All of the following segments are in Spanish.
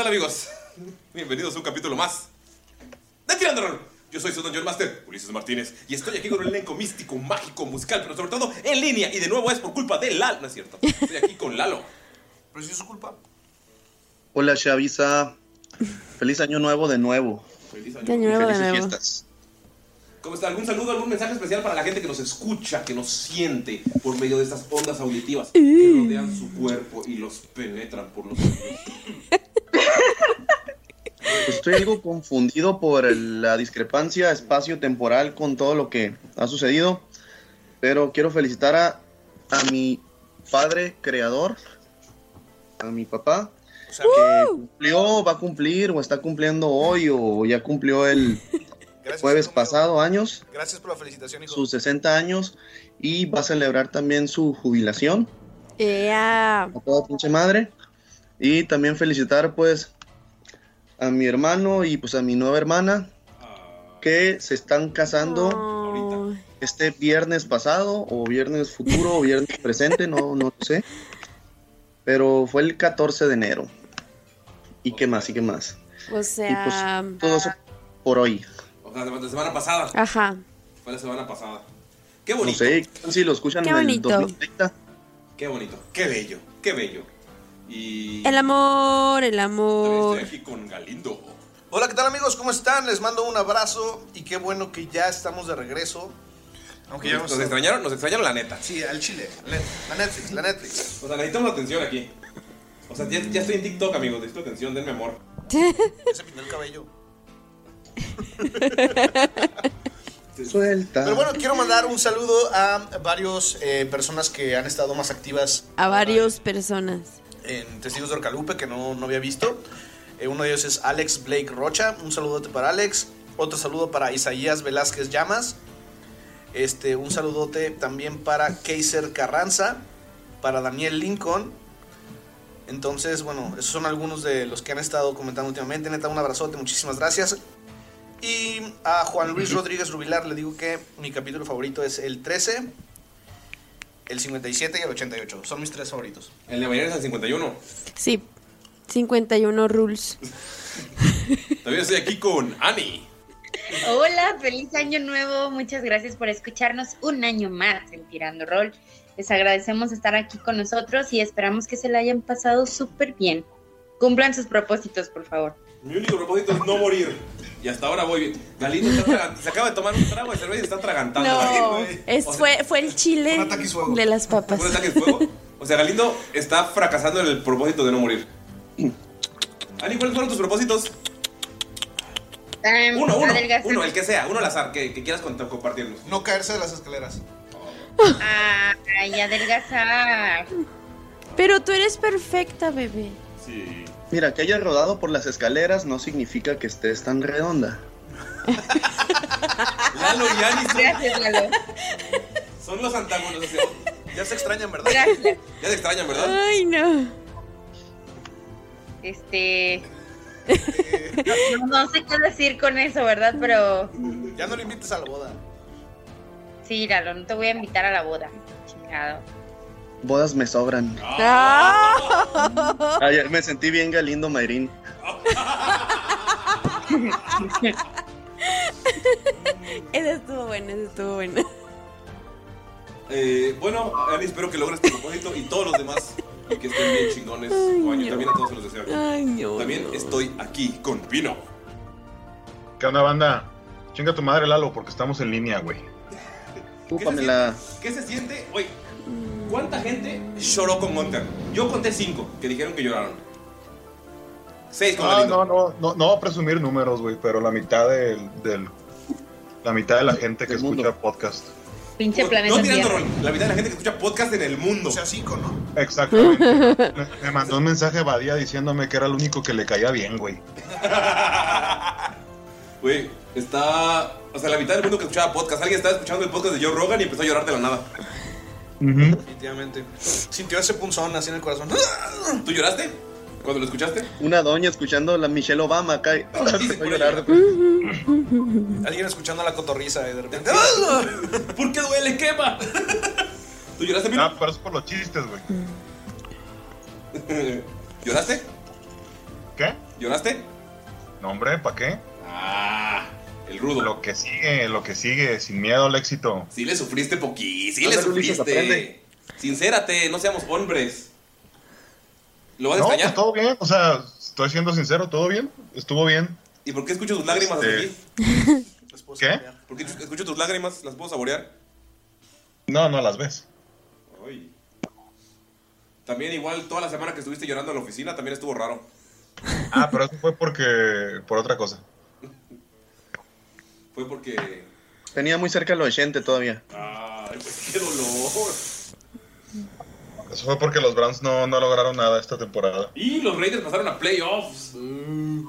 tal amigos? Bienvenidos a un capítulo más de Tirando Rol. Yo soy su Dungeon Master, Ulises Martínez, y estoy aquí con un elenco místico, mágico, musical, pero sobre todo en línea. Y de nuevo es por culpa de Lalo, ¿no es cierto? Estoy aquí con Lalo. Pero si es su culpa. Hola Chavisa, feliz año nuevo de nuevo. Feliz año. Nuevo de Felices nuevo. fiestas. ¿Cómo está? ¿Algún saludo, algún mensaje especial para la gente que nos escucha, que nos siente por medio de estas ondas auditivas que rodean su cuerpo y los penetran por los oídos? Estoy algo confundido por la discrepancia espacio-temporal con todo lo que ha sucedido, pero quiero felicitar a, a mi padre creador, a mi papá, O sea, que cumplió, va a cumplir o está cumpliendo hoy o ya cumplió el Gracias, jueves pasado años, Gracias por la felicitación, hijo. sus 60 años, y va a celebrar también su jubilación. Ea. a toda pinche madre. Y también felicitar pues a mi hermano y pues a mi nueva hermana que se están casando Oh. este viernes pasado o viernes futuro o viernes presente, no, no lo sé. Pero fue el 14 de enero. ¿Y qué más? ¿Y qué más? O sea. Todo eso por hoy. o sea, la semana pasada. Ajá. Fue la semana pasada. Qué No bonito. sé si lo escuchan Qué en el bonito. 2030. Qué bonito. Qué bello. Qué bello. Y. El amor, el amor. estoy aquí con Galindo. Hola, ¿qué tal, amigos? ¿Cómo están? Les mando un abrazo y qué bueno que ya estamos de regreso. Aunque ya Nos extrañaron, nos extrañaron la neta. Sí, al chile. La Netflix, la Netflix. O sea, necesitamos atención aquí. O sea, ya, ya estoy en TikTok, amigos. Necesito atención, denme amor. Se pintó el cabello. Suelta. Pero bueno, quiero mandar un saludo a varios eh, personas que han estado más activas A varias personas. En Testigos de Orcalupe que no, no había visto. Eh, uno de ellos es Alex Blake Rocha. Un saludote para Alex. Otro saludo para Isaías Velázquez Llamas. Este, un saludote también para Kaiser Carranza. Para Daniel Lincoln. Entonces, bueno, esos son algunos de los que han estado comentando últimamente. Neta, un abrazote, muchísimas gracias. Y a Juan Luis Rodríguez Rubilar le digo que mi capítulo favorito es el 13, el 57 y el 88. Son mis tres favoritos. El de mañana es el 51. Sí. 51 rules. También estoy aquí con Ani. Hola, feliz año nuevo. Muchas gracias por escucharnos un año más en Tirando Rol. Les agradecemos estar aquí con nosotros y esperamos que se la hayan pasado súper bien. Cumplan sus propósitos, por favor. Mi único propósito es no morir. Y hasta ahora voy bien. Galindo se acaba de tomar un trago de cerveza y está atragantando. No, güey. es, O sea, fue, fue el chile de las papas. ¿Un ataque de fuego? O sea, Galindo está fracasando en el propósito de no morir. Ani, ¿cuáles fueron tus propósitos? Em, Uno, uno, uno, el que sea, uno al azar, que, que quieras compartirnos. No caerse de las escaleras. Ay, adelgazar. Pero tú eres perfecta, bebé. Sí. Mira, que hayas rodado por las escaleras no significa que estés tan redonda. Lalo y Ani son, Gracias, Lalo. son los antagónicos. o sea, Ya se extrañan, ¿verdad? Gracias. ya te extrañan, ¿verdad? Ay, no. Este. No, no sé qué decir con eso, ¿verdad? Pero Ya no le invites a la boda. sí, Lalo, no te voy a invitar a la boda. Chingado. Bodas me sobran. Ah. Ayer me sentí bien galindo, Mayrin. Ese estuvo bueno, ese estuvo bueno. Eh, bueno, Ani, espero que logres tu propósito y todos los demás que estén bien chingones. Ay, Coño, no. también a todos se los deseo. Ay, no. También no. estoy aquí con Pino. ¿Qué onda, banda? Chinga tu madre, Lalo, porque estamos en línea, güey. Chúpamela. ¿Qué se siente? Oye, ¿cuánta gente lloró con Gunter? Yo conté cinco que dijeron que lloraron. Seis con Ah, Galindo. no, no, no, no voy a presumir números, güey, pero la mitad del, del- la mitad de la gente que escucha podcast. Pinche planeta no tirando rol. La mitad de la gente que escucha podcast en el mundo. O sea, cinco, ¿no? Exactamente. me, me mandó un mensaje a Badía diciéndome que era el único que le caía bien, güey. Güey, está. O sea, la mitad del mundo que escuchaba podcast. Alguien estaba escuchando el podcast de Joe Rogan y empezó a llorar de la nada. Definitivamente. Sintió ese punzón así en el corazón. ¿Tú lloraste? ¿Cuando lo escuchaste? Una doña escuchando la Michelle Obama acá. y- Sí, Se fue a por llorar. Alguien escuchando la cotorriza y de repente. ¿Por qué duele? ¡Quema! ¿Tú lloraste? Ah, pero es por los chistes, güey. ¿Lloraste? ¿Qué? ¿Lloraste? No, hombre, ¿para qué? Ah, el rudo. Lo que sigue, lo que sigue, sin miedo al éxito. Sí le sufriste poquí, sí le sufriste. Sincérate, no seamos hombres. ¿Lo vas a No, extrañar? pues todo bien, o sea, estoy siendo sincero, todo bien, estuvo bien. ¿Y por qué escucho tus lágrimas Este- ¿Qué? ¿Por qué escucho tus lágrimas? ¿Las puedo saborear? No, no las ves. Ay. También igual toda la semana que estuviste llorando en la oficina también estuvo raro. Ah, pero eso fue porque, por otra cosa. Fue porque... Tenía muy cerca los 80 todavía. Ay, pues qué dolor. Eso fue porque los Browns no, no lograron nada esta temporada. Y los Raiders pasaron a playoffs. Mm.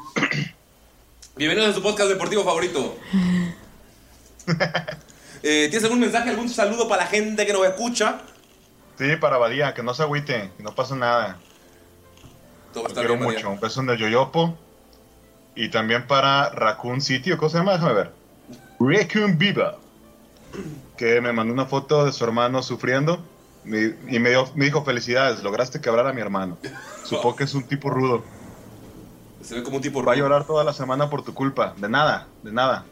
Bienvenidos a su podcast deportivo favorito. Eh, ¿Tienes algún mensaje, algún saludo para la gente que nos escucha? Sí, para Badía, que no se agüite, que no pasa nada. Todo está quiero bien, María. mucho. Un beso en el Yoyopo. Y también para Raccoon City, ¿o cómo se llama? Déjame ver. Raccoon Viva. Que me mandó una foto de su hermano sufriendo. me- Y me, dio- me dijo, felicidades, lograste quebrar a mi hermano. Supongo que es un tipo rudo. Se ve como un tipo Va a rudo. llorar toda la semana por tu culpa. De nada, de nada.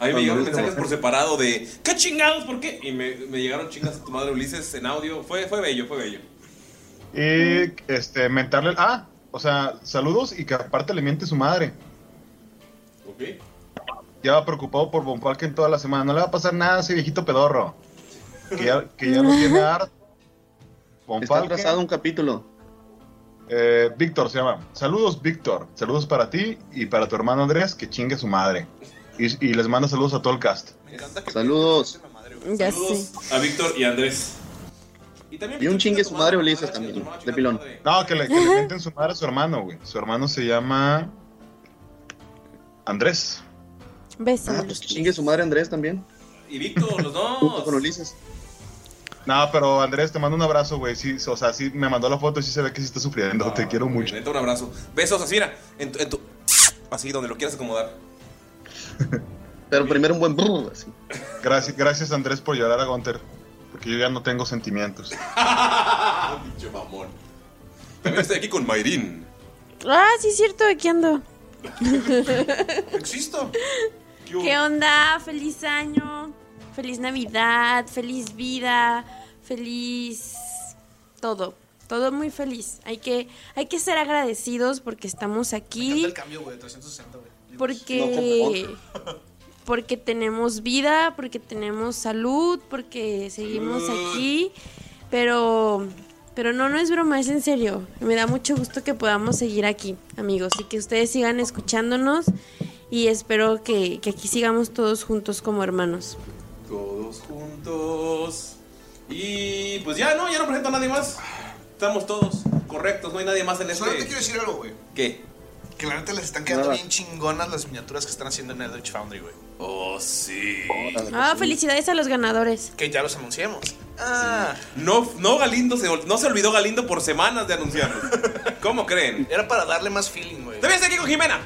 A mí me llegaron mensajes por separado de ¿Qué chingados? ¿Por qué? Y me, me llegaron chingas a tu madre Ulises en audio. Fue, fue bello, fue bello. Y este, mentarle. Ah, o sea, saludos y que aparte le miente su madre. ¿Ok? Ya va preocupado por Von Falken toda la semana. No le va a pasar nada a ese viejito pedorro. Que ya, que ya lo tiene harto. Von Está Falken. atrasado un capítulo. Eh, Víctor se llama. Saludos, Víctor. Saludos para ti y para tu hermano Andrés, que chingue su madre. Y, y les manda saludos a todo el cast. Me encanta que Saludos. madre. Ya Saludos sé. a Víctor y Andrés. Y, también Y un chingue su madre, Ulises, también, de pilón. No, que le, que le su madre a su hermano, güey. Su hermano se llama. Andrés. Besos. Ah, pues que chingue su madre Andrés también. Y Víctor, los Junto con dos. Ulises. No, pero Andrés, te mando un abrazo, güey. Sí, o sea, sí me mandó la foto y sí se ve que sí está sufriendo. te quiero mucho. Un abrazo. Besos así, mira. En tu, en tu- Así, donde lo quieras acomodar. Pero primero un buen brrr, así. Gracias, gracias Andrés por llorar a Gunter. Porque yo ya no tengo sentimientos. Pinche mamón. También estoy aquí con Mayrin. Ah, sí, es cierto, aquí ando. Existo. ¿Qué onda? Feliz año. Feliz Navidad. Feliz vida. Feliz. Todo. todo muy feliz. Hay que, hay que ser agradecidos porque estamos aquí. El cambio, güey, de 360, güey. Porque, porque tenemos vida, porque tenemos salud, porque seguimos aquí. Pero, pero no, no es broma, es en serio. Me da mucho gusto que podamos seguir aquí, amigos, y que ustedes sigan escuchándonos. Y espero que, que aquí sigamos todos juntos como hermanos. Todos juntos. Y pues ya, ¿no? Ya no presento a nadie más. Estamos todos correctos, no hay nadie más en este. Solamente quiero decir algo, güey. ¿Qué? Que la neta les están quedando Nada. bien chingonas las miniaturas que están haciendo en Eldritch Foundry, güey. Oh, sí. Ah, felicidades a los ganadores. Que ya los anunciamos. Ah. No, no Galindo se, ol- no se olvidó Galindo por semanas de anunciarlo. ¿Cómo creen? Era para darle más feeling, güey. También estoy aquí con Jimena.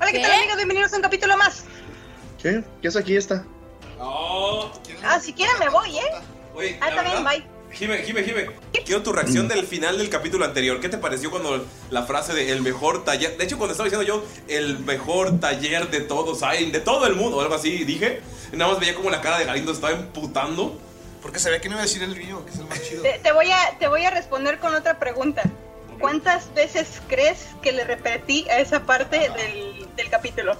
Hola, ¿qué, tal amigos? Bienvenidos a un capítulo más. ¿Qué? ¿Qué es aquí esta? Oh. Ah, si quieren me voy, ¿eh? Oye, Ah, también, verdad, bye. Jime, Jime, Jime. Quiero tu reacción del final del capítulo anterior. ¿Qué te pareció cuando la frase de el mejor taller? De hecho, cuando estaba diciendo yo el mejor taller de todos, hay, de todo el mundo, o algo así, dije. Nada más veía como la cara de Galindo estaba emputando. Porque se ve que no iba a decir el río, que es el más chido. Te, te voy a, te voy a responder con otra pregunta. ¿Cuántas veces crees que le repetí a esa parte del, del capítulo?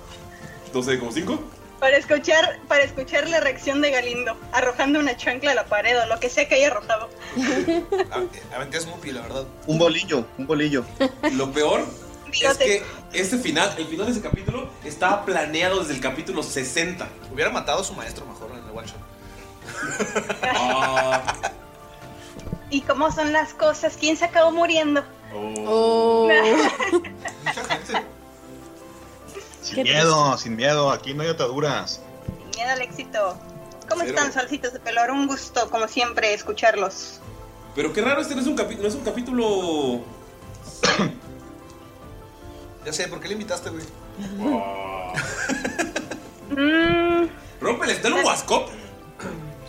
No sé, como cinco. Para escuchar, para escuchar la reacción de Galindo, arrojando una chancla a la pared o lo que sea que haya arrojado. Aventé a Smoopy, la verdad. Un bolillo, un bolillo. Lo peor es que ese final, el final de ese capítulo, estaba planeado desde el capítulo 60. Hubiera matado a su maestro mejor en el one shot. Ah, ¿Y cómo son las cosas? ¿Quién se acabó muriendo? Oh. Sin miedo, sin miedo, aquí no hay ataduras. Sin miedo al éxito. ¿Cómo Cero. están, salsitas de pelor? Un gusto, como siempre, escucharlos. pero qué raro, este no es un, capi- no es un capítulo. Ya sé, ¿por qué le invitaste, güey? Mm, Rómpele, dale un Wascop.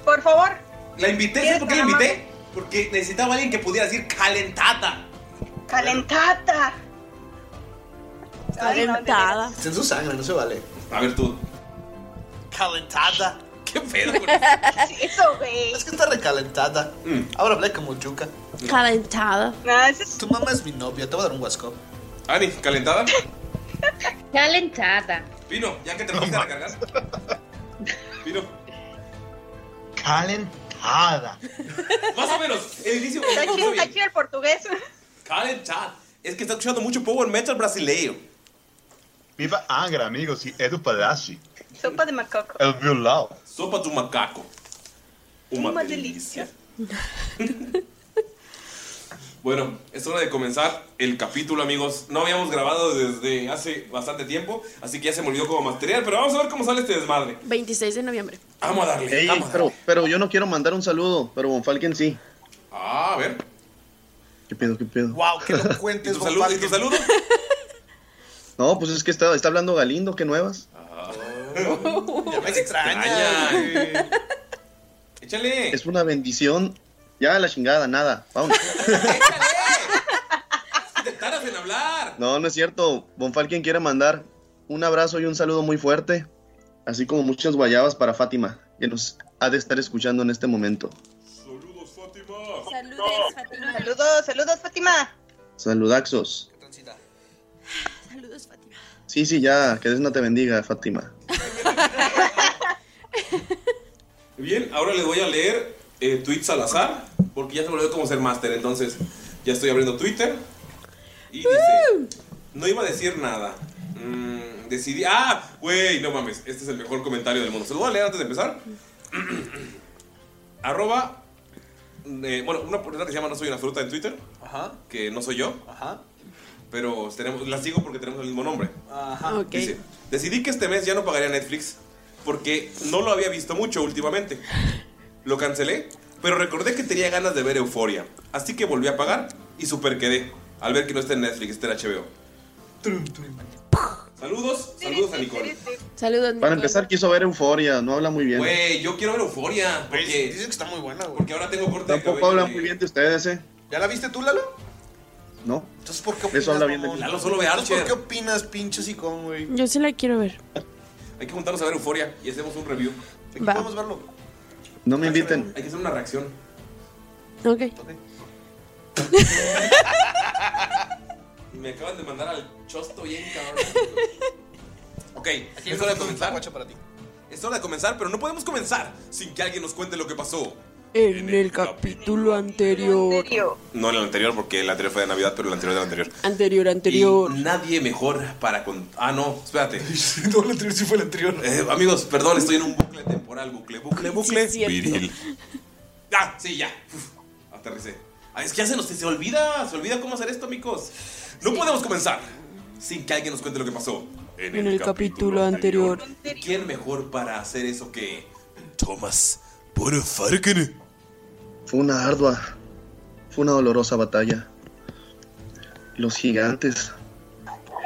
por favor, La invité, ¿sabes por qué la invité? Porque necesitaba alguien que pudiera decir calentada. Calentata. Calentada. Está en su sangre, no se vale. A ver tú. Calentada. ¿Qué pedo Sí, Eso, güey. Es que está recalentada. Ahora hablé como yuca. Calentada. No, es Tu mamá es mi novia, te voy a dar un wascop. Ani, calentada. Calentada. Pino, ya que te pusiste a recargar. Pino. Calentada. Más o menos. El inicio. Está el inicio chido, está bien. chido el portugués. Calentada. Es que está escuchando mucho power metal brasileiro. Viva Angra, amigos, y Edu Palazzi. Sopa de macaco. El violão. Sopa de macaco. Uma, Uma delícia. Bueno, es hora de comenzar el capítulo, amigos. No habíamos grabado desde hace bastante tiempo, así que ya se me olvidó cómo material, pero vamos a ver cómo sale este desmadre. 26 de noviembre. Vamos a darle. Ey, vamos a pero, darle. pero yo no quiero mandar un saludo, pero Bonfalken sí. Ah, a ver. ¿Qué pedo, qué pedo? Wow, qué ¿Y elocuentes, tu Von saludo? ¿Y tu saludo? No, pues es que está, está hablando Galindo, ¿qué nuevas? Ya me extraña. extraña. Échale. Es una bendición. Ya la chingada, nada. Vámonos. Te taras en hablar. No, no es cierto. Bonfalken quiere mandar un abrazo y un saludo muy fuerte, así como muchas guayabas para Fátima, que nos ha de estar escuchando en este momento. Saludos, Fátima. Saludos, Fátima. Saludos, saludos, Fátima. Saludaxos. Saludos, Fátima. Sí, sí, ya, que Dios no te bendiga, Fátima. Bien, ahora les voy a leer eh, tweets al azar, porque ya se me olvidó cómo ser máster, entonces ya estoy abriendo Twitter. Y dice, no iba a decir nada. Mm, decidí, ah, güey, no mames, este es el mejor comentario del mundo. Se lo voy a leer antes de empezar. Arroba, eh, bueno, una persona que se llama No Soy una fruta en Twitter, Ajá, que no soy yo, ajá, pero tenemos, la sigo porque tenemos el mismo nombre. ajá. Ok. Dice, decidí que este mes ya no pagaría Netflix porque no lo había visto mucho últimamente. Lo cancelé, pero recordé que tenía ganas de ver Euforia, así que volví a pagar y super quedé al ver que no está en Netflix, está en HBO. Saludos, saludos a Nicole. Saludos, Para Nicole. empezar, quiso ver Euforia, no habla muy bien. Güey, yo quiero ver Euforia porque, Dicen que está muy buena, güey. porque ahora tengo corte de Tampoco cabello habla de- muy bien de ustedes, ¿eh? ¿Ya la viste tú, Lalo? No. Entonces, ¿por qué opinas, Eso habla bien de mí. Lalo solo ve Entonces, ¿Por qué Archer. opinas, pinche sicón, güey? Yo sí la quiero ver. Hay que juntarnos a ver Euforia y hacemos un review. Aquí Va. podemos verlo. No me inviten. Hay que hacer una reacción. Ok. Ok. Me acaban de mandar al chosto bien cabrón. Ok, es hora de comenzar. para ti. Es hora de comenzar, pero no podemos comenzar sin que alguien nos cuente lo que pasó. En el capítulo anterior. No en el anterior, porque el anterior fue de Navidad, pero el anterior del anterior. Anterior, anterior. Y nadie mejor para con... Ah, no, espérate. no, el anterior sí fue el anterior. Eh, amigos, perdón, estoy en un bucle temporal. Bucle, bucle, bucle. cierto. Viril. Ah, sí, ya. Uf, aterricé. Ah, es que ya se nos se olvida. Se olvida cómo hacer esto, amigos. No podemos comenzar sin que alguien nos cuente lo que pasó. En el capítulo anterior. ¿Quién mejor para hacer eso que Thomas Bonnefarken? Fue una ardua, fue una dolorosa batalla. Los gigantes,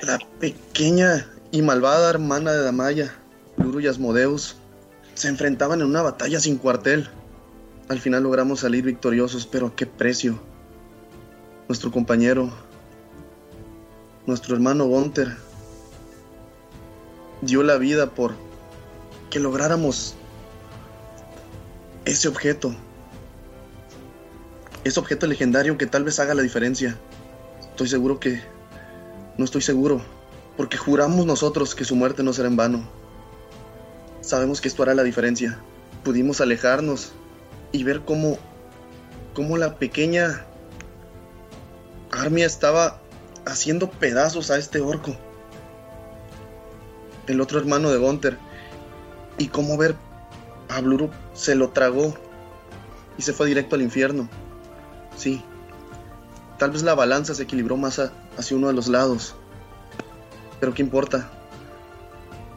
la pequeña y malvada hermana de Damaya, Luru y Asmodeus, se enfrentaban en una batalla sin cuartel. Al final logramos salir victoriosos, pero ¿a qué precio? Nuestro compañero, nuestro hermano Gunther, dio la vida por que lográramos ese objeto. Ese objeto legendario que tal vez haga la diferencia. Estoy seguro que... No estoy seguro. Porque juramos nosotros que su muerte no será en vano. Sabemos que esto hará la diferencia. Pudimos alejarnos y ver cómo... cómo la pequeña... Armia estaba haciendo pedazos a este orco. El otro hermano de Gunther. Y cómo ver a Bluru se lo tragó y se fue directo al infierno. Sí, tal vez la balanza se equilibró más hacia uno de los lados. Pero ¿qué importa?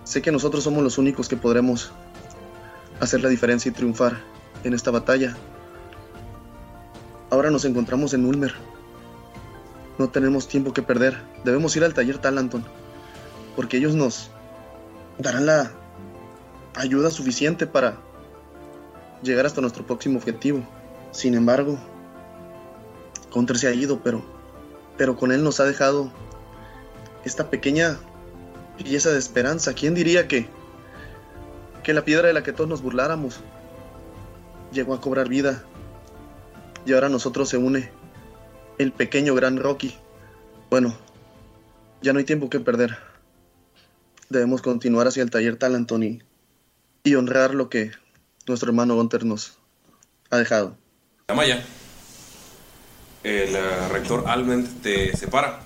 Sé que nosotros somos los únicos que podremos hacer la diferencia y triunfar en esta batalla. Ahora nos encontramos en Ulmer. No tenemos tiempo que perder. Debemos ir al taller Talanton. Porque ellos nos darán la ayuda suficiente para llegar hasta nuestro próximo objetivo. Sin embargo, Counter se ha ido, pero, pero con él nos ha dejado esta pequeña pieza de esperanza. ¿Quién diría que, que la piedra de la que todos nos burláramos llegó a cobrar vida? Y ahora a nosotros se une el pequeño gran Rocky. Bueno, ya no hay tiempo que perder. Debemos continuar hacia el taller Talanton y, y honrar lo que nuestro hermano Gunter nos ha dejado. Amaya, el eh, rector Almond te separa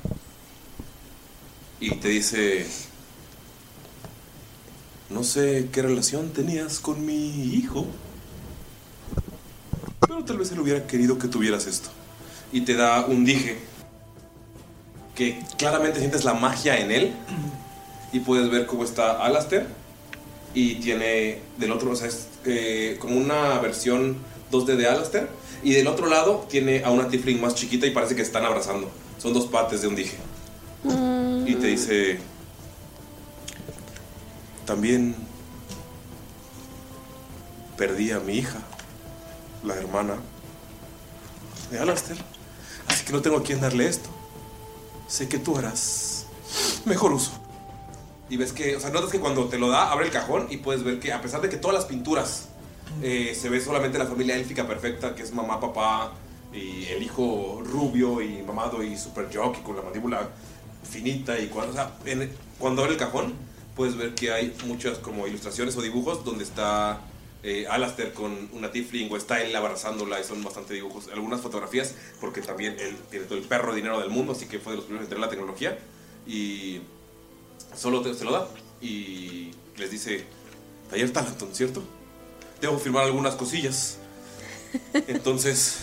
y te dice, no sé qué relación tenías con mi hijo, pero tal vez él hubiera querido que tuvieras esto. Y te da un dije que claramente sientes la magia en él y puedes ver cómo está Alastair y tiene del otro, o sea, es eh, como una versión 2D de Alastair y del otro lado tiene a una Tifling más chiquita y parece que están abrazando. Son dos partes de un dije. Y te dice, también perdí a mi hija, la hermana de Alastair, así que no tengo a quién darle esto. Sé que tú harás mejor uso. Y ves que, o sea, notas que cuando te lo da, abre el cajón y puedes ver que a pesar de que todas las pinturas eh, se ve solamente la familia élfica perfecta, que es mamá, papá y el hijo rubio y mamado y super jockey con la mandíbula finita y cuando, o sea, cuando abre el cajón puedes ver que hay muchas como ilustraciones o dibujos donde está eh, Alastair con una Tifling o está él abrazándola y son bastante dibujos, algunas fotografías porque también él tiene todo el perro de dinero del mundo, así que fue de los primeros en tener la tecnología y solo te- se lo da y les dice, taller Talanton, ¿cierto? Debo firmar algunas cosillas. Entonces,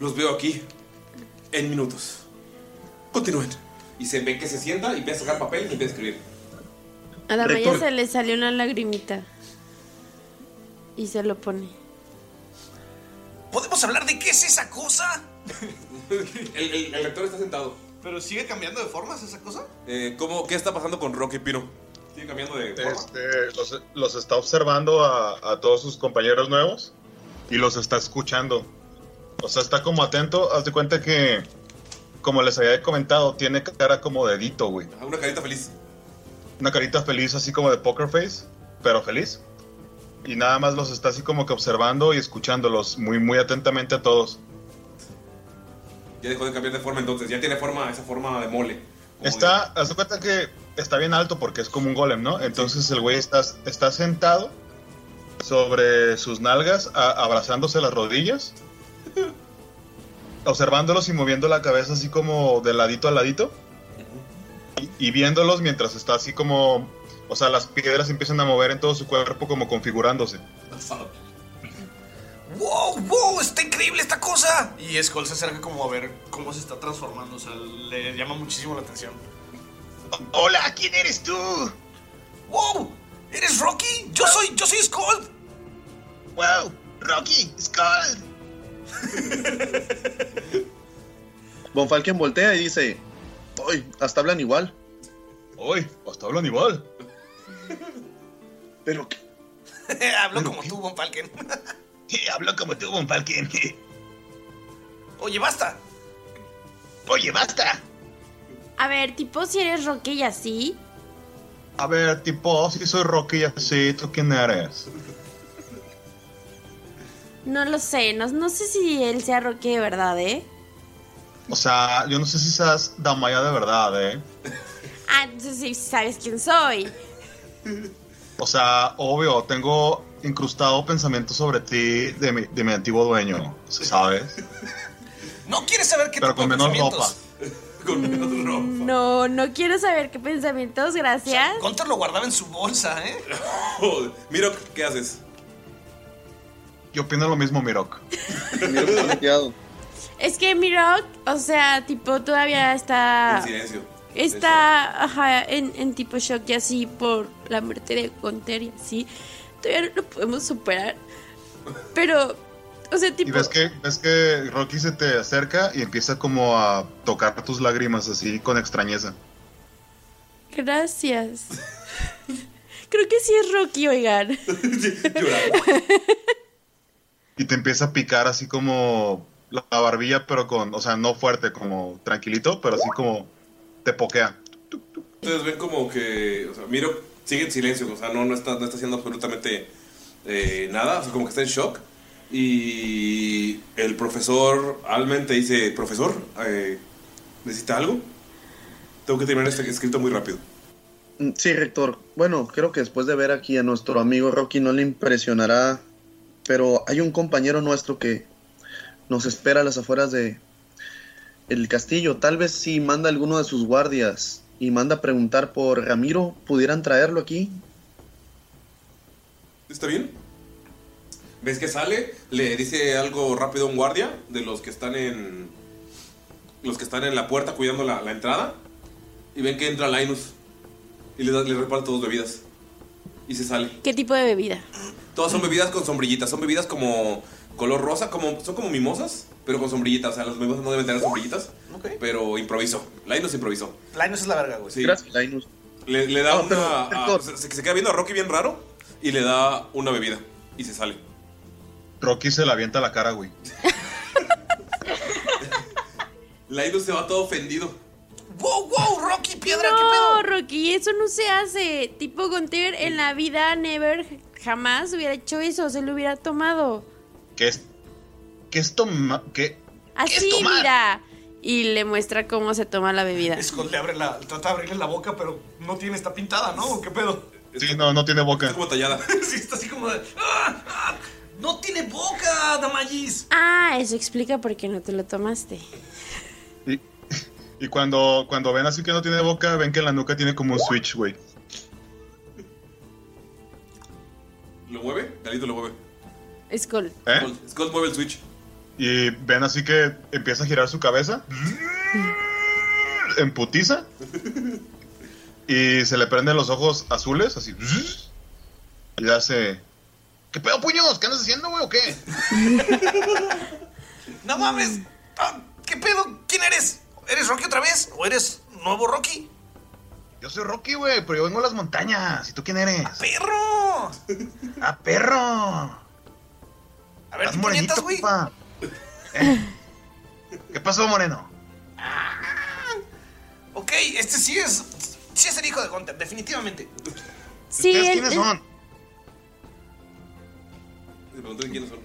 los veo aquí en minutos. Continúen. Y se ve que se sienta y empieza a sacar papel y empieza a escribir. A la Maya Rector. se le salió una lagrimita. Y se lo pone. ¿Podemos hablar de qué es esa cosa? El, el, está sentado. ¿Pero sigue cambiando de formas esa cosa? Eh, ¿cómo, ¿Qué está pasando con Rocky Pino? Sigue cambiando de forma. Este, los, los está observando a, a todos sus compañeros nuevos y los está escuchando. O sea, está como atento. Haz de cuenta que, como les había comentado, tiene cara como dedito, güey. Una carita feliz. Una carita feliz, así como de poker face, pero feliz. Y nada más los está así como que observando y escuchándolos muy, muy atentamente a todos. Ya dejó de cambiar de forma entonces. Ya tiene forma, esa forma de mole. Está, haz cuenta que está bien alto porque es como un golem, ¿no? Entonces el güey está, está sentado sobre sus nalgas, a- abrazándose las rodillas, observándolos y moviendo la cabeza así como de ladito a ladito, y, y viéndolos mientras está así como, o sea, las piedras empiezan a mover en todo su cuerpo como configurándose. ¡Wow! ¡Wow! ¡Está increíble esta cosa! Y Skull se acerca como a ver cómo se está transformando. O sea, le llama muchísimo la atención. Hola, ¿quién eres tú? ¡Wow! ¿Eres Rocky? Yo soy, yo soy Skull. ¡Wow! ¡Rocky! ¡Skull! Von Falken voltea y dice: ¡Uy! Hasta hablan igual. ¡Uy! Hasta hablan igual. Pero Hablo como tú, Von Falken. Hablo como tú, Von Falken. Oye, basta. Oye, basta. A ver, tipo, si eres Rocky y así. A ver, tipo, si soy Rocky así, ¿tú quién eres? No lo sé, no, no sé si él sea Rocky de verdad, ¿eh? O sea, yo no sé si seas Damaya de verdad, ¿eh? Ah, entonces sí sabes quién soy. O sea, obvio, tengo incrustado pensamientos sobre ti de mi, de mi antiguo dueño, ¿sabes? No quieres saber qué Pero tipo con de menos pensamientos? Con menos ropa. No, no quiero saber qué pensamientos, gracias. Gunter lo guardaba en su bolsa, ¿eh? Miro, ¿qué haces? Yo opino lo mismo, Mirok. Es que mi rock, o sea, tipo, todavía está. En silencio. Está, ajá, en, en tipo shock y así por la muerte de Gunter y así. Todavía no lo podemos superar. Pero, o sea, Y tipo. ves que, ves que Rocky se te acerca y empieza como a tocar tus lágrimas así con extrañeza. Gracias. Creo que sí es Rocky, oigan. Y te empieza a picar así como la barbilla, pero con, o sea, no fuerte, como tranquilito, pero así como te pokea. Ustedes ven como que, o sea, Miro sigue en silencio, o sea, no, no, está, no está haciendo absolutamente eh, nada, o sea, como que está en shock. Y el profesor Almen te dice, profesor, eh, ¿necesita algo? Tengo que terminar este escrito muy rápido. Mm, Sí, rector. Bueno, creo que después de ver aquí a nuestro amigo Rocky no le impresionará, pero hay un compañero nuestro que nos espera a las afueras de el castillo. Tal vez si manda alguno de sus guardias y manda a preguntar por Ramiro, pudieran traerlo aquí. ¿Está bien? ¿Ves que sale? Le dice algo rápido a un guardia de los que están en. Los que están en la puerta cuidando la, la entrada. Y ven que entra Linus. Y le, da- le reparte dos bebidas. Y se sale. ¿Qué tipo de bebida? Todas son bebidas con sombrillitas. Son bebidas como color rosa, como, son como mimosas, pero con sombrillitas. O sea, las mimosas no deben tener sombrillitas. Pero improvisó. Linus improvisó. Linus es la verga, güey. Sí. Gracias, Linus. Le, le da una. pero, a- rector. se, se queda viendo a Rocky bien raro. Y le da una bebida. Y se sale. Rocky se la avienta a la cara, güey. Linus se va todo ofendido. ¡Wow, wow! Rocky, piedra, no, Rocky, eso no se hace. Tipo Gunter en la vida never jamás hubiera hecho eso, se lo hubiera tomado. ¿Qué es? ¿Qué es toma? ¿Qué? Así, mira. Y le muestra cómo se toma la bebida. Skull le abre la, trata de abrirle la boca, pero no tiene, está pintada, ¿no? ¿Qué pedo? Sí, no, no tiene boca. como tallada. sí, está así como de. ¡Ah! ¡Ah! ¡No tiene boca, Damayis! Ah, eso explica por qué no te lo tomaste. Y, y cuando, cuando ven así que no tiene boca, ven que en la nuca tiene como un switch, güey. ¿Lo mueve? Galito lo mueve. Skull. ¿Eh? Skull, Skull mueve el switch. Y ven así que empieza a girar su cabeza. En putiza. Y se le prenden los ojos azules, así. Y le hace. ¿Qué pedo, puños? ¿Qué andas haciendo, güey, o qué? ¡No mames! Ah, ¿Qué pedo? ¿Quién eres? ¿Eres Rocky otra vez? ¿O eres nuevo Rocky? Yo soy Rocky, güey, pero yo vengo a las montañas. ¿Y tú quién eres? ¡Perro! ¡Ah, perro! A ver, Estás ¿qué morenito, puñetas, güey? ¿Eh? ¿Qué pasó, moreno? Ok, este sí es. Sí es el hijo de Gunter, definitivamente. Sí, ¿Ustedes él- quiénes él- son? Le pregunté quiénes son.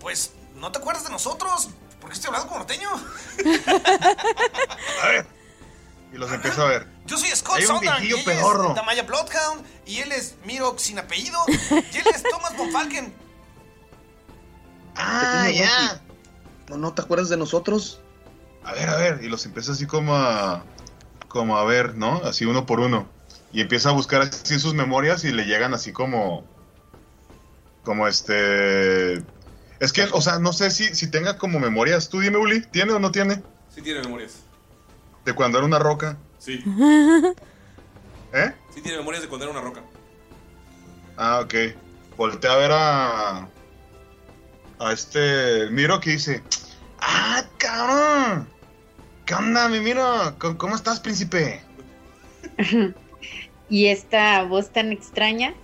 Pues, ¿no te acuerdas de nosotros? ¿Por qué estoy hablando como norteño? Y los empiezo a ver. Yo soy Scott Hay un Sondheim, viejillo y pedorro. es Damaya Bloodhound y él es Mirok sin apellido y él es Thomas von Falken. Ah, ya. ¿No, ¿No te acuerdas de nosotros? A ver, a ver. Y los empiezo así como a. Como a ver, ¿no? Así uno por uno. Y empieza a buscar así en sus memorias y le llegan así como. Como este. Es que, o sea, no sé si, si tenga como memorias. Tú dime, Uli, ¿tiene o no tiene? Sí tiene memorias. De cuando era una roca. Sí. ¿Eh? Sí tiene memorias de cuando era una roca. Ah, ok. Voltea a ver a. A este. Miro que dice. ¡Ah, cabrón! ¿Qué onda, mi Miro? ¿Cómo, cómo estás, príncipe? ¿Y esta voz tan extraña?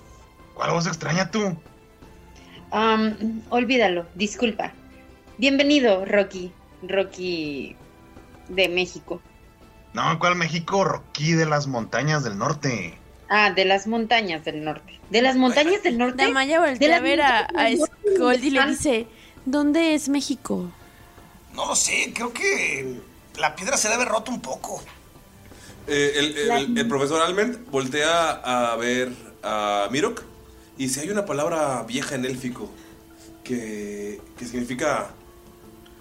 ¿Cuál voz extraña tú? Am, olvídalo, disculpa. Bienvenido, Rocky. Rocky de México. No, ¿cuál México? Rocky de las montañas del norte. Ah, de las montañas del norte. ¿De las montañas del norte? Damaya De voltea a ver a, a Scold y le dice, ¿dónde es México? No lo sé, creo que la piedra se debe haber roto un poco. Eh, el, el- el- el profesor Alment voltea a ver a Mirok y dice, hay una palabra vieja en élfico que, que significa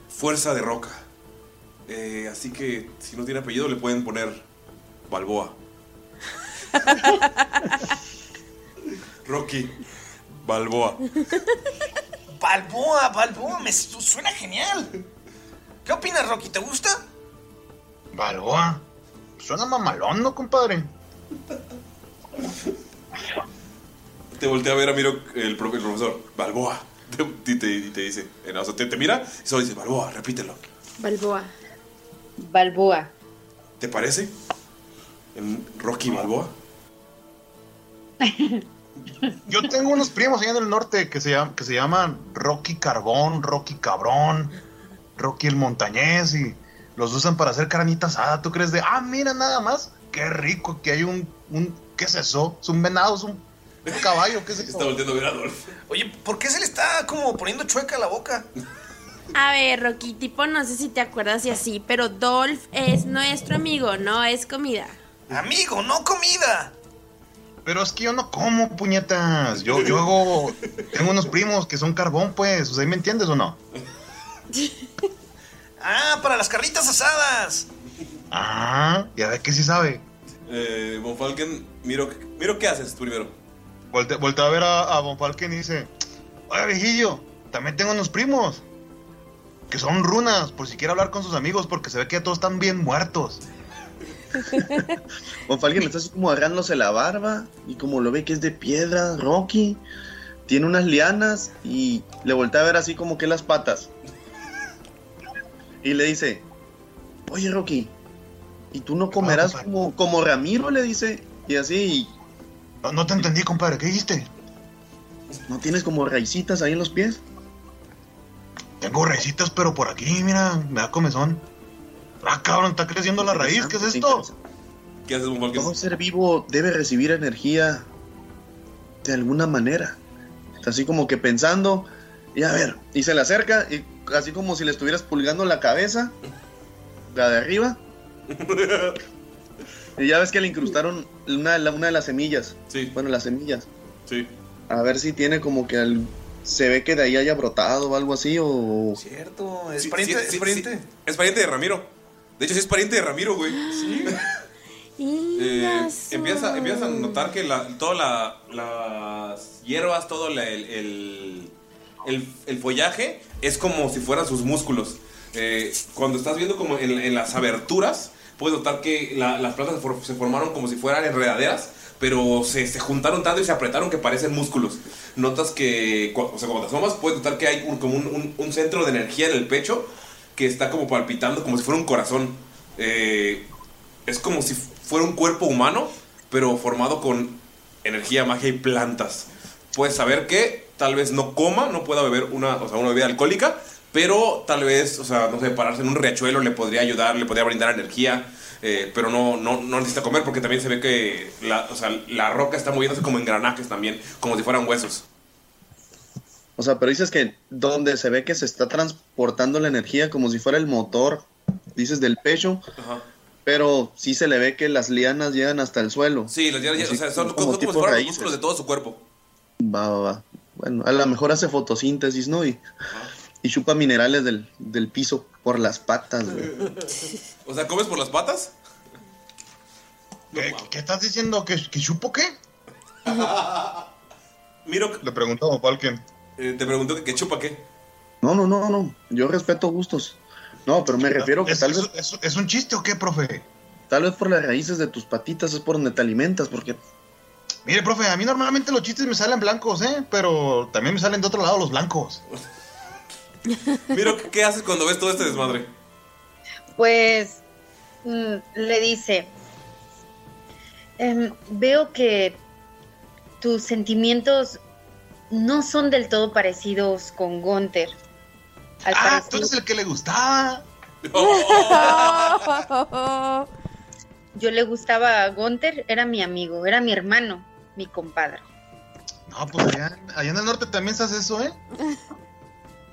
fuerza de roca. Eh, así que si no tiene apellido le pueden poner Balboa. Rocky Balboa. Balboa, Balboa, me su- suena genial. ¿Qué opinas, Rocky? ¿Te gusta? Balboa. Suena mamalón, ¿no, compadre? Te voltea a ver a Mirok, el, profe- el profesor. Balboa. Te- Y te, y te dice, eh, o sea, te, te mira y solo dice, Balboa, repítelo. Balboa. Balboa. ¿Te parece? En Rocky Balboa. Yo tengo unos primos allá en el norte que se, llaman, que se llaman Rocky Carbón, Rocky Cabrón, Rocky el Montañés y los usan para hacer carnita asada. ¿Tú crees de, ah, mira nada más? Qué rico que hay un, un ¿qué es eso? ¿Es un venado? ¿Es un, un caballo? ¿Qué es eso? Está volteando a ver a Adolf. Oye, ¿por qué se le está como poniendo chueca la boca? A ver, Rocky, tipo, no sé si te acuerdas y así, pero Dolph es nuestro amigo, no es comida. Amigo, no comida. Pero es que yo no como, puñetas. Yo, yo hago. Tengo unos primos que son carbón, pues. O sea, ¿me entiendes o no? Ah, para las carnitas asadas. Ah, ya ve que sí sabe. Eh, Von Falken, miro, miro qué haces primero. Voltea, voltea a ver a, a Von Falken y dice: Oye, viejillo, también tengo unos primos. Que son runas, por si quiere hablar con sus amigos, porque se ve que todos están bien muertos. Von Falken está así como agarrándose la barba y como lo ve que es de piedra, Rocky, tiene unas lianas y le voltea a ver así como que las patas. Y le dice, oye Rocky, ¿y tú no comerás como, como Ramiro? Le dice, y así... No, no te entendí, compadre, ¿qué dijiste? ¿No tienes como raicitas ahí en los pies? Tengo raicitas, pero por aquí, mira, me da comezón. Ah, cabrón, está creciendo la raíz, ¿qué es esto? ¿Qué haces? Todo ser vivo debe recibir energía de alguna manera. Está así como que pensando, y a ver, y se le acerca, y así como si le estuvieras pulgando la cabeza, la de arriba. y ya ves que le incrustaron una, de las semillas. Sí. Bueno, las semillas. Sí. A ver si tiene como que al- se ve que de ahí haya brotado o algo así, o... Cierto, es Sí, pariente, sí, es pariente. sí. Es pariente de Ramiro. De hecho, sí es pariente de Ramiro, güey. Sí. Eh, empieza, empieza a notar que la, todas la- las hierbas, todo la- el, el, el- el follaje es como si fueran sus músculos. Eh, cuando estás viendo como en, en las aberturas, puedes notar que la- las plantas se, for- se formaron como si fueran enredaderas, pero se, se juntaron tanto y se apretaron que parecen músculos. Notas que, o sea, cuando te asomas, puedes notar que hay un- como un, un- un centro de energía en el pecho que está como palpitando como si fuera un corazón. Eh, es como si fuera un cuerpo humano, pero formado con energía, magia y plantas. Puedes saber que tal vez no coma, no pueda beber una, o sea, una bebida alcohólica, pero tal vez, o sea, no sé, pararse en un riachuelo le podría ayudar, le podría brindar energía, eh, pero no, no, no necesita comer porque también se ve que o sea, la roca está moviéndose como engranajes también, como si fueran huesos. O sea, pero dices que donde se ve que se está transportando la energía como si fuera el motor, dices del pecho, Ajá. pero sí se le ve que las lianas llegan hasta el suelo. Sí, las lianas, Así o sea, son como como, como si tipo fueran los raíces. músculos de todo su cuerpo. Va, va, va. Bueno, a lo mejor hace fotosíntesis, ¿no? Y, y chupa minerales del, del piso por las patas, güey. O sea, ¿comes por las patas? ¿Qué, qué estás diciendo? ¿Que, que chupo qué? Miro, Le preguntó a Falken. Eh, te pregunto que, que chupa qué. No, no, no, no. Yo respeto gustos. No, pero me refiero que ¿Es, tal vez, es- es un chiste o qué, profe? tal vez por las raíces de tus patitas es por donde te alimentas, porque Mire, profe, a mí normalmente los chistes me salen blancos, ¿eh? Pero también me salen de otro lado los blancos. Miro, ¿qué haces cuando ves todo este desmadre? Pues mm, le dice, "Em, veo que tus sentimientos no son del todo parecidos con Gunther. Al Ah, parecer- tú eres el que le gustaba. Yo le gustaba a Gunther, era mi amigo, era mi hermano, mi compadre. No, pues allá, allá en el norte también se hace eso, ¿eh?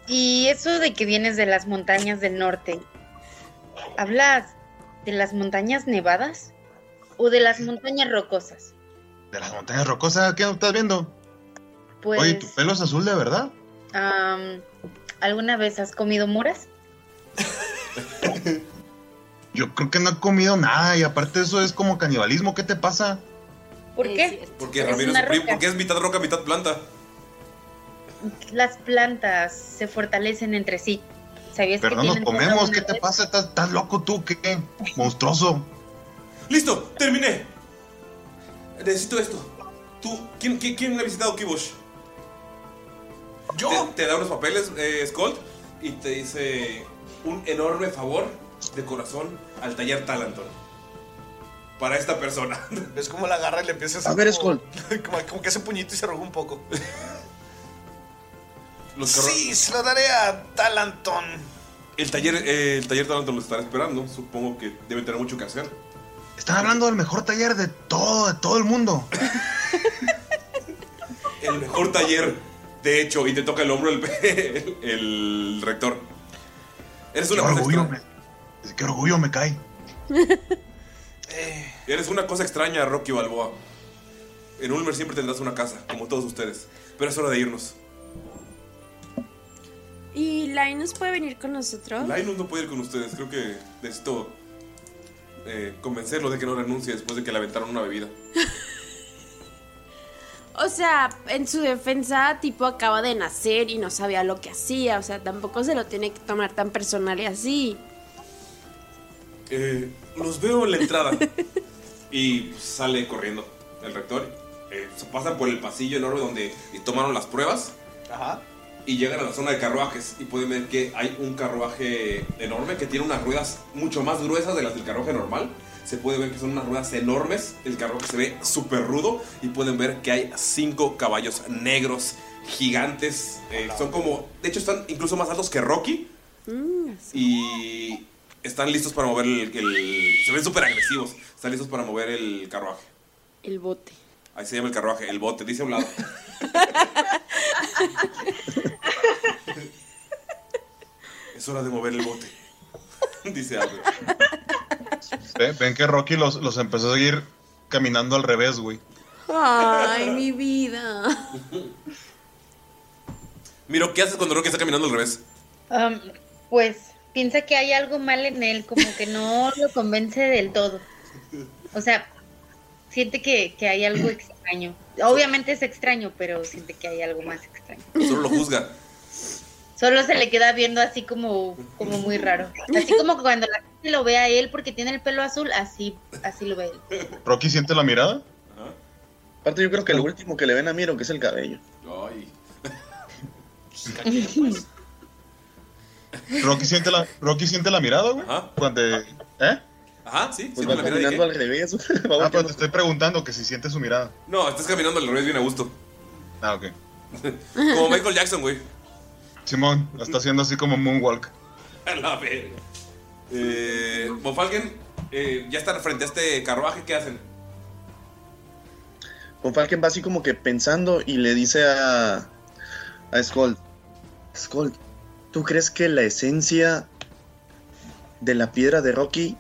Y eso de que vienes de las montañas del norte, ¿hablas de las montañas nevadas o de las montañas rocosas? De las montañas rocosas, ¿qué estás viendo? Pues, Oye, tu pelo es azul de verdad. ¿alguna vez has comido moras? Yo creo que no he comido nada y aparte eso es como canibalismo. ¿Qué te pasa? ¿Por qué? Porque Ramiro es su primo, porque es mitad roca, mitad planta. Las plantas se fortalecen entre sí. ¿Sabías Pero que no nos comemos, ¿qué te pasa? ¿Estás, estás loco tú? ¿Qué? Monstruoso. ¡Listo! ¡Terminé! Necesito esto. ¿Tú? ¿Quién, quién, quién ha visitado Kibosh? ¿Yo? Te, te da unos papeles, eh, Skold, y te dice un enorme favor de corazón al taller Talanton. Para esta persona. ¿Ves cómo la agarra y le empieza a hacer A ver, como, Skull. como, como que hace puñito y se arrugó un poco. Los Sí, se lo daré a Talanton. El taller, eh, el taller Talanton lo estará esperando. Supongo que deben tener mucho que hacer. Están hablando del mejor taller de todo, de todo el mundo. El mejor taller, de hecho, y te toca el hombro el, el, el rector. Eres Qué una cosa orgullo, extraña. me, qué orgullo me cae. Eres una cosa extraña, Rocky Balboa. En Ulmer siempre tendrás una casa, como todos ustedes. Pero es hora de irnos. ¿Y Linus puede venir con nosotros? Linus no puede ir con ustedes. Creo que necesito eh, convencerlo de que no renuncie después de que le aventaron una bebida. O sea, en su defensa, tipo acaba de nacer y no sabía lo que hacía. O sea, tampoco se lo tiene que tomar tan personal y así. Eh, los veo en la entrada. y sale corriendo el rector. Eh, se pasan por el pasillo enorme donde tomaron las pruebas. Ajá. Y llegan a la zona de carruajes. Y pueden ver que hay un carruaje enorme que tiene unas ruedas mucho más gruesas de las del carruaje normal. Se puede ver que son unas ruedas enormes. El carruaje se ve súper rudo. Y pueden ver que hay cinco caballos negros gigantes. Eh, son como. De hecho, están incluso más altos que Rocky. Y están listos para mover el. el- se ven súper agresivos. Están listos para mover el carruaje. El bote. Ahí se llama el carruaje, el bote, dice a un lado. es hora de mover el bote. dice Albert. Ven, ven que Rocky los, los empezó a seguir caminando al revés, güey. Ay, mi vida. Miro, ¿qué haces cuando Rocky está caminando al revés? Am, pues piensa que hay algo mal en él, como que no lo convence del todo. O sea, siente que, que hay algo extraño. Obviamente es extraño, pero siente que hay algo más extraño. Solo lo juzga. Solo se le queda viendo así como, como muy raro. Así como cuando la gente lo ve a él porque tiene el pelo azul, así, así lo ve él. ¿Rocky siente la mirada? aparte yo creo que lo último que le ven a Miro que es el cabello. Ay. ¿Rocky siente la, Rocky siente la mirada, güey? Cuando... ¿Eh? Ajá, sí. Pues siempre va la mirada de caminando al revés. Ah, pero te estoy preguntando que si siente su mirada. No, estás caminando al revés bien a gusto. Ah, ok. Como Michael Jackson, güey. Simón, la está haciendo así como Moonwalk. A la verga. Eh, Von Falken, eh, ya está frente a este carruaje, ¿qué hacen? Von Falken va así como que pensando y le dice a, A Skull. Skull, ¿tú crees que la esencia de la piedra de Rocky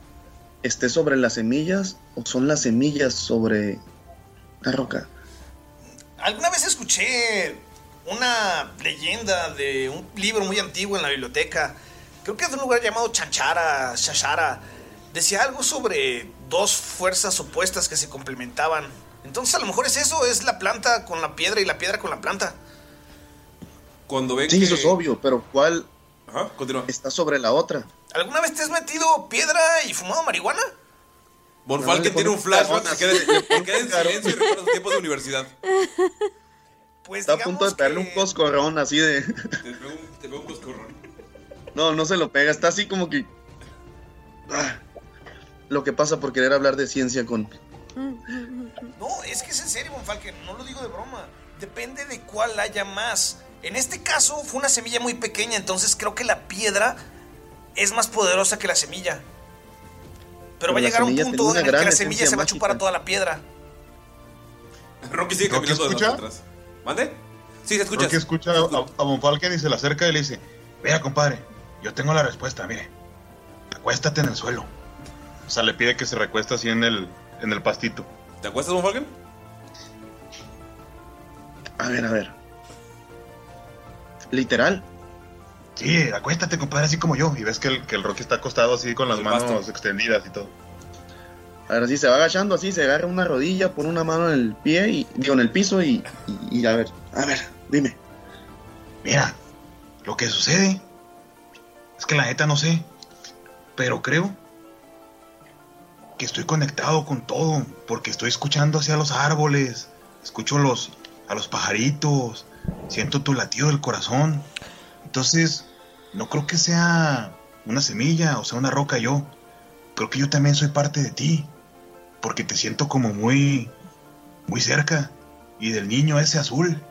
esté sobre las semillas o son las semillas sobre la roca? Alguna vez escuché una leyenda de un libro muy antiguo en la biblioteca. Creo que es de un lugar llamado Chanchara, Shashara. Decía algo sobre dos fuerzas opuestas que se complementaban. Entonces a lo mejor es eso, es la planta con la piedra y la piedra con la planta. Cuando ven Sí, que... eso es obvio, pero ¿cuál Ajá, continúa. está sobre la otra? ¿Alguna vez te has metido piedra y fumado marihuana? Falken le tiene un flashback, se queda, se queda en silencio y recuerda sus tiempos de universidad. Pues Está a punto de pegarle un coscorrón así de... Te pego un, te pego un coscorrón. No, no se lo pega, está así como que... Ah, Lo que pasa por querer hablar de ciencia con... No, es que es en serio, Von Falken, no lo digo de broma. Depende de cuál haya más. En este caso fue una semilla muy pequeña, entonces creo que la piedra es más poderosa que la semilla. Pero, Pero va a llegar un semilla punto en el que la semilla se va a chupar a toda la piedra. Rocky sigue ¿Rocky caminando de atrás. ¿Mande? Sí, se escucha. Que escucha a, a y se le acerca y le dice: Vea, compadre, yo tengo la respuesta, mire. Acuéstate en el suelo. O sea, le pide que se recuesta así en el, en el pastito. ¿Te acuestas, Von Falken? A ver, a ver. Literal. Sí, acuéstate, compadre, así como yo. Y ves que el, que el Rocky está acostado así con las El manos pasto. extendidas y todo. A ver, así se va agachando, así se agarra una rodilla, pone una mano en el pie y digo en el piso y, y, y a ver, a ver, dime. Mira, lo que sucede es que la neta no sé, pero creo que estoy conectado con todo, porque estoy escuchando hacia los árboles, escucho los, a los pajaritos, siento tu latido del corazón. Entonces, no creo que sea una semilla o sea una roca yo. Creo que yo también soy parte de ti, porque te siento como muy, muy cerca. Y del niño ese azul,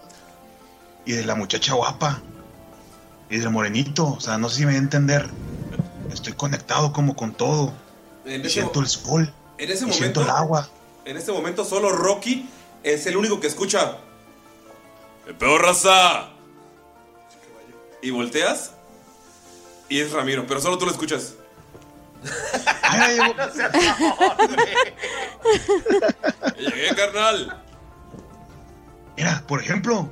y de la muchacha guapa, y del morenito, o sea, no sé si me voy a entender. Estoy conectado como con todo. En Y siento el sol, en ese y siento momento, el agua. en este momento solo Rocky es el único que escucha. ¡El peor raza! Y volteas y es Ramiro, pero solo tú lo escuchas. Ay, llegó- Llegué, carnal. Mira, por ejemplo,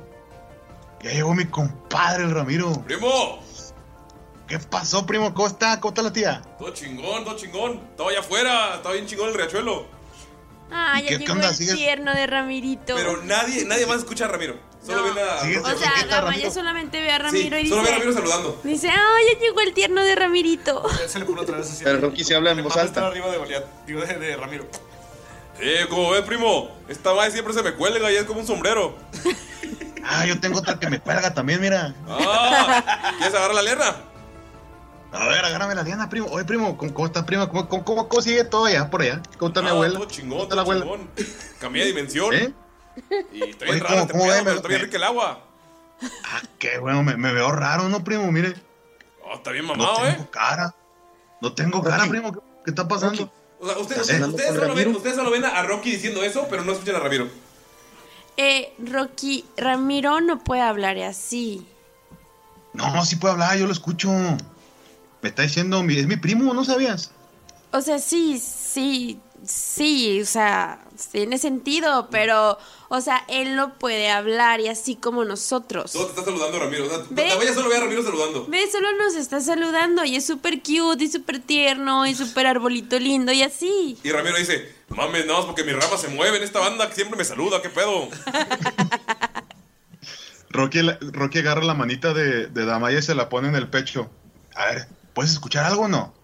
ya llegó mi compadre el Ramiro. Primo, ¿Qué pasó, primo? ¿Cómo está? ¿Cómo está la tía? todo chingón, todo chingón. Estaba allá afuera, estaba bien chingón el riachuelo. Ah, ¿Y ya qué- llegó onda? el ¿Sigues? tierno de Ramirito. Pero nadie, nadie más escucha a Ramiro. Solo No. ven a. Sigue- o sea, ¿Qué tal, Gama ya solamente ve a Sí, Ramiro y solo ve a dice... Ramiro saludando. Dice, ah, ya llegó el tierno de Ramirito. Se le pone otra vez así. Pero Rocky se habla en voz alta. arriba de Goliat, digo de, de Ramiro. Eh, como ves, primo, esta madre siempre se me cuelga y es como un sombrero. Ah, yo tengo otra que me cuelga también, mira. Ah, ¿quieres agarrar la lierna? A ver, agárrame la liana, primo. Oye, primo, ¿cómo, cómo está, primo? ¿Cómo, cómo, cómo- cómo sigue todo allá, por allá? ¿Cómo está mi Ah, abuela? Todo ¿Cómo chingón, está la abuela? chingón. Cambié de dimensión. ¿Eh? Y está bien raro pero está bien rica el agua. Ah, qué bueno, me, me veo raro, ¿no, primo? Mire, Oh, está bien no mamado, tengo ¿eh? cara. No tengo cara, Rocky. primo. ¿Qué, qué está pasando? O sea, ustedes, ¿Estás ustedes, ustedes solo ven, ustedes solo ven a Rocky diciendo eso, pero no escuchan a Ramiro. Eh, Rocky, Ramiro no puede hablar así. No, sí puedo hablar, yo lo escucho. Me está diciendo, es mi primo, ¿no sabías? O sea, sí, sí, sí, o sea, tiene sentido, pero, o sea, él no puede hablar y así como nosotros. Todo te está saludando Ramiro. O sea, solo ve a Ramiro saludando. Ve, solo nos está saludando y es súper cute y súper tierno y súper arbolito lindo y así. Y Ramiro dice, mames, no, porque mi rama se mueve en esta banda que siempre me saluda, ¿qué pedo? Rocky, Rocky agarra la manita de, de Damaya y se la pone en el pecho. A ver, ¿puedes escuchar algo o no?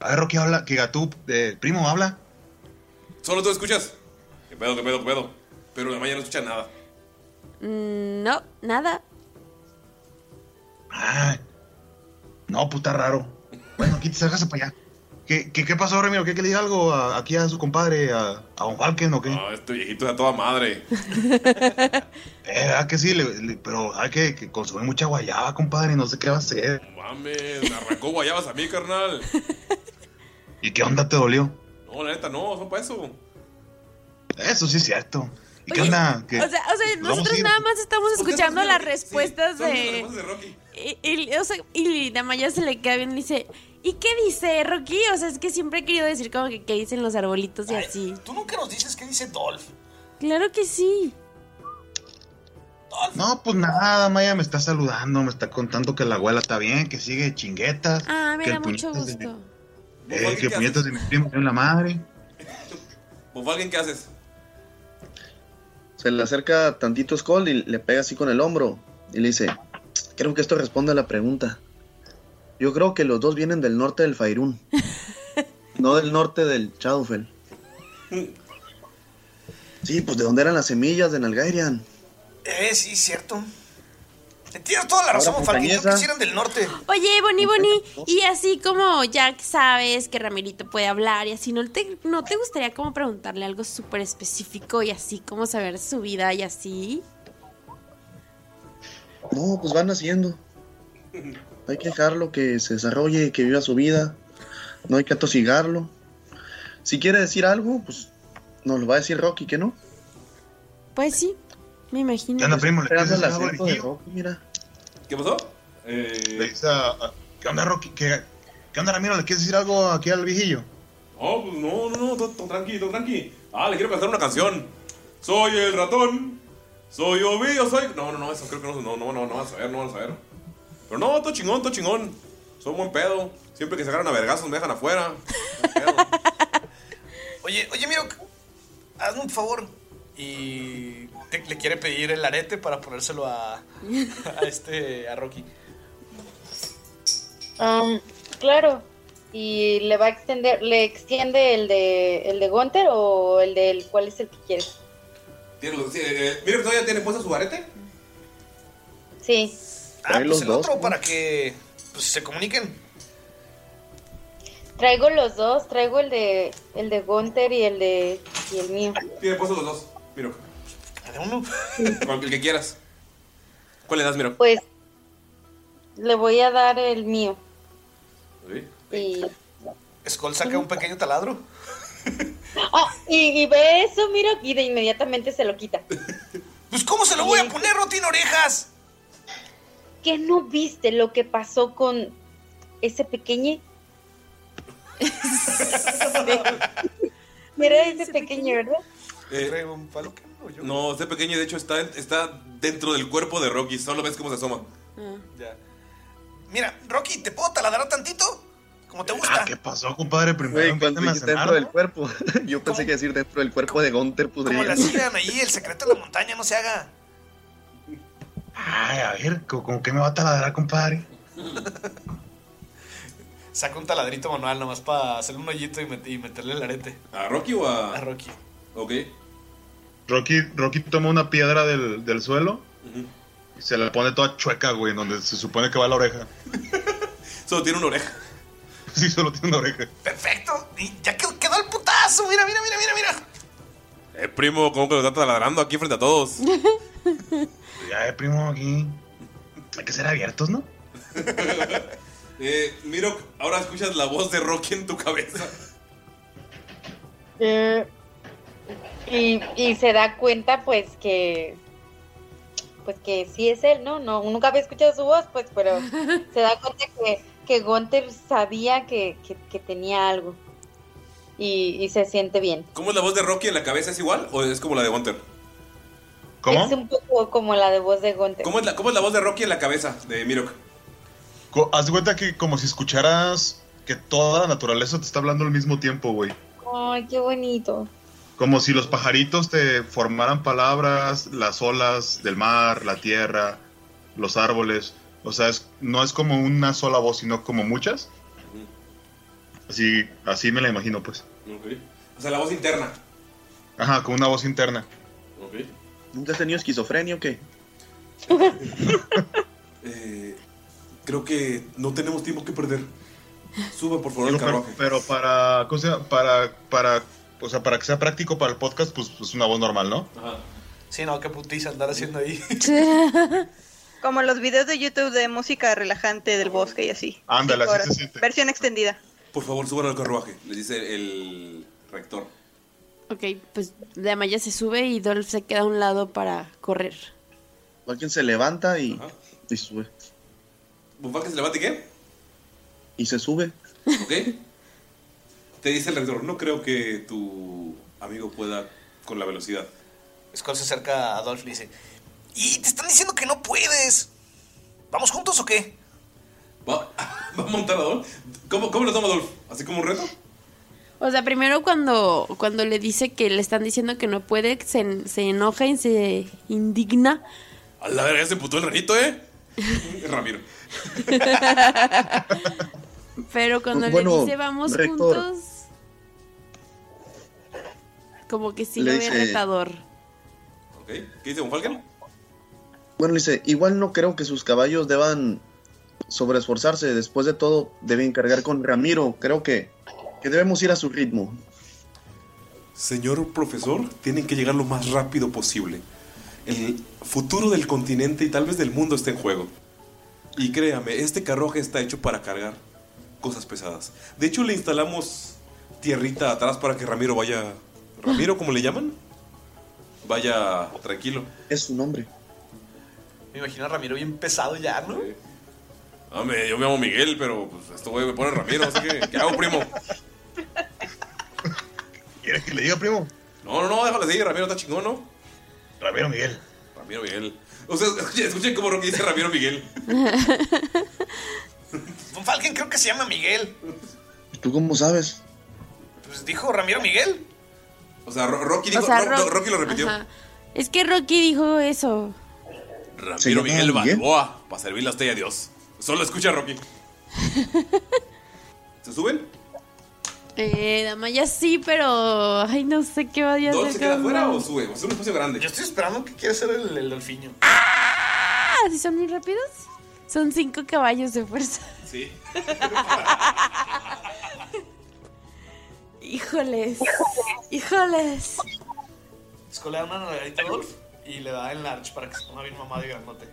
A ver, Rocky habla, que Gatú, eh, primo, habla. Solo tú escuchas. ¿Qué pedo, qué pedo, qué pedo? Pero la Maya no escucha nada. Mm, No, nada. Ay, no, puta raro. Bueno, aquí te salgas para allá. ¿Qué, qué, qué pasó, Ramiro? ¿Qué, que le diga algo a- aquí a su compadre, a, a Von Falken o qué? No, este viejito es a toda madre. Eh, ¿verdad que sí? Le- le- pero hay que, que consume mucha guayaba, compadre, no sé qué va a hacer. No mames, me arrancó guayabas a mí, carnal. ¿Y qué onda te dolió? No, la neta, no, son para eso. Eso sí es cierto. ¿Y qué onda? ¿Qué? O sea, o sea, ¿Nos vamos a nosotros nada más estamos escuchando las respuestas Son las de. respuestas de Rocky. Y, y, o sea, y Damaya se le queda bien y dice. ¿Y qué dice Rocky? O sea, es que siempre he querido decir como que qué dicen los arbolitos y así. Tú nunca nos dices qué dice Dolph. Claro que sí. No, pues nada, Maya me está saludando, me está contando que la abuela está bien, que sigue chinguetas. Ah, me da mucho de- gusto. Eh, que puñetas de mi primo en la madre. Bofalgen, ¿qué haces? Se le acerca tantito Skull y le pega así con el hombro. Y le dice, creo que esto responde a la pregunta. Yo creo que los dos vienen del norte del Fairún. no del norte del Shadowfell. Sí, pues de dónde eran las semillas de Nalgairian. Eh, sí, cierto. Tienes toda la razón, Ahora, Falken. Creo que compañera. sí eran del norte. Oye, Boni Boni, y así como ya sabes que Ramirito puede hablar y así, ¿no te, no te gustaría como preguntarle algo súper específico y así, como saber su vida y así? No, pues van haciendo. Hay que dejarlo que se desarrolle, que viva su vida. No hay que atosigarlo. Si quiere decir algo, pues nos lo va a decir Rocky, que no. Pues sí, me imagino. ¿Qué onda, primo? ¿Le de? Rocky, mira. ¿Qué pasó? Le dice a- a- ¿Qué onda, Rocky? ¿Qué, ¿Qué onda, Ramiro? ¿Le quieres decir algo aquí al viejillo? Oh, pues no, no, no, todo, todo tranqui, todo tranqui. Ah, le quiero cantar una canción. Soy el ratón. Soy Ovidio, soy. No, no, no, eso creo que no, no, no, no, no vas a ver, no vas a ver. Pero no, todo chingón, todo chingón. Soy buen pedo. Siempre que se agarran a vergazos me dejan afuera. Oye, oye, Miro, hazme un favor. Y te- le quiere pedir el arete para ponérselo a, a este, a Rocky. Um, claro. ¿Y le va a extender, le extiende el de el de Gunter o el del cuál es el que quieres? Tiene los- sí, eh, mira, todavía tiene puesto su arete. Sí. Ah, pues los el dos, otro ¿no? para que pues, se comuniquen. Traigo los dos, traigo el de el de Gunter y el de y el mío. Tiene puesto los dos. Mira. Cada uno. Con el que quieras. ¿Cuál le das, mira? Pues le voy a dar el mío. Sí. Y, Skull saca un pequeño taladro. Ah, y, y ve eso, mira, y de inmediatamente se lo quita. Pues, ¿cómo se lo voy a poner? No tiene orejas. ¿Qué no viste lo que pasó con ese pequeño? Mira ese pequeño, ¿verdad? Eh, un palo no, yo. no, este pequeño de hecho está, está dentro del cuerpo de Rocky. Solo ves cómo se asoma. Ya. Mira, Rocky, ¿te puedo taladrar tantito? Como te gusta. Ah, ¿qué pasó, compadre? Primero Güey, cenar, dentro del ¿no? cuerpo, yo pensé que decir dentro del cuerpo de Gunter Como podría. la sigan ahí, el secreto de la montaña no se haga. Ay, a ver, ¿con, con qué me va a taladrar, compadre? Saca un taladrito manual nomás para hacerle un hoyito y, met- y meterle el arete. ¿A Rocky o a.? A Rocky. Ok. Rocky, Rocky toma una piedra del, del suelo y se la pone toda chueca, güey, donde se supone que va la oreja. Solo tiene una oreja. Sí, solo tiene una oreja. Perfecto. Y ya quedó, quedó el putazo. Mira, mira, mira, mira, mira. Eh, primo, ¿cómo que lo está taladrando aquí frente a todos? Ya, eh, primo, aquí. Hay que ser abiertos, ¿no? Eh, Miro, ahora escuchas la voz de Rocky en tu cabeza. Eh, y, y se da cuenta, pues, que. Pues que sí es él, ¿no? no nunca había escuchado su voz, pues, pero se da cuenta que, que Gunther sabía que, que- que tenía algo. Y, y se siente bien. ¿Cómo es la voz de Rocky en la cabeza? ¿Es igual o es como la de Gunter? Es un poco como la de voz de Gunther. ¿Cómo es la, cómo es la voz de Rocky en la cabeza de Mirok? Haz de cuenta que como si escucharas que toda la naturaleza te está hablando al mismo tiempo, güey. Ay, qué bonito. Como si los pajaritos te formaran palabras, las olas del mar, la tierra, los árboles. O sea, es- no es como una sola voz, sino como muchas. Así, así me la imagino, pues. Ok. O sea, la voz interna. Ajá, como una voz interna. Ok. ¿Nunca has tenido esquizofrenia o qué? Eh, creo que no tenemos tiempo que perder. Suba, por favor, el Digo, pero, carruaje. pero para, ¿cómo se llama? para, para, o sea, para que sea práctico para el podcast, pues es una voz normal, ¿no? Ajá. Sí, no, qué putiza andar haciendo ahí. Como los videos de YouTube de música relajante del bosque y así. Ándale, así se siente. Versión extendida. Por favor, suban al carruaje, le dice el rector. Ok, pues Damaya se sube y Dolph se queda a un lado para correr. Alguien se levanta y, y sube. ¿Bufal que se levante qué? Y se sube. ¿Ok? Te dice el rector, no creo que tu amigo pueda con la velocidad. Skull se acerca a Dolph y le dice: Y te están diciendo que no puedes. ¿Vamos juntos o qué? ¿Va, va a montar a Dolph? ¿Cómo, ¿Cómo lo toma Dolph? ¿Así como un reto? O sea, primero cuando, cuando le dice que le están diciendo que no puede, se, se enoja y se indigna. A la verga, ya se emputó el ranito, ¿eh? Ramiro. Pero cuando Bueno, le dice vamos rector. juntos, como que sí Le lo ve dice- retador. ¿Ok? ¿Qué dice? Bueno, dice, igual no creo que sus caballos deban sobreesforzarse. Después de todo, deben cargar con Ramiro. Creo que, que debemos ir a su ritmo. Señor profesor, tienen que llegar lo más rápido posible. El futuro del continente y tal vez del mundo está en juego. Y créame, este carruaje está hecho para cargar cosas pesadas. De hecho, le instalamos tierrita atrás para que Ramiro vaya... ¿Ramiro, cómo le llaman? Vaya tranquilo. Es su nombre. Me imagino a Ramiro bien pesado ya, ¿no? Hombre, yo me llamo Miguel, pero pues, esto güey me pone Ramiro, así que ¿qué hago, primo? ¿Quieres que le diga, primo? No, no, no, déjalo así, Ramiro está chingón, ¿no? Ramiro Miguel. Ramiro Miguel. O sea, escuchen, escuchen cómo Rocky dice Ramiro Miguel. Von Falken creo que se llama Miguel. ¿Tú cómo sabes? Pues dijo Ramiro Miguel. O sea, Ro- Rocky O dijo, sea, Ro- Ro- Rocky lo repitió. Ajá. Es que Rocky dijo eso. ¿Se Ramiro Miguel? Balboa, para servirle a usted y a Dios. Solo escucha a Rocky. ¿Se suben? Eh, Damaya sí, pero. Ay, no sé qué vaya a ¿Dolph hacer. se queda afuera o sube? O sea, un espacio grande. Yo estoy esperando que quiere ser el, el delfiño. Ah, ¿sí son muy rápidos? Son cinco caballos de fuerza. Sí. Híjoles. Híjoles. Skull le da una nalgadita a Dolph y le da el large para que se ponga bien mamado y grandote.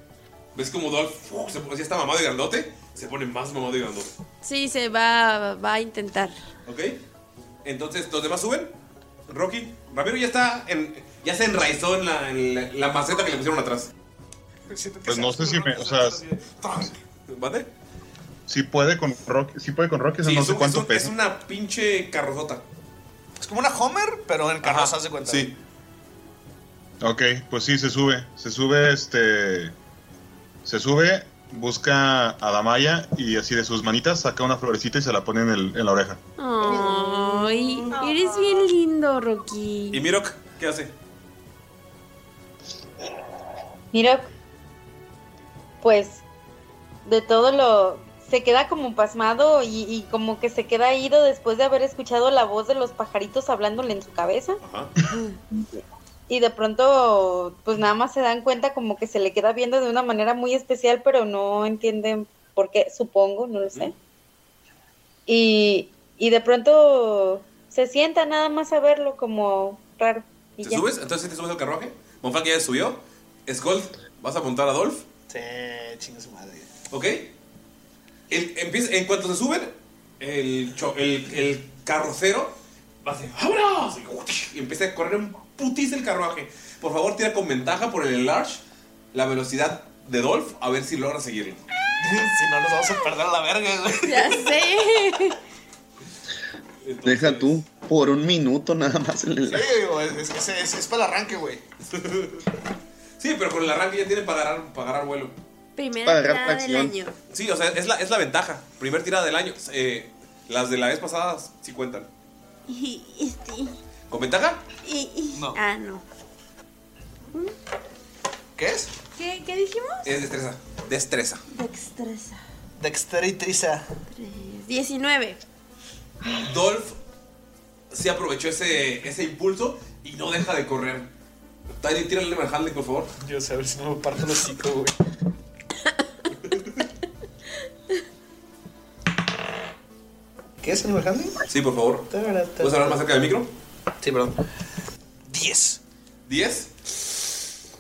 ¿Ves como Dolph uf, se, ya está mamado y grandote? Se pone más mamado y grandote. Sí, se va, va a intentar. ¿Ok? Entonces, ¿los demás suben? Rocky, Ramiro ya está en, ya se enraizó en la, en la- la maceta que le pusieron atrás. Pues no sé si me. O sea, ¿Vale? Si puede con Rocky, si puede con Rocky, o sea, Sí, no es, sé un- cuánto es un- es pesa. una pinche carrozota. Es como una Homer, pero en carroza, Ajá, de cuenta. Sí. Ok, pues sí, se sube. Se sube, este. Se sube, busca a Damaya y así de sus manitas saca una florecita y se la pone en, el- en la oreja. Ay, eres bien lindo, Rocky. ¿Y Mirok qué hace? Mira, pues de todo lo... Se queda como pasmado y, y como que se queda ido después de haber escuchado la voz de los pajaritos hablándole en su cabeza. Ajá. Y de pronto, pues nada más se dan cuenta como que se le queda viendo de una manera muy especial, pero no entienden por qué, supongo, no lo sé. Y, y de pronto se sienta nada más a verlo como raro. Y ¿Te ya. subes? Entonces ¿sí te subes al carruaje. Monfalk ya subió. Skull, ¿vas a apuntar a Dolph? Sí, chinga su madre. ¿Ok? El- empieza- en cuanto se suben, el, cho- el, el carrocero va a hacer ¡Vámonos! Y empieza a correr un putiza el carruaje. Por favor, tira con ventaja por el enlarge la velocidad de Dolph, a ver si logra seguirlo. si no, nos vamos a perder a la verga, güey. Ya sé. Deja tú por un minuto nada más. el- Sí, es, es, es- es para el arranque, güey. Sí, pero con el arranque ya tiene para agarrar, para agarrar vuelo. Primera Para tirada del año. Sí, o sea, es la, es la ventaja. Primer tirada del año. Eh, las de la vez pasada sí cuentan. Y, este, ¿Con ventaja? No. Ah, no. ¿Qué es? ¿Qué, qué dijimos? Es destreza. Destreza. Dextreza. Dexteritriza. 19. Dolph sí aprovechó ese, ese impulso y no deja de correr. Tiny, tírale el handling, por favor. Yo sé, a ver si no me parto el hocico, güey. ¿Qué es Animal Handling? Sí, por favor. ¿Puedes hablar más cerca del micro? Sí, perdón. 10. ¿10?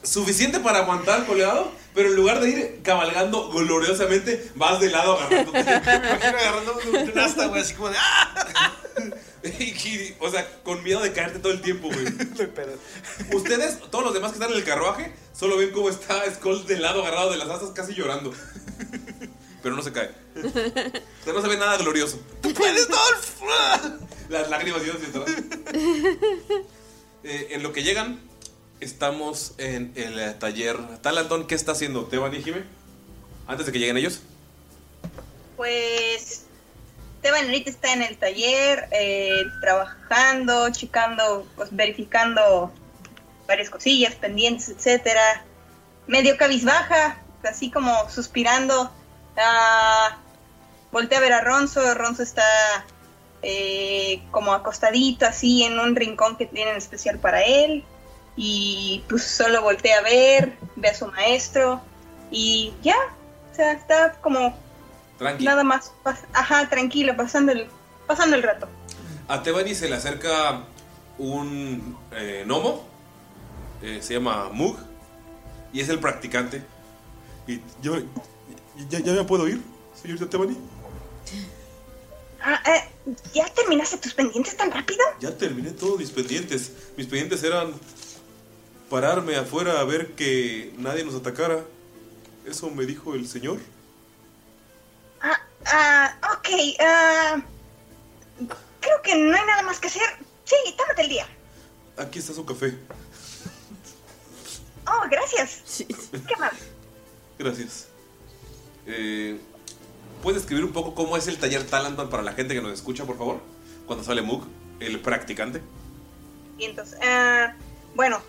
Suficiente para aguantar colgado, pero en lugar de ir cabalgando gloriosamente, vas de lado agarrándote. Imagino agarrando un asta, güey, así como de ¡ah! Y- y, o sea, con miedo de caerte todo el tiempo, güey. Ustedes, todos los demás que están en el carruaje, solo ven cómo está Skull del lado agarrado de las asas casi llorando. Pero no se cae. No se ve nada glorioso. ¡Tú puedes! Las lágrimas atrás. Eh, en lo que llegan, estamos en el taller. Talanton, ¿qué está haciendo? ¿Teban y Jime? Antes de que lleguen ellos. Pues Teban ahorita está en el taller, eh, trabajando, checando, pues verificando varias cosillas, pendientes, etcétera. Medio cabizbaja, así como suspirando. Ah, voltea a ver a Ronzo, Ronzo está eh, como acostadito así en un rincón que tienen especial para él. Y pues solo voltea a ver, ve a su maestro y ya, o sea, está como Tranqui. Nada más, ajá, tranquilo, pasando el, pasando el rato. A Tebani se le acerca un eh, gnomo. eh, se llama Mug. Y es el practicante. Y yo. ¿Ya, ya me puedo ir, señorita Tebani? Ah, eh, ¿Ya terminaste tus pendientes tan rápido? Ya terminé todos mis pendientes. Mis pendientes eran pararme afuera a ver que nadie nos atacara. Eso me dijo el señor. Ah, ah, ok, ah, creo que no hay nada más que hacer. Sí, tómate el día. Aquí está su café. Oh, gracias. Qué mal. Gracias. Eh, ¿Puedes escribir un poco cómo es el taller Talanton para la gente que nos escucha, por favor? Cuando sale Mug, el practicante. Entonces, ah, bueno,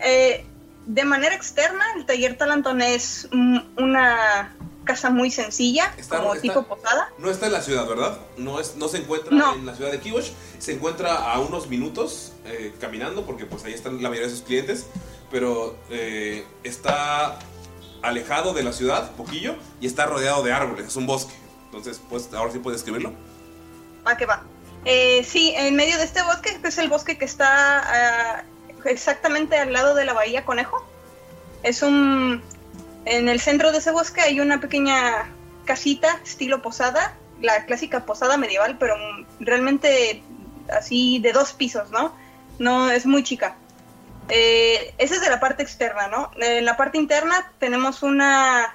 eh, de manera externa, el taller Talanton es una casa muy sencilla, Está- como está- tipo posada. No está en la ciudad, ¿verdad? No, es, no se encuentra No. en la ciudad de Kibosh. Se encuentra a unos minutos eh, caminando, porque pues ahí están la mayoría de sus clientes. Pero eh, está alejado de la ciudad, poquillo, y está rodeado de árboles. Es un bosque. Entonces, pues ahora sí puedes escribirlo. Va que va. Eh, sí, en medio de este bosque, que es el bosque que está ah, exactamente al lado de la bahía Conejo. Es un... En el centro de ese bosque hay una pequeña casita estilo posada, la clásica posada medieval, pero realmente así de dos pisos, ¿no? No, es muy chica. Eh, esa es de la parte externa, ¿no? En la parte interna tenemos una,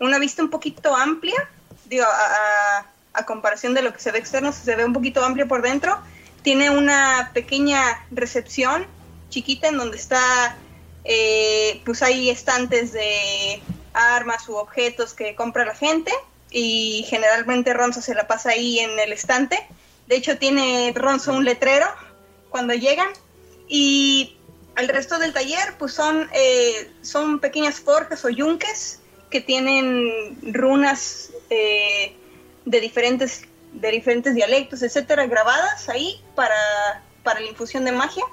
una vista un poquito amplia, digo, a, comparación de lo que se ve externo, se ve un poquito amplia por dentro. Tiene una pequeña recepción chiquita en donde está, eh, pues hay estantes de armas u objetos que compra la gente y generalmente Ronzo se la pasa ahí en el estante. De hecho tiene Ronzo un letrero cuando llegan y el resto del taller pues son, eh, son pequeñas forjas o yunques que tienen runas eh, de diferentes de diferentes dialectos, etcétera, grabadas ahí para, para la infusión de magia.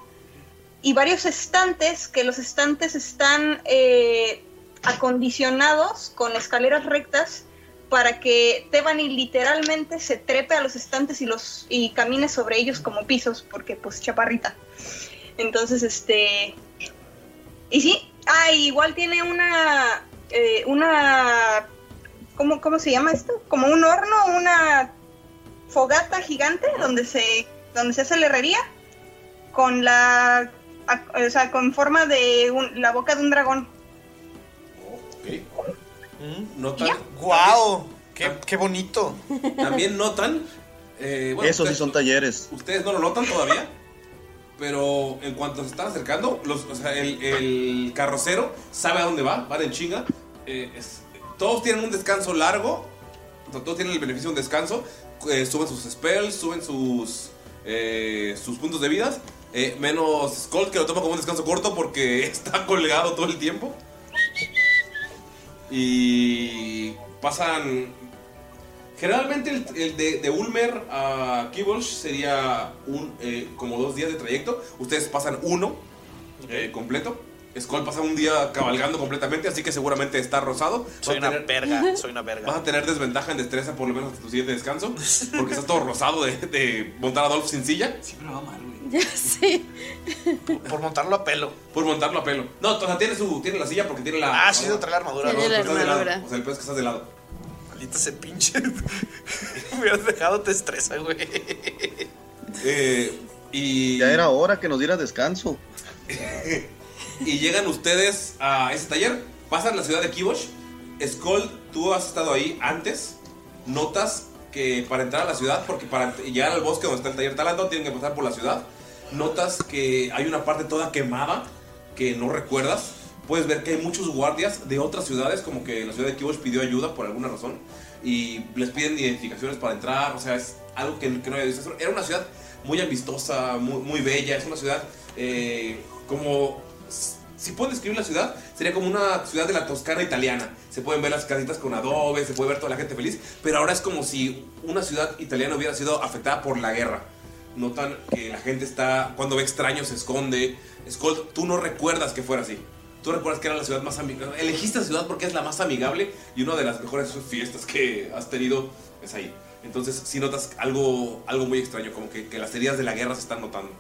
Y varios estantes, que los estantes están eh, acondicionados con escaleras rectas para que Tebani literalmente se trepe a los estantes y los y camine sobre ellos como pisos, porque pues chaparrita. Entonces, este. Y sí, ah, igual tiene una. eh, una. ¿cómo, ¿Cómo se llama esto? Como un horno, una fogata gigante donde se. donde se hace la herrería. Con la. a- o sea, con forma de un- la boca de un dragón. Notan. ¡Guau! Qué, ¡Qué bonito! También notan. eh, bueno, Esos sí son talleres. Ustedes no lo notan todavía. Pero en cuanto se están acercando, el, el carrocero sabe a dónde va, va de chinga. Eh, todos tienen un descanso largo. todos tienen el beneficio de un descanso. eh, suben sus spells, suben sus, eh, sus puntos de vida. menos Skull que lo toma como un descanso corto porque está colgado todo el tiempo. Y pasan Generalmente el, el de, de Ulmer a Kibolsh sería un, eh, como dos días de trayecto. Ustedes pasan uno eh, completo. Skull pasa un día cabalgando completamente, así que seguramente está rosado. Soy una tener- verga, soy una verga. Vas a tener desventaja en destreza por lo menos hasta tu siguiente descanso. Porque estás todo rosado de, de montar a Dolph sin silla. Siempre va mal, güey. Ya sé. Por montarlo a pelo. Por montarlo a pelo. No, o sea, tiene, su, tiene la silla porque tiene la. Ah, sí, la armadura. Tiene No, la armadura. O sea, el es que estás de lado. Maldita se pinche. Me hubieras dejado, te estresa, güey. Eh, y Ya era hora que nos diera descanso. y llegan ustedes a ese taller, pasan la ciudad de Kibosh. Skull, tú has estado ahí antes. Notas que para entrar a la ciudad, porque para llegar al bosque donde está el taller Talanton tienen que pasar por la ciudad. Notas que hay una parte toda quemada que no recuerdas. Puedes ver que hay muchos guardias de otras ciudades, como que la ciudad de Kibosh pidió ayuda por alguna razón. Y les piden identificaciones para entrar. O sea, es algo que, que no había visto. Era una ciudad muy amistosa, muy, muy bella. Es una ciudad eh, como si puedo describir la ciudad, sería como una ciudad de la Toscana italiana. Se pueden ver las casitas con adobe, se puede ver toda la gente feliz, pero ahora es como si una ciudad italiana hubiera sido afectada por la guerra. Notan que la gente está, cuando ve extraños, se esconde. Skull, tú no recuerdas que fuera así. Tú recuerdas que era la ciudad más amigable. Elegiste la ciudad porque es la más amigable y una de las mejores fiestas que has tenido es ahí. Entonces, si notas algo, algo muy extraño, como que, que las heridas de la guerra se están notando.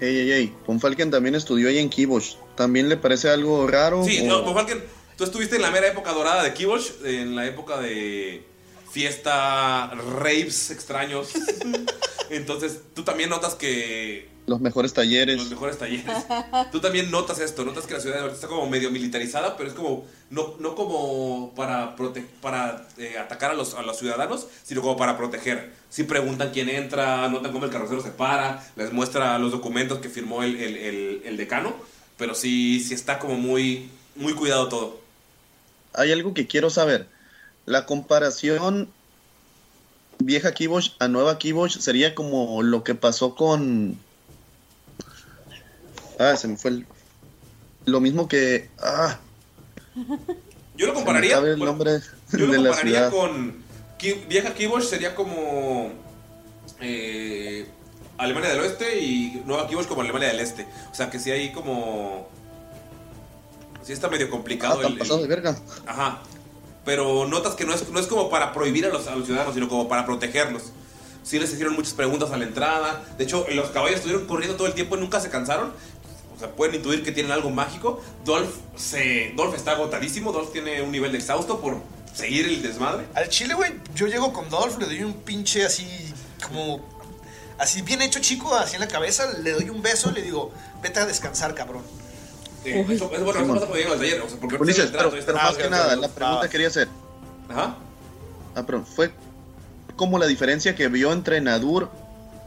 Ey, ey, ey. Falken también estudió ahí en Kibosh. ¿También le parece algo raro? Sí, o- no, Falken, tú estuviste en la mera época dorada de Kibosh, en la época de fiesta, raves extraños. Entonces, tú también notas que Los mejores talleres. los mejores talleres. Tú también notas esto, notas que la ciudad está como medio militarizada, pero es como no, no como para prote- para eh, atacar a los, a los ciudadanos, sino como para proteger. Si preguntan quién entra, notan cómo el carrocero se para, les muestra los documentos que firmó el, el- el- el decano, pero sí, sí está como muy, muy cuidado todo. Hay algo que quiero saber. La comparación vieja Kibosh a nueva Kibosh sería como lo que pasó con... Ah, se me fue el... Lo mismo que... Ah, Yo lo compararía, sabe el bueno, nombre yo lo de compararía con vieja Kibosh sería como eh, Alemania del Oeste y Nueva Kibosh como Alemania del Este. O sea que sí hay como sí está medio Ah, complicado tan el- el- pasado de verga. Ajá. Pero notas que no es, no es como para prohibir a los, a los ciudadanos, sino como para protegerlos. Sí les hicieron muchas preguntas a la entrada. De hecho, los caballos estuvieron corriendo todo el tiempo y nunca se cansaron. O sea, pueden intuir que tienen algo mágico. Dolph, se, Dolph está agotadísimo. Dolph tiene un nivel de exhausto por seguir el desmadre. Al chile, güey, yo llego con Dolph, le doy un pinche así, como. Así bien hecho, chico, así en la cabeza, le doy un beso y le digo, vete a descansar, cabrón. Eh, eso, eso, bueno, eso pasa cuando llegan al taller. O sea, porque Ulises, pero, pero entrando, más que nada, la pregunta que quería hacer. Ajá. Ah, perdón, fue como la diferencia que vio entre Nadur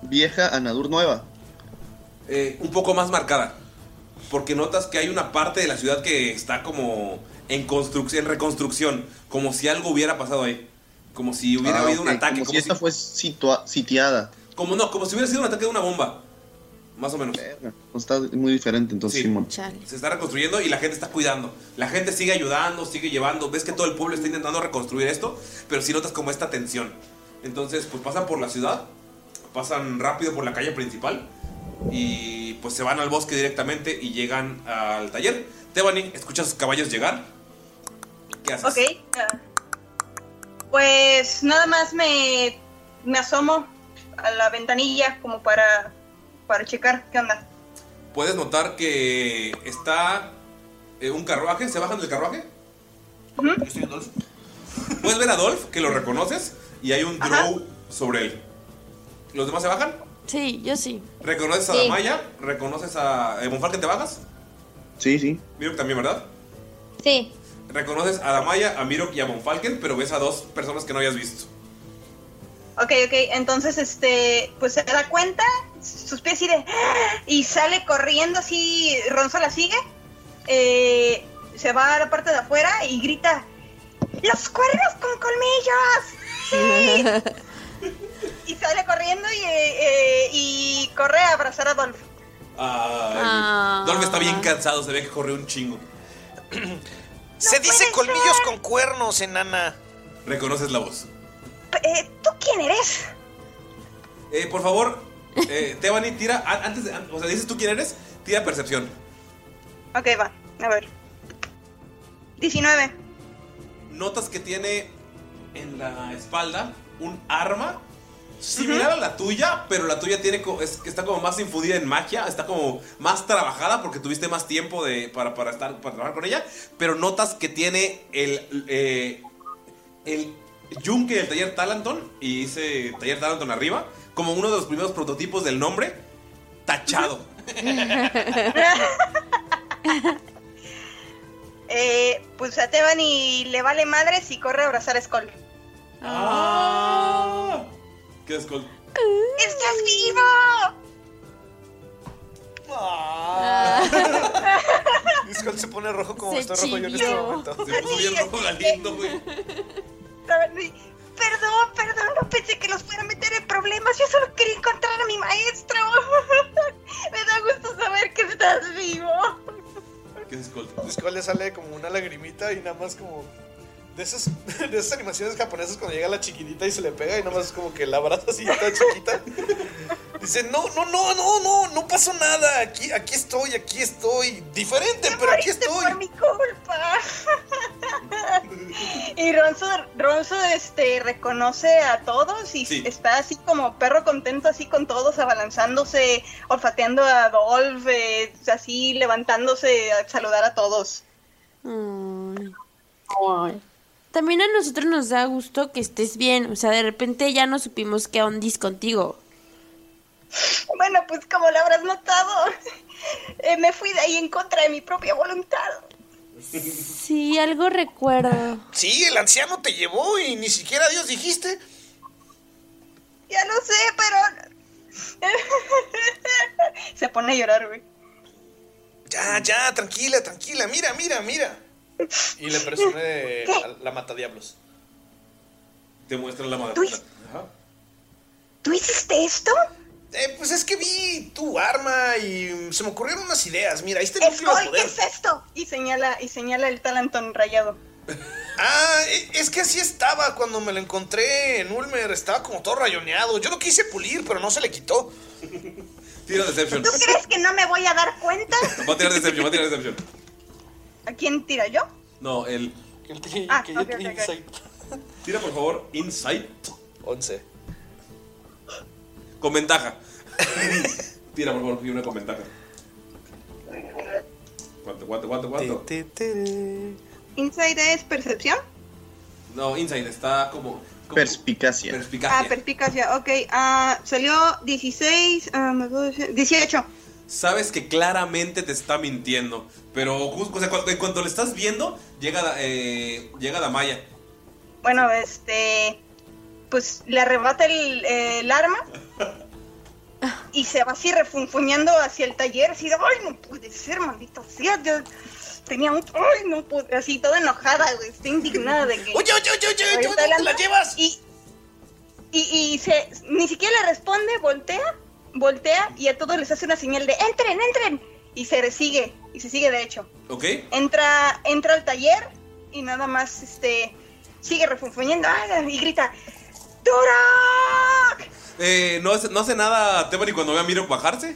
vieja a Nadur nueva. eh, un poco más marcada. Porque notas que hay una parte de la ciudad que está como en construcción, en reconstrucción, como si algo hubiera pasado ahí. Como si hubiera Ah, habido un ok, ataque, Como, como, si esta fue situa- sitiada. como no, como si hubiera sido un ataque de una bomba. Más o menos. No Está muy diferente entonces, Sí. Simón. Se está reconstruyendo y la gente está cuidando. La gente sigue ayudando, sigue llevando. Ves que todo el pueblo está intentando reconstruir esto, pero sí notas como esta tensión. Entonces, pues pasan por la ciudad, pasan rápido por la calle principal y pues se van al bosque directamente y llegan al taller. Tebani, escuchas caballos llegar. ¿Qué haces? Ok. Pues nada más me, me asomo a la ventanilla como para, para checar qué onda. Puedes notar que está eh, un carruaje. ¿Se bajan del carruaje? Puedes ver a Dolph, que lo reconoces, y hay un drow sobre él. ¿Los demás se bajan? Sí, yo sí. ¿Reconoces a Sí. Damaya? ¿Reconoces a eh, Monfalken? ¿Te bajas? Sí, sí. Mirok también, ¿verdad? Sí. Reconoces a Damaya, a Mirok y a Monfalken, pero ves a dos personas que no habías visto. Ok, ok, entonces este, pues se da cuenta, suspira así de. y sale corriendo así, Ronzo la sigue, eh, se va a la parte de afuera y grita: ¡Los cuernos con colmillos! ¡Sí! y sale corriendo y, eh, eh, y corre a abrazar a Dolph. Ay, Ah. Dolph está bien cansado, se ve que corrió un chingo. Se dice colmillos con cuernos, enana. Reconoces la voz. Eh, ¿Tú quién eres? Eh, por favor, eh, Tebani, tira. a- Antes de. an- O sea, dices tú quién eres, tira percepción. Ok, va, a ver. 19. Notas que tiene en la espalda un arma similar a la tuya, pero la tuya tiene co- es que está como más infundida en magia, está como más trabajada porque tuviste más tiempo de, para, para estar para trabajar con ella, pero notas que tiene el eh, el yunque del taller Talanton y dice taller Talanton arriba, como uno de los primeros prototipos del nombre, tachado. Eh, pues a Tebani le vale madres y corre a abrazar a Skull. Ah. ¿Qué es Colt? ¡Estás vivo! Y Skull se pone rojo como Se está rojo yo en este momento. Se puso bien rojo Galindo, güey. Perdón, perdón, no pensé que los fuera a meter en problemas. Yo solo quería encontrar a mi maestro. Me da gusto saber que estás vivo. ¿Qué es Colt? Skull le sale como una lagrimita y nada más como. De esas, de esas animaciones japonesas cuando llega la chiquitita y se le pega y nada más es como que la abraza así toda chiquita. Dice, no, no, no, no, no, no pasó nada. Aquí, aquí estoy, aquí estoy. Diferente, pero aquí estoy. Por mi culpa. y Ronzo, Ronzo este, reconoce a todos y está así como perro contento, así con todos, abalanzándose, olfateando a Dolph, eh, así levantándose a saludar a todos. Ay. También a nosotros nos da gusto que estés bien. O sea, de repente ya no supimos qué ondis contigo. Bueno, pues como lo habrás notado, eh, me fui de ahí en contra de mi propia voluntad. Sí, algo recuerdo. Sí, el anciano te llevó y ni siquiera Dios dijiste. Ya lo sé, pero... Se pone a llorar, güey. Ya, ya, tranquila, tranquila. Mira, mira, mira. Y le presume a la mata diablos. Te muestra la madre. ¿Tú, Ajá. ¿Tú hiciste esto? Eh, pues es que vi tu arma y se me ocurrieron unas ideas. Mira, ahí está el Skull, ¿qué poder. es esto? Y señala, y señala el talantón rayado. Ah, e- es que así estaba cuando me lo encontré en Ulmer. Estaba como todo rayoneado. Yo lo quise pulir, pero no se le quitó. Tira Deception. ¿Tú crees que no me voy a dar cuenta? Va a tirar Deception, va a tirar Deception. ¿A quién tira yo? No, el. Ah, ok, ok, ok. Tira por favor Insight. 11. Con ventaja. Tira por favor, y una con ventaja. ¿Cuánto, cuánto, cuánto, cuánto? ¿Inside es percepción? No, Insight está como. como Perspicacia. Ah, perspicacia. perspicacia, ok. Ah, salió 16, ah, me puedo decir- 18. Sabes que claramente te está mintiendo. Pero justo, o sea, cuando, en cuanto le estás viendo, llega, la- eh, llega la Maya. Bueno, este. Pues le arrebata el, el arma. Y se va así refunfuñando hacia el taller. Así de, ay, no puede ser, maldito sea. Yo tenía un. Ay, no puede. Así toda enojada, güey. Estoy indignada de que. Oye, oye, oye, ¿dónde la llevas? Y, y, y se, ni siquiera le responde, voltea, voltea y a todos les hace una señal de entren, entren. Y se sigue, y se sigue de hecho. ¿Ok? Entra, entra al taller y nada más este sigue refunfuñando y grita ¡Durak! Eh, ¿no, hace, ¿No hace nada Tebani cuando ve a Miro bajarse?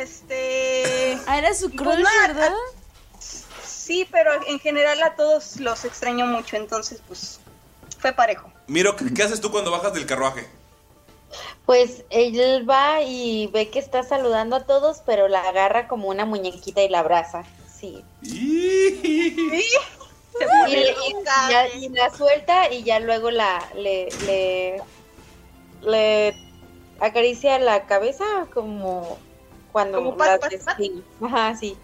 Este. Ah, era su crush, no, a- ¿verdad? Sí, pero en general a todos los extraño mucho, entonces pues fue parejo. Miro, ¿qué haces tú cuando bajas del carruaje? Pues él va y ve que está saludando a todos, pero la agarra como una muñequita y la abraza. Sí. Y, le- y ya- y la suelta y ya luego la le, le, le acaricia la cabeza como cuando Como pat, la pat, pat. despide. Ajá, sí.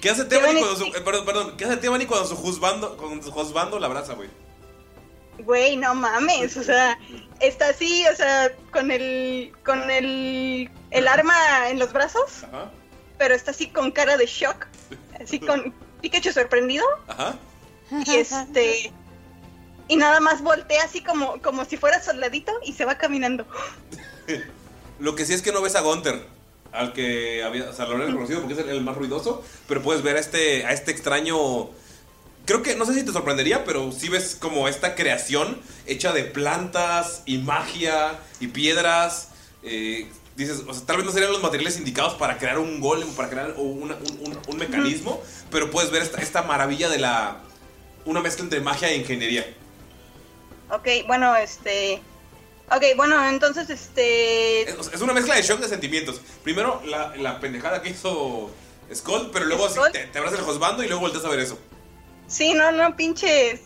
¿Qué hace Tebani cuando su, eh, perdón, perdón, ¿qué hace Tebani cuando su juzbando, cuando su juzbando la abraza, güey? Güey, no mames, o sea, está así, o sea, con el con el el arma en los brazos, Ajá, pero está así con cara de shock, así con Pikachu sorprendido ajá. y este y nada más voltea así como como si fuera soldadito y se va caminando. Lo que sí es que no ves a Gunter, al que había, o sea, lo reconocido porque es el, el más ruidoso, pero puedes ver a este, a este extraño... Creo que, no sé si te sorprendería, pero sí ves como esta creación hecha de plantas y magia y piedras. eh, dices, o sea, tal vez no serían los materiales indicados para crear un golem, para crear una- un, un- un mecanismo, pero puedes ver esta, esta maravilla de la... Una mezcla entre magia e ingeniería. Ok, bueno, este Ok, bueno, entonces este Es, es una mezcla de shock de sentimientos. Primero, la, la pendejada que hizo Skull, pero luego así te, te abras el josbando y luego volteas a ver eso. Sí, no, no, pinches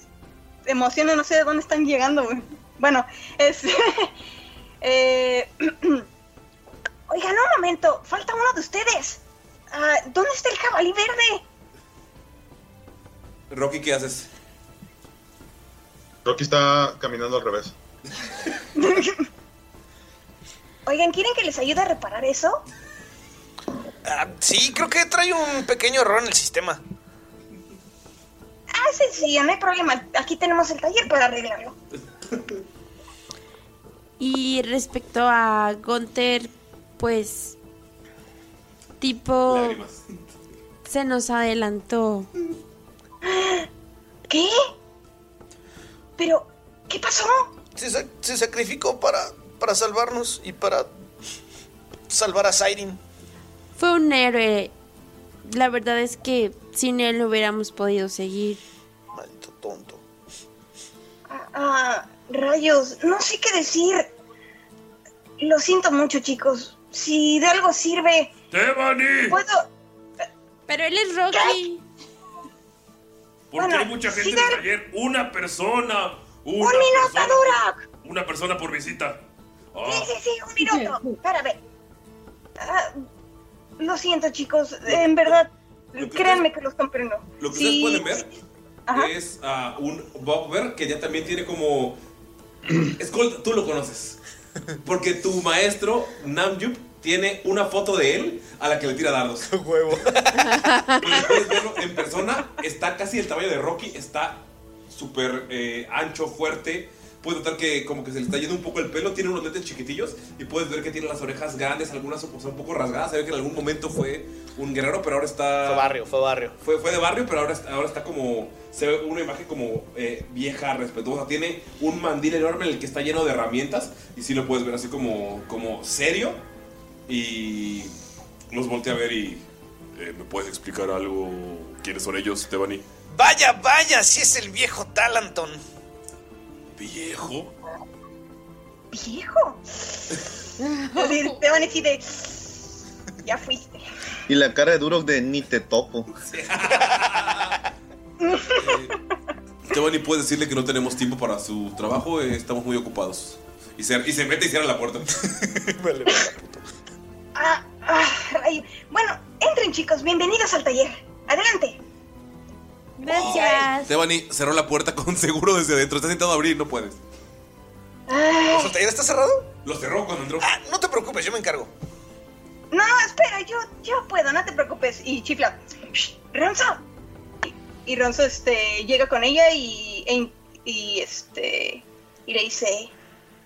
emociones, no sé de dónde están llegando, güey. Bueno, es, Eh, Oigan, un momento, falta uno de ustedes. Ah, ¿Dónde está el jabalí verde? Rocky, ¿qué haces? Rocky está caminando al revés. Oigan, ¿quieren que les ayude a reparar eso? Ah, sí, creo que trae un pequeño error en el sistema. Ah, sencillo, no hay problema. Aquí tenemos el taller para arreglarlo. Y respecto a Gunter, pues. Tipo. Lágrimas. Se nos adelantó. ¿Qué? Pero, ¿qué pasó? Se, se sacrificó para, para salvarnos y para salvar a Siren. Fue un héroe. La verdad es que sin él no hubiéramos podido seguir. Maldito tonto. Ah, rayos, no sé qué decir. Lo siento mucho, chicos. Si de algo sirve, ¡Tebani! puedo. Pero él es Rocky. Porque Bueno, hay mucha gente en el taller. Una persona. Una ¡Un minuto, persona, Durak! Una persona por visita. Ah, Sí, sí, sí, un minuto. Espérame. Ah, lo siento, chicos. En verdad, créanme que los comprendo. Lo que Sí, ustedes pueden ver es a un Bobber que ya también tiene como. Skull, tú lo conoces. Porque tu maestro, Namjup, tiene una foto de él a la que le tira dardos. Huevo. puedes verlo en persona. Está casi del tamaño de Rocky. Está súper eh, ancho, fuerte. Puedes notar que como que se le está yendo un poco el pelo. Tiene unos lentes chiquitillos. Y puedes ver que tiene las orejas grandes. Algunas o sea, un poco rasgadas. Se ve que en algún momento fue un guerrero, pero ahora está... Fue barrio, fue barrio. Fue, fue de barrio, pero ahora, está- ahora está como. Se ve una imagen como eh, vieja, respetuosa. Tiene un mandil enorme en el que está lleno de herramientas. Y sí lo puedes ver así como, como serio. Y los voltea a ver y. eh, ¿Me puedes explicar algo? ¿Quiénes son ellos, Tebani? Vaya, vaya, si es el viejo Talanton. ¿Viejo? ¿Viejo? Te van a decir de. Ya fuiste. Y la cara de Durok de ni te topo. Tebani puede decirle que no tenemos tiempo para su trabajo. eh, estamos muy ocupados. Y se, y se mete y cierra la puerta. Ah, ah, rayo. Bueno, entren, chicos. Bienvenidos al taller. Adelante. Gracias. Tebani cerró la puerta con seguro desde adentro. Está intentando abrir y no puedes. ¿El taller está cerrado? Lo cerró cuando entró. Ah, no te preocupes, yo me encargo. No, espera, yo, yo puedo, no te preocupes. Y chifla. "Shh, Ronzo. Y, y Ronzo este, llega con ella y, e- y este y le dice,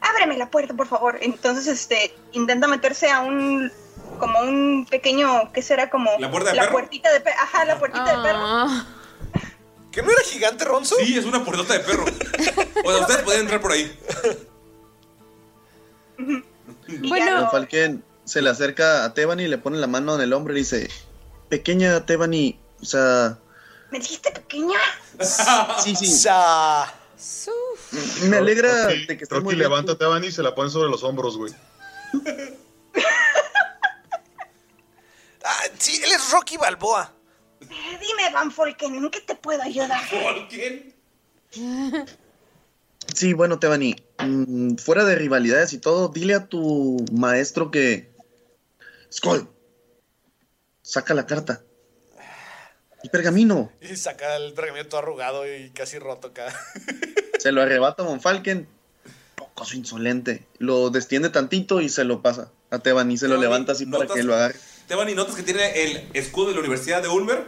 ábreme la puerta, por favor. Entonces, este, intenta meterse a un como un pequeño, ¿qué será? Como ¿La puerta de perro? puertita de perro. Ajá, la puertita de perro. Ah. ¿Que no era gigante, Ronzo? Sí, es una puertota de perro. O sea, ustedes pueden entrar por ahí. Don Falken se le acerca a Tebani y le pone la mano en el hombro y le dice: Pequeña Tebani, o sea, ¿Me dijiste pequeña? sí, sí. Sa- Me alegra Rocky, de que estés Rocky muy bien. levanta a Tebani y se la pone sobre los hombros, güey. Ah, sí, él es Rocky Balboa. Eh, Dime, Van Folken, ¿en qué te puedo ayudar? Sí, bueno, Tebani, mm, fuera de rivalidades y todo, dile a tu maestro que. Skull, saca la carta. El pergamino. Y saca el pergamino todo arrugado y casi roto acá. Se lo arrebata a Von Falken. Poco insolente. Lo destiende tantito y se lo pasa a Tebani. Se lo Tebani, levanta así para que lo agarre. Tebani, notas que tiene el escudo de la Universidad de Ulmer.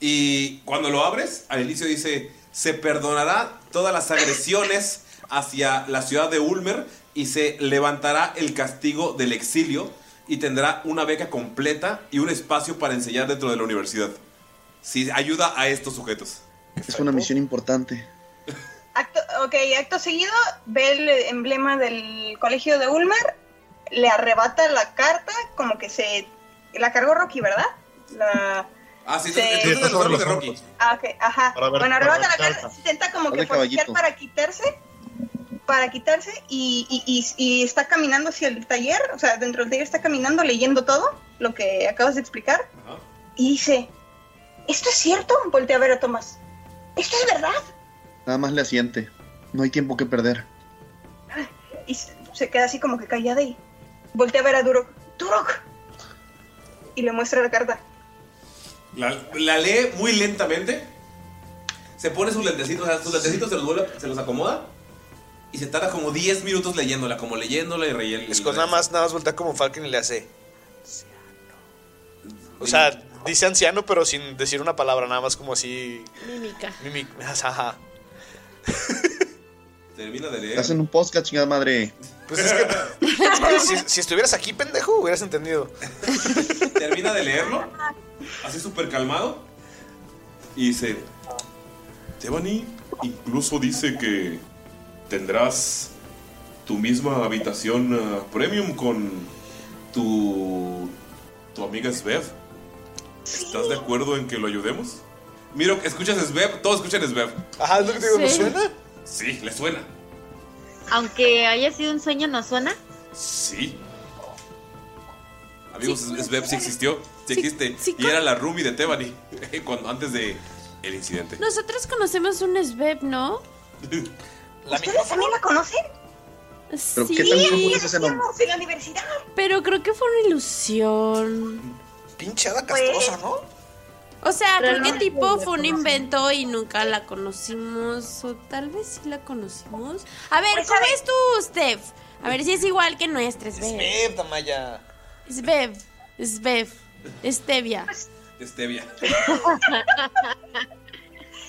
Y cuando lo abres, al inicio dice: Se perdonará todas las agresiones hacia la ciudad de Ulmer y se levantará el castigo del exilio y tendrá una beca completa y un espacio para enseñar dentro de la universidad. Si ayuda a estos sujetos. Es una misión importante. Acto, ok, acto seguido, ve el emblema del colegio de Ulmer, le arrebata la carta, como que se... La cargó Rocky, ¿verdad? La... Ah, sí, Sí. entonces entonces los armas de Rocky. Ah, ok, ajá. Ver- bueno, arrebata la carta, carta. intenta como que forcejear para quitarse, para quitarse, y, y, y, y está caminando hacia el taller, o sea, dentro del taller está caminando, leyendo todo, lo que acabas de explicar, Ajá. y dice, ¿esto es cierto? Voltea a ver a Tomás. ¿Esto es verdad? Nada más le asiente. No hay tiempo que perder. Y se queda así como que callada y voltea a ver a Durok. ¡Durok! Y le muestra la carta. La, la lee muy lentamente. Se pone sus lentecitos, o sea, sus lentecitos se los, vuelve- se los acomoda. Y se tarda como 10 minutos leyéndola, como leyéndola y reyendo. Scott nada más, nada más voltea como Falcon y le hace. O sea, dice anciano, pero sin decir una palabra, nada más como así. Mímica. Mímica. Ajá. Termina de leer. Hacen un podcast, chingada madre. Pues es que. si, si estuvieras aquí, pendejo, hubieras entendido. Termina de leerlo. Así súper calmado. Y dice: Tebani incluso dice que tendrás tu misma habitación ah, premium con tu, tu amiga Svev. ¿Estás de acuerdo en que lo ayudemos? Miro, ¿escuchas Svev? Todos escuchan Svev. Ajá, es lo que te digo, ¿no Sí. suena? Sí, le suena. Aunque haya sido un sueño, ¿no suena? Sí. Amigos, Svev sí existió. Sí existe. y era la roomie de Tebani. Cuando, antes de el incidente. Nosotros conocemos un Sveb, ¿no? ¿Ustedes también la conocen? ¿Pero sí. qué tan común es ese nombre? En la universidad. Pero creo que fue una ilusión. Pinche hada castrosa, ¿no? O sea, Pero creo que no tipo fue un invento y nunca la conocimos. O tal vez sí la conocimos. A ver, Pues, ¿cómo es tu, Steph? A ver si es igual que nuestra, Svev. Svev, Damaya. Svev. Svev. Stevia. Stevia.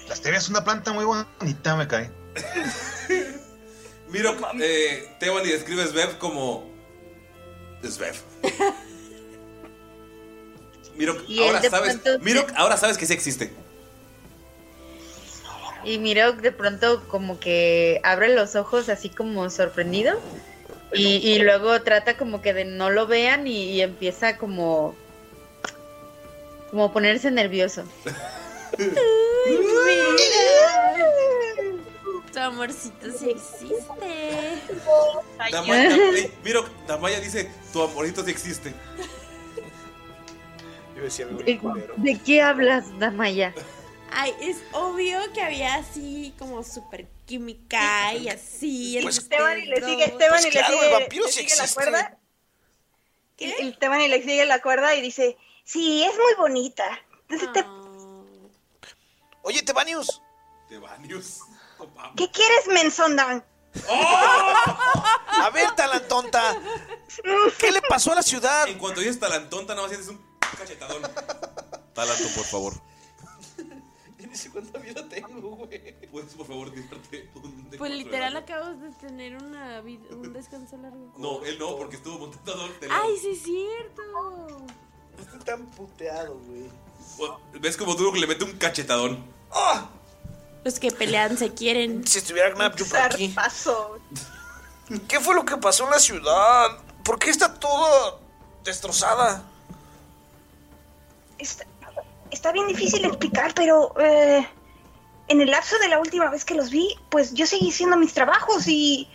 La stevia es una planta muy bonita, me cae. Miro, eh, Tebani describe Svev como. Svev. Miro, Y él ahora de sabes. pronto- Miro, ahora sabes que sí existe. Y Miro de pronto como que abre los ojos así como sorprendido. Y, y luego trata como que de no lo vean y, y empieza como... Como a ponerse nervioso. Tu amorcito sí existe. Damaya, ey, Miro, Damaya dice: Tu amorito sí existe. Yo decía algo ¿De, de qué hablas, Damaya? Ay, es obvio que había así como super química y así. el Pues Esteban y le sigue, Esteban Pues y claro, le el sigue, vampiro le sí sigue la existe. cuerda. Esteban y le sigue la cuerda y dice, sí, es muy bonita. Entonces, te- Oye, Tebanius. Tebanius. ¿Qué quieres, Mensondan? A ver, talantonta. ¿Qué le pasó a la ciudad? En cuanto dices talantonta, nada más sientes un cachetadón. Talanto, por favor. Ni sé cuánta vida tengo, güey. ¿Puedes, por favor, tirarte un de Pues cuatro literal de acabas de tener una vid- un descanso largo. No, él no, porque estuvo montando el Ay, sí es cierto. Estoy tan puteado, güey. ¿Ves como Duro le mete un cachetadón? Los que pelean se quieren. Si estuviera Gnapju por aquí. Paso. ¿Qué fue lo que pasó en la ciudad? ¿Por qué está toda destrozada? Está, bien difícil explicar, pero eh, en el lapso de la última vez que los vi, pues yo seguí haciendo mis trabajos y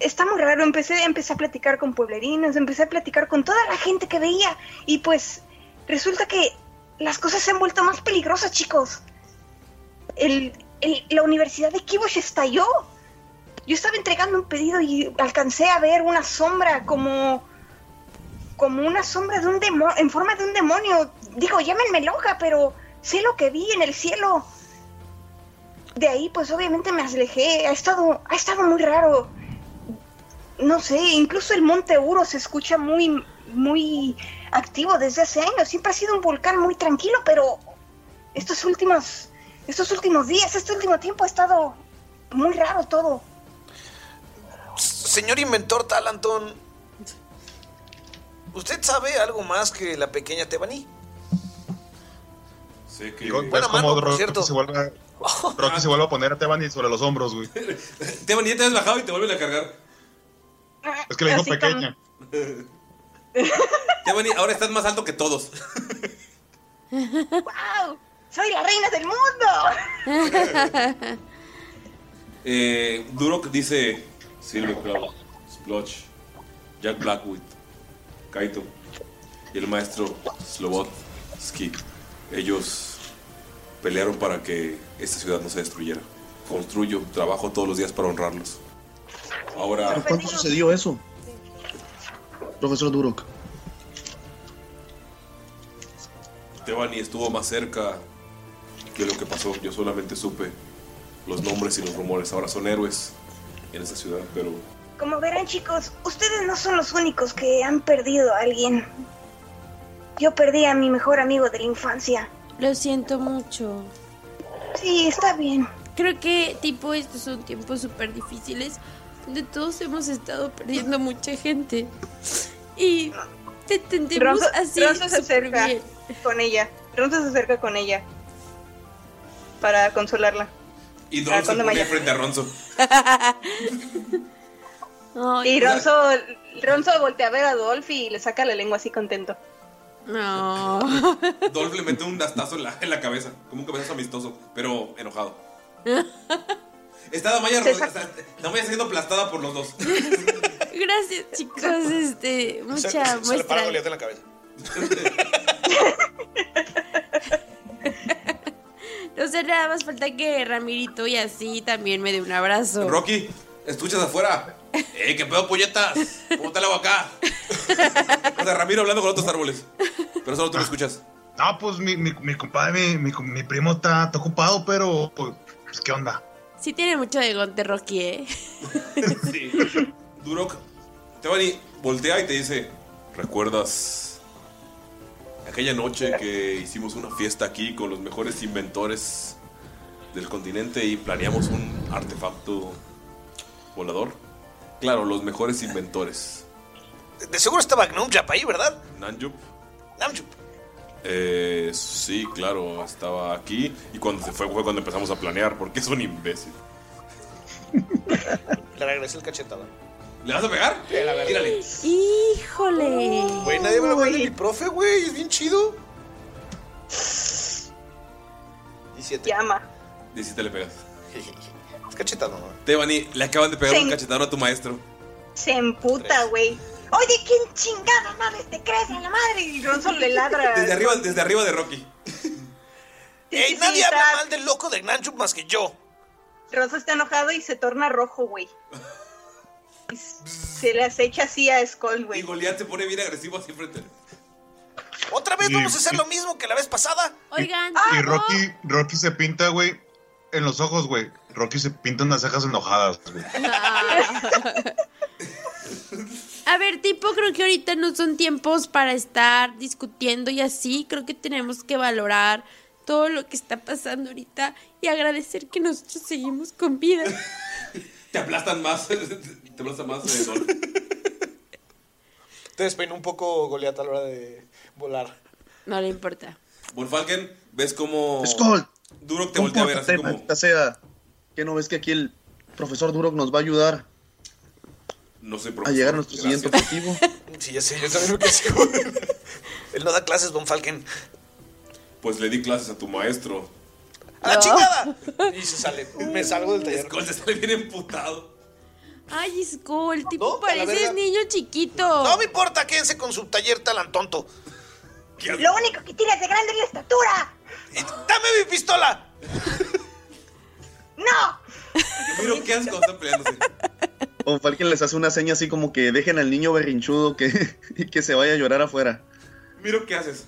está muy raro. Empecé, empecé a platicar con pueblerinos, empecé a platicar con toda la gente que veía y pues resulta que las cosas se han vuelto más peligrosas, chicos. El- la Universidad de Kibosh estalló. Yo estaba entregando un pedido y alcancé a ver una sombra como como una sombra de un demonio, en forma de un demonio. Digo, llámenme loca, pero sé lo que vi en el cielo. De ahí, pues obviamente me alejé. Ha estado, ha estado muy raro. No sé, incluso el Monte Uro se escucha muy, muy activo desde hace años. Siempre ha sido un volcán muy tranquilo, pero estos últimos, estos últimos días, este último tiempo ha estado muy raro todo. Señor inventor Talanton, ¿usted sabe algo más que la pequeña Tebani? Sé que. Digo, ¿ves Buena mano, por Rocky cierto. se vuelve a- Rocky se vuelve a poner a Tebani sobre los hombros, güey. Tebani, ya te has bajado y te vuelven a cargar. Es que le dijo Así pequeña. Tebani, ahora estás más alto que todos. ¡Wow! ¡Soy la reina del mundo! Eh, Durok dice Silver Crow, Splotch, Jack Blackwood, Kaito y el maestro Slobodsky. Ellos pelearon para que esta ciudad no se destruyera. Construyo, trabajo todos los días para honrarlos. Ahora, ¿Pero cuándo sucedió eso? Profesor Durok. Tebani estuvo más cerca de lo que pasó. Yo solamente supe los nombres y los rumores. Ahora son héroes en esta ciudad, pero Como verán chicos, ustedes no son los únicos que han perdido a alguien. Yo perdí a mi mejor amigo de la infancia. Lo siento mucho. Sí, está bien. Creo que, tipo, estos son tiempos súper difíciles donde todos hemos estado perdiendo mucha gente. Y te Ronzo, así. Ronzo se acerca bien. con ella. Ronzo se acerca con ella para consolarla. Y Ah, Don se ¿cuándo pone me frente a Ronzo. y Ronzo, Ronzo voltea a ver a Dolph y le saca la lengua así contento. No. Dolph le mete un dastazo en la, en la cabeza, como un cabezazo amistoso, pero enojado. Está Damaya, Se siendo aplastada por los dos. Gracias, chicos. Este, mucha se, se le muestra. para Goliat en la cabeza. O sea, nada más falta que Ramirito y así también me dé un abrazo. Rocky, escuchas afuera. ¡Eh, qué pedo, polletas! ¿Cómo está el agua acá? O sea, Ramiro hablando con otros árboles. Pero solo tú lo escuchas. No, pues mi, mi, mi compadre, mi, mi, mi primo está, está ocupado, pero pues, ¿qué onda? Sí tiene mucho de gonte Rocky, ¿eh? Durok, Tebani voltea y te dice: ¿Recuerdas aquella noche que hicimos una fiesta aquí con los mejores inventores del continente y planeamos un artefacto volador? Claro, los mejores inventores. De seguro estaba Gnumjap ahí, ¿verdad? Nanjup. Namjup. Eh, sí, claro, estaba aquí y cuando se fue fue cuando empezamos a planear porque es un imbécil. Le regresé el cachetado. ¿Le vas a pegar? Tírale. ¡Híjole! Güey, nadie me lo de mi profe, güey. Es bien chido. 17. Llama. 17 le pegas. Cachetado, ¿no? Tebani, le acaban de pegar un cachetadón a tu maestro. Se emputa, güey. Oye, ¿quién chingada madre te crees en la madre? Y Ronzo le ladra. Desde arriba, desde arriba de Rocky. Ey, sí, nadie está- habla mal del loco de Gnanchup más que yo. Ronzo está enojado y se torna rojo, güey. Y Se le acecha así a Skull, Y güey. Goliath se pone bien agresivo así frente. ¿Otra vez Y- vamos a hacer lo mismo que la vez pasada? Oigan, Y Rocky, Rocky se pinta, güey, en los ojos, güey. Rocky se pinta unas cejas enojadas, güey. A ver, tipo, creo que ahorita no son tiempos para estar discutiendo y así. Creo que tenemos que valorar todo lo que está pasando ahorita y agradecer que nosotros seguimos con vida. Te aplastan más. Te aplastan más, eh, Don. Te despeinó un poco Goliat a la hora de volar. No le importa. Bonfalken, ves como. Skull, Durok te voltea a ver así como. sea. ¿Qué no ves que aquí el profesor Durok nos va a ayudar No sé, a llegar a nuestro siguiente objetivo? Sí, ya sé, yo también quedé así, güey. Él no da clases, Von Falken. Pues le di clases a tu maestro. ¡A la chingada! Y se sale. Me salgo del taller. Skull se sale bien emputado. Ay, Skull, tipo, No, pareces niño chiquito. No me importa, quédense con su taller talan tonto. Lo único que tienes de grande es la estatura. Y ¡Dame mi pistola! ¡No! Miro qué haces cuando están peleándose. O Falken les hace una seña así como que dejen al niño berrinchudo que, y que se vaya a llorar afuera. Miro qué haces.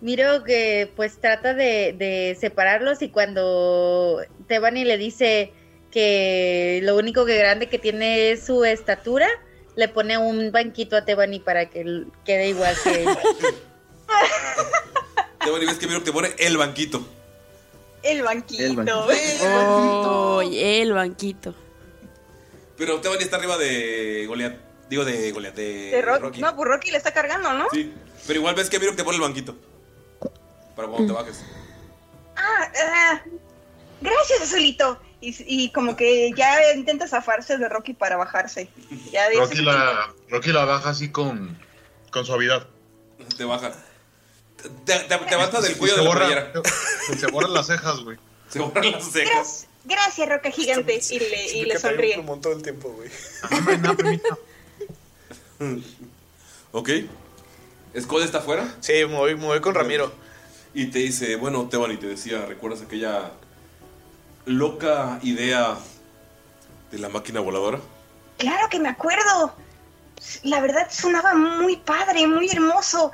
Miro que pues trata de, de separarlos y cuando Tebani le dice que lo único que grande que tiene es su estatura, le pone un banquito a Tebani para que él quede igual que ella. Tebani, ves que Miro te pone el banquito. El banquito. El banquito. Oh, el banquito. Pero Tebani está arriba de Goliath. Digo de Goliath, de, De Rocky. Rocky. No, pues Rocky le está cargando, ¿no? Sí. Pero igual ves que Miro te pone el banquito. Para cuando te bajes. Ah, ah, gracias, Azulito. Y, y como que ya intenta zafarse de Rocky para bajarse. Ya dice Rocky la, Rocky la baja así con, con suavidad. Te baja. Te, te, te levantas del Y cuello se de la borra- playera. Se borran las cejas, güey. Se borran las cejas. Gracias, gracias, Roca Gigante. Y le, y le sonríe. Un montón el tiempo, güey. Ok. ¿Skull está afuera? Sí, me voy, me voy con Ramiro. Y te dice, bueno, Tebani te decía, ¿recuerdas aquella loca idea ¿De la máquina voladora? Claro que me acuerdo. La verdad sonaba muy padre, muy hermoso.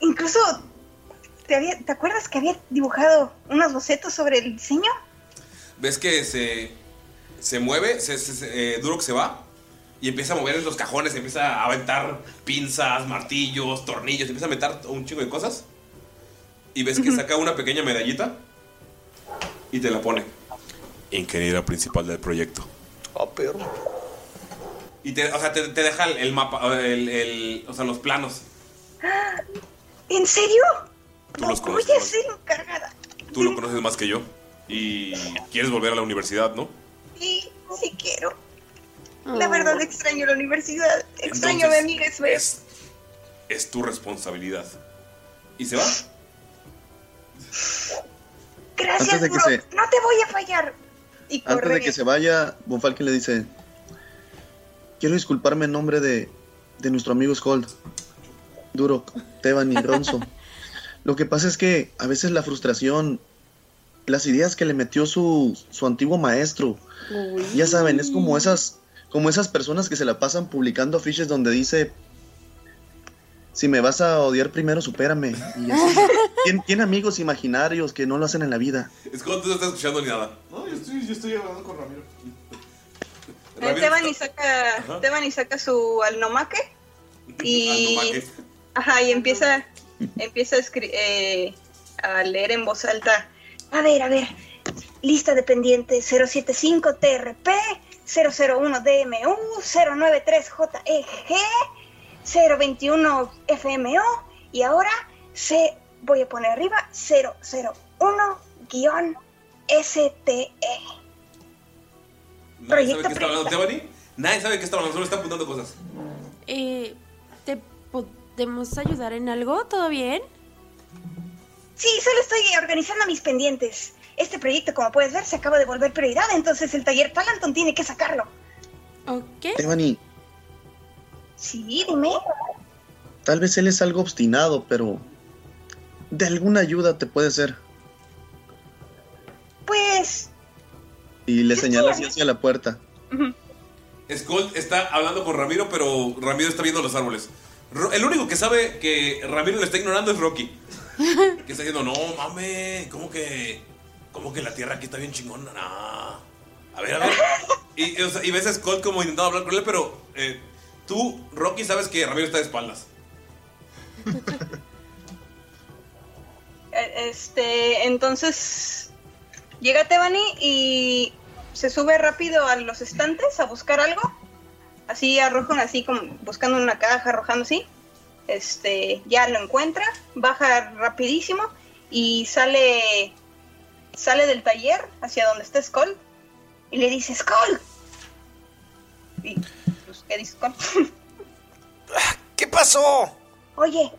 Incluso, ¿te, había- ¿te acuerdas que había dibujado unos bocetos sobre el diseño? ¿Ves que se, se mueve? Se, se- se- eh, Duro que se va. Y empieza a mover en los cajones. Empieza a aventar pinzas, martillos, tornillos. Empieza a meter un chingo de cosas. Y ves que saca una pequeña medallita. Y te la pone. Ingeniera principal del proyecto. Oh, perro. Y te, o sea, te, te deja el, el mapa, el, el- o sea, los planos. ¿En serio? Tú los Voy conoces, a más- ser encargada. tú lo conoces más que yo. Y quieres volver a la universidad, ¿no? Sí, sí quiero. La verdad extraño la universidad. Extraño a mi amiga. Es, es tu responsabilidad. Y se va. Gracias, Antes de que Duro. se- No te voy a fallar. Y Antes corre. de que se vaya, Von Falken le dice: Quiero disculparme en nombre de, de nuestro amigo Skold, Duro, Teban y Ronzo. Lo que pasa es que a veces la frustración, las ideas que le metió su, su antiguo maestro, ya saben, es como esas, como esas personas que se la pasan publicando afiches donde dice. Si me vas a odiar primero, supérame. Y así. Tien- tiene amigos imaginarios que no lo hacen en la vida. Es cuando tú no estás escuchando ni nada. No, yo estoy, yo estoy hablando con Ramiro. Eh, Teban y saca, Teban y saca su alnomaque y Alnomaque. ajá y empieza empieza a, eh, a leer en voz alta. A ver, a ver. Lista de pendientes 075 TRP 001 DMU 093 JEG 021 FMO y ahora se voy a poner arriba 001 guion STE. Nadie Proyecto sabe qué está hablando Tebani. Nadie sabe qué está hablando, solo está apuntando cosas. Eh, ¿Te podemos ayudar en algo? ¿Todo bien? Sí, solo estoy organizando mis pendientes. Este proyecto, como puedes ver, se acaba de volver prioridad, entonces el taller Talanton tiene que sacarlo. ¿Ok? Tebani, Sí, dime. Tal vez él es algo obstinado, pero de alguna ayuda te puede ser. Pues, Y le señala así hacia la puerta. Skull está hablando con Ramiro, pero Ramiro está viendo los árboles. Ro- el único que sabe que Ramiro le está ignorando es Rocky. Que está diciendo, no mames, ¿cómo que, cómo que la tierra aquí está bien chingona? Nah. A ver, a ver. Y, y, o sea, y ves a Skull como intentando hablar con él, pero eh, tú, Rocky, sabes que Ramiro está de espaldas. eh, este, entonces llega Tebani y se sube rápido a los estantes a buscar algo. Así arrojan así como buscando una caja, arrojando así. Este, ya lo encuentra, baja rapidísimo y sale sale del taller hacia donde está Skull y le dice Skull. Y pues, ¿qué dice Skull? ¿Qué pasó? Oye,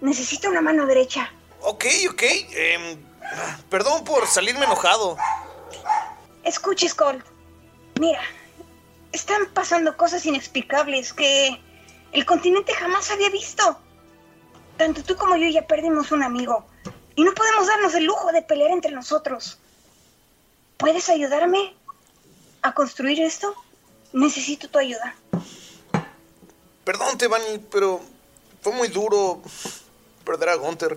necesito una mano derecha. Ok, ok. em, perdón por salirme enojado. Escuche, Skull. Mira, están pasando cosas inexplicables que el continente jamás había visto. Tanto tú como yo ya perdimos un amigo. Y no podemos darnos el lujo de pelear entre nosotros. ¿Puedes ayudarme a construir esto? Necesito tu ayuda. Perdón, Tebani, pero fue muy duro perder a Gunther.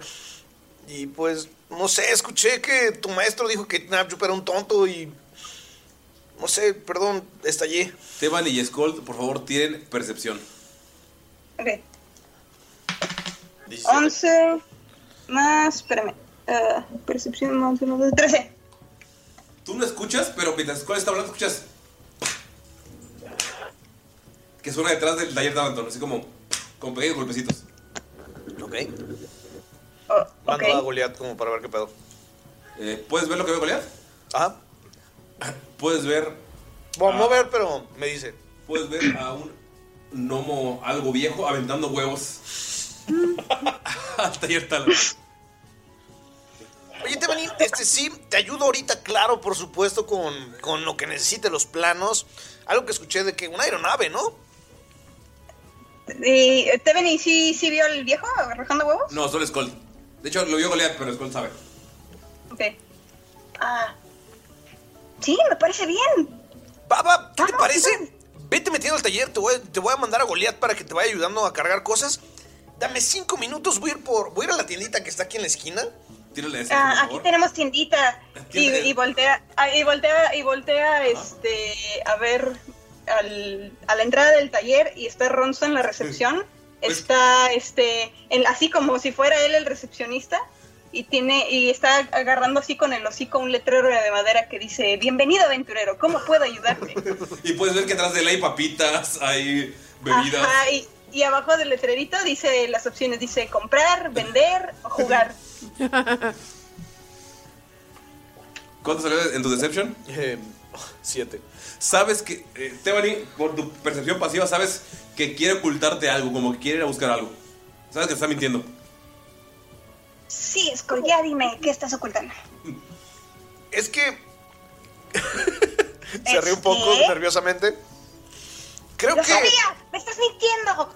Y pues, no sé, escuché que tu maestro dijo que Napjup era un tonto y. No sé, perdón, estallé. Teban y Skull, por favor, tienen percepción. Ok. 11 más, espérame. ah, percepción más, más 13. Tú no escuchas, pero mientras Skull está hablando, escuchas. Que suena detrás del taller de Avanton, así como con pequeños golpecitos. Ok. Oh, Mando a Goliath como para ver qué pedo. Eh, ¿Puedes ver lo que ve Goliath? Ajá. Puedes ver. Bueno, no ver, pero me dice. Puedes ver a un gnomo algo viejo aventando huevos. Al taller Talon. Oye, Tebani, este sí, te ayudo ahorita, claro, por supuesto, con, con lo que necesite, los planos. Algo que escuché de que una aeronave, ¿no? ¿Y sí, sí vio al viejo arrojando huevos? No, solo Skull. De hecho, lo vio Goliath, pero Skull sabe. Ok. Ah. Sí, me parece bien. Baba, ¿qué te parece? Vete metiendo al taller, te voy, te voy a mandar a Goliath para que te vaya ayudando a cargar cosas. Dame cinco minutos, voy a ir por. Voy a ir a la tiendita que está aquí en la esquina. Tírale ese, Ah, aquí tenemos tiendita. Y, y voltea, ah, y voltea, y voltea este, a ver al- a la entrada del taller y está Ronzo en la recepción. Está este, en- así como si fuera él el recepcionista. Y tiene, y está agarrando así con el hocico un letrero de madera que dice, bienvenido aventurero, ¿cómo puedo ayudarte? Y puedes ver que atrás de él hay papitas, hay bebidas. Ajá, y, y abajo del letrerito dice las opciones, dice comprar, vender o jugar. ¿Cuánto salió en tu deception? siete. Sabes que, eh, Tebani, por tu percepción pasiva, sabes que quiere ocultarte algo, como que quiere ir a buscar algo. Sabes que te está mintiendo. Sí, Skull, ya dime, ¿qué estás ocultando? Es que. Se ríe un poco qué? nerviosamente. Creo ¡Lo que. sabía! ¡Me estás mintiendo!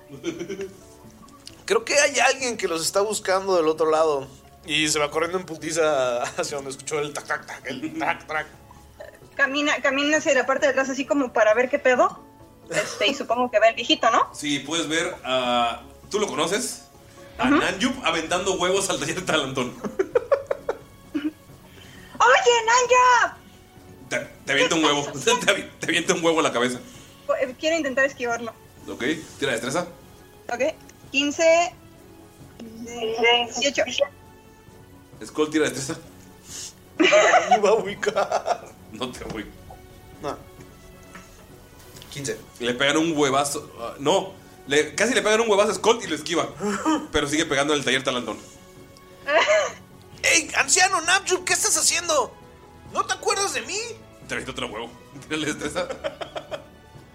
Creo que hay alguien que los está buscando del otro lado. Y se va corriendo en putiza hacia donde escuchó el tac tac tac, el tac tac. Camina, camina hacia la parte de atrás así como para ver qué pedo. Este, y supongo que ve el viejito, ¿no? Sí, puedes ver a. ¿Tú lo conoces? A Nanjup aventando huevos al taller de Talantón. ¡Oye, Nanja! Te, te avienta un huevo. Te, avi- te avienta un huevo a la cabeza. Eh, Quiero intentar esquivarlo. ¿Ok? Tira destreza. ¿Ok? 15... 18. Skull tira destreza. No iba a ubicar. No te voy. No. 15. Le pegan un huevazo. ah, no, le, casi le pegan un huevazo a Skull y lo esquiva. Pero sigue pegando en el taller Talantón. ¡Ey, anciano Napjup! ¿Qué estás haciendo? ¿No te acuerdas de mí? Te otro huevo. Tírale destreza.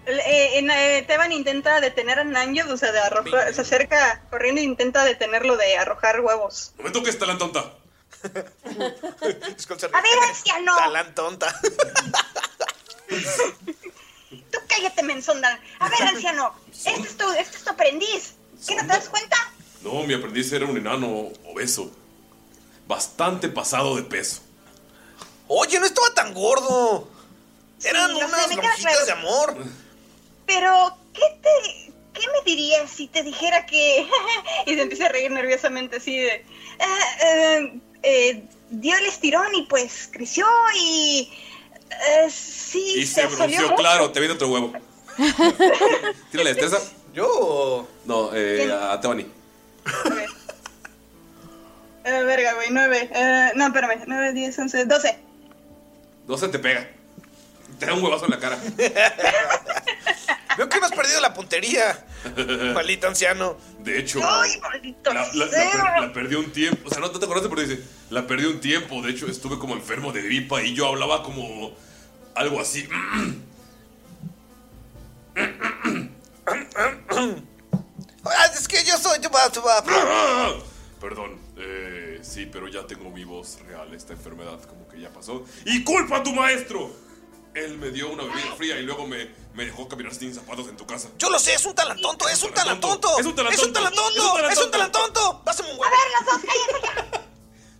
Eh, en, eh, Teban intenta detener a Nanjo, o sea, de arrojar, se acerca corriendo e intenta detenerlo de arrojar huevos. No me toques, Talantón. A ver, anciano. Talán tonta. Tú cállate, menzonda. A ver, anciano, este es tu, este es tu aprendiz. ¿Qué no te das cuenta? No, mi aprendiz era un enano obeso. Bastante pasado de peso. Oye, no estaba tan gordo. Eran Sí, sé, unas lonjitas claro. de amor. Pero, ¿qué te, qué me dirías si te dijera que... y se empieza a reír nerviosamente así de... "Ah, eh, eh, dio el estirón y pues creció y... eh, sí, Y se bronceó, mucho". claro, te viene otro huevo. Tírale destreza. ¿Yo? No, eh, a Tebani. Eh, verga, güey, nueve. Eh, no, espérame. Nueve, diez, once, doce. 12 te pega. Te da un huevazo en la cara. Veo que no has perdido la puntería. Maldito anciano. De hecho, ¡Ay, maldito la, la- la cerdo! per- la perdí un tiempo. O sea, no te conoces, pero dice, la perdí un tiempo. De hecho, estuve como enfermo de gripa y yo hablaba como algo así. Ah, es que yo soy. Perdón, eh, sí, pero ya tengo mi voz real. Esta enfermedad como que ya pasó. ¡Y culpa a tu maestro! Él me dio una bebida fría y luego me, me dejó caminar sin zapatos en tu casa. Yo lo sé, es un talantonto, es un talantonto. Es un talantonto. Es un talantonto. Es un talantonto. Dáseme un huevo. A ver, los dos, cállense ya.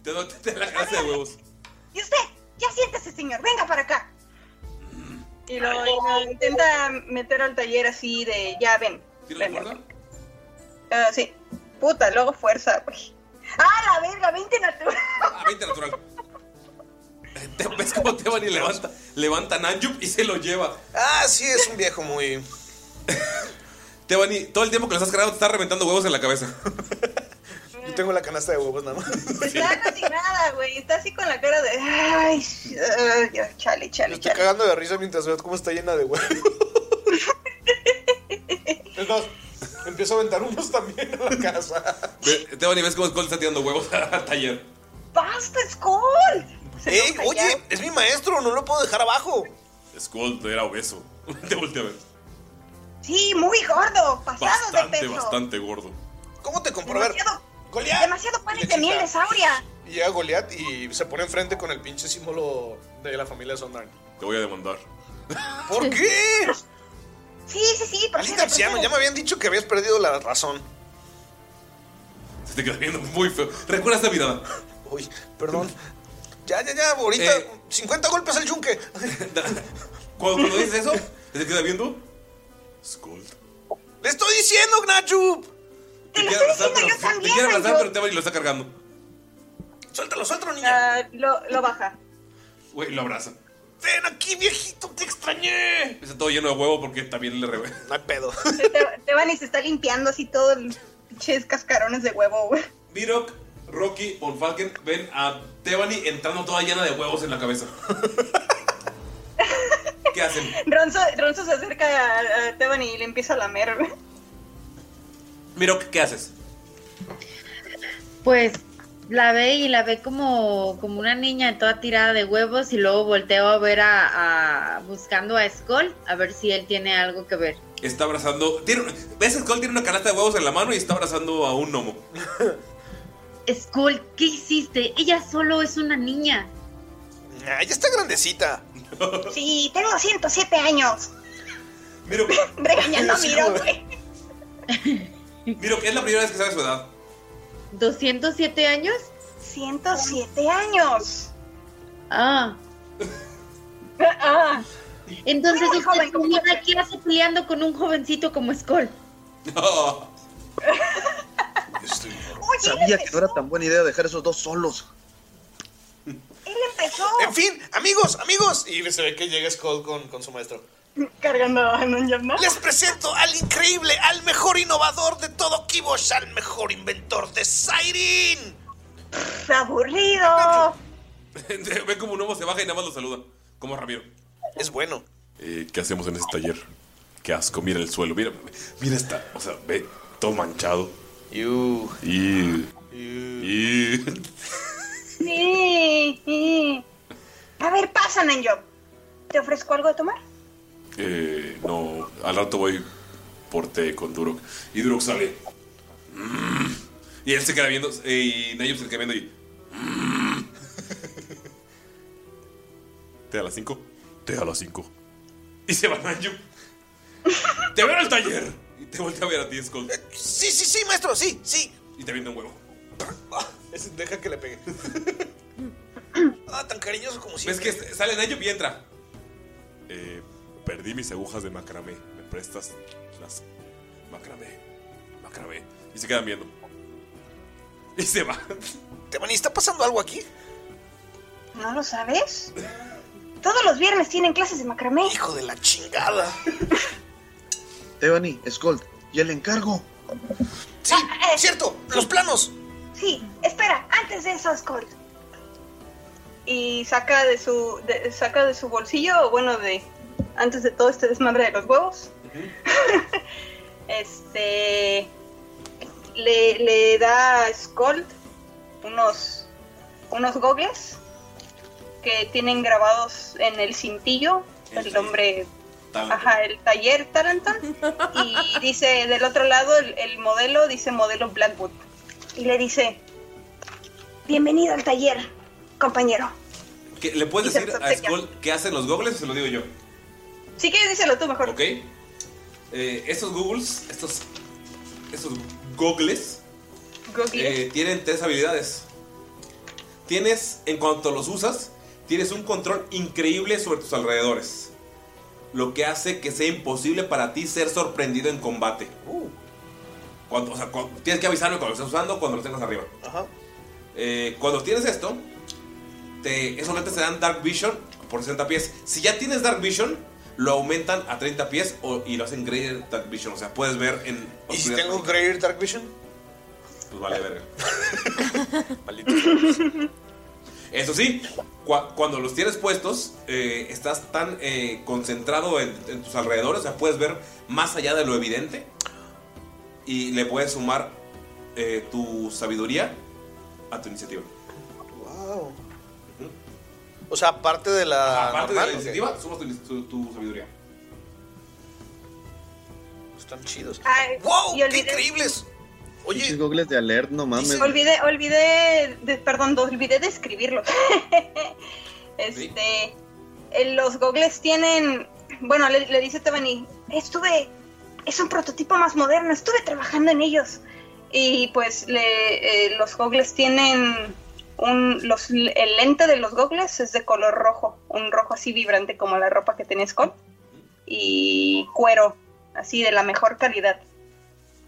Te doy te la clase de huevos. Y usted, ya siéntese, señor. Venga para acá. Y lo, y lo intenta meter al taller así de, ya, ven. ¿Tira la ven. fuerza? Ah, sí. Puta, luego fuerza, güey. ¡Ah, la verga! 20 natural. Ah, 20 natural. Te- ¿Ves cómo Tebani levanta, levanta a Nanjup y se lo lleva? Ah, sí, es un viejo muy. Tebani, todo el tiempo que lo estás cargando te está reventando huevos en la cabeza. Yo tengo la canasta de huevos nada más. Está resignada, güey. Está así con la cara de. Ay, ya, chale, chale, Estoy chale. cagando de risa mientras veo cómo está llena de huevos. Es más, empiezo a aventar unos también en la casa. Tebani, ¿ves cómo Skull está tirando huevos al taller? ¡Basta, Skull! ¡Ey, oye! Es mi maestro, no lo puedo dejar abajo. Skull era obeso. Te volteé a ver. Sí, muy gordo. Pasado de Bastante, peso. bastante gordo. ¿Cómo te ver, Demasiado, Goliat. demasiado panes de miel de sauria. Y llega Goliat y se pone enfrente con el pinche símbolo de la familia Sondheim. Te voy a demandar. ¿Por qué? Sí, sí, sí, procede, anciano, ya me habían dicho que habías perdido la razón. Se te queda viendo muy feo. Recuerda esta mirada. Uy, perdón. Ya, ya, ya, ahorita Eh. 50 golpes al yunque. Cuando, cuando dices eso, se queda viendo. Skull. ¡Le estoy diciendo, Gnachu! Te quiere abrazar, pero, te quiere abrazar, pero Tebani lo está cargando. Suéltalo, suéltalo, niña. Ah, lo, lo baja. Güey, lo abraza. Ven aquí, viejito, te extrañé. Está todo lleno de huevo porque también le revela. No hay pedo. Te- Tebani se está limpiando así todo el pinches cascarones de huevo, güey. Mirok, Rocky, Von Falken ven a Tebani entrando toda llena de huevos en la cabeza. ¿Qué hacen? Ronzo, Ronzo se acerca a, a Tebani y le empieza a lamer. Mirok, ¿qué haces? Pues la ve y la ve como, como una niña toda tirada de huevos y luego volteo a ver a, a- buscando a Skull a ver si él tiene algo que ver. Está abrazando. Tiene, ¿Ves? Skull tiene una canasta de huevos en la mano y está abrazando a un gnomo. Skull, ¿qué hiciste? Ella solo es una niña. Ah, ya está grandecita. Sí, tengo 107 años. Mirok, Regañando a Miro, güey. Mirok, es la primera vez que sabe su edad. ¿207 años? 107 años. Ah. Ah. Entonces Muy usted joven, ¿qué hace peleando con un jovencito como Skull? Sabía que no era tan buena idea dejar esos dos solos. Él empezó En fin, amigos, amigos. Y se ve que llega Skull con, con su maestro. cargando a Nunjam, ¿no? Les presento al increíble, al mejor innovador de todo Kibosh, al mejor inventor de Siren. ¡Aburrido! Ve como un gnomo se baja y nada más lo saluda. Como Ramiro. Es bueno. Eh, ¿Qué hacemos en ese taller? Qué asco, mira el suelo. Mira, mira esta. O sea, ve, todo manchado. You. Y. Y. Sí, sí. A ver, pasa, Nenjo. ¿Te ofrezco algo de tomar? Eh, no, al rato voy por té con Durok. Y Durok sale. Mm. Y él se queda viendo. eh, y Nayib se queda viendo y. mm. ¿Té a las 5? Té a las 5. Y se va Nayib. ¡Te veo en el taller! Y te voltea a ver a ti, Skull. Sí, sí, sí, maestro, sí, sí. Y te viene un huevo. Ah, ese deja que le pegue. ah, tan cariñoso como ¿Ves siempre. que este- sale Nayib y entra? Eh, perdí mis agujas de macramé. ¿Me prestas las macramé? Macramé. Y se quedan viendo. Y se va. Tebani, ¿está pasando algo aquí? ¿No lo sabes? Todos los viernes tienen clases de macramé. Hijo de la chingada. Tebani, Skull, y el encargo. Sí, cierto, los planos. Sí, espera, antes de eso, Skull. Y saca de su de- saca de su bolsillo, bueno, de antes de todo este desmadre de los huevos. este le, le da a Skull unos unos gogles que tienen grabados en el cintillo el nombre Ajá, el taller Taranton. Y dice del otro lado el, el modelo, dice modelo Blackwood. Y le dice, bienvenido al taller, compañero. ¿Qué- ¿Le puedes Y decir a. Skull qué hacen los goggles o se lo digo yo? Si quieres, díselo tú mejor. ¿Ok? Eh, estos googles, estos, estos goggles, Gogles. eh, tienen tres habilidades. Tienes, en cuanto los usas, tienes un control increíble sobre tus alrededores. Lo que hace que sea imposible para ti ser sorprendido en combate. Cuando, o sea, cuando- tienes que avisarme cuando lo estés usando, cuando lo tengas arriba. Ajá. Eh, cuando tienes esto, te, esos lentes te dan Dark Vision por 60 pies. Si ya tienes Dark Vision, lo aumentan a 30 pies o- y lo hacen Greater Dark Vision. O sea, puedes ver en. ¿Y si tengo Greater Dark Vision? Pues vale, verga. Maldito. Eso sí, cua- cuando los tienes puestos, eh, estás tan eh, concentrado en, en tus alrededores, o sea, puedes ver más allá de lo evidente. Y le puedes sumar eh, tu sabiduría a tu iniciativa. Wow. O sea, aparte de la. Aparte de la iniciativa, sumas tu, tu- tu sabiduría. Están chidos. Ay, ¡Wow! ¡Qué increíbles! Pinches gogles de alert, no mames. Olvidé, olvidé, de- perdón, olvidé de escribirlo. este, eh, los gogles tienen, bueno, le, le dice Tebani, estuve, es un prototipo más moderno, estuve trabajando en ellos. Y pues le, eh, los gogles tienen un, los, el lente de los gogles es de color rojo, un rojo así vibrante como la ropa que tenía Skull. Y cuero, así de la mejor calidad.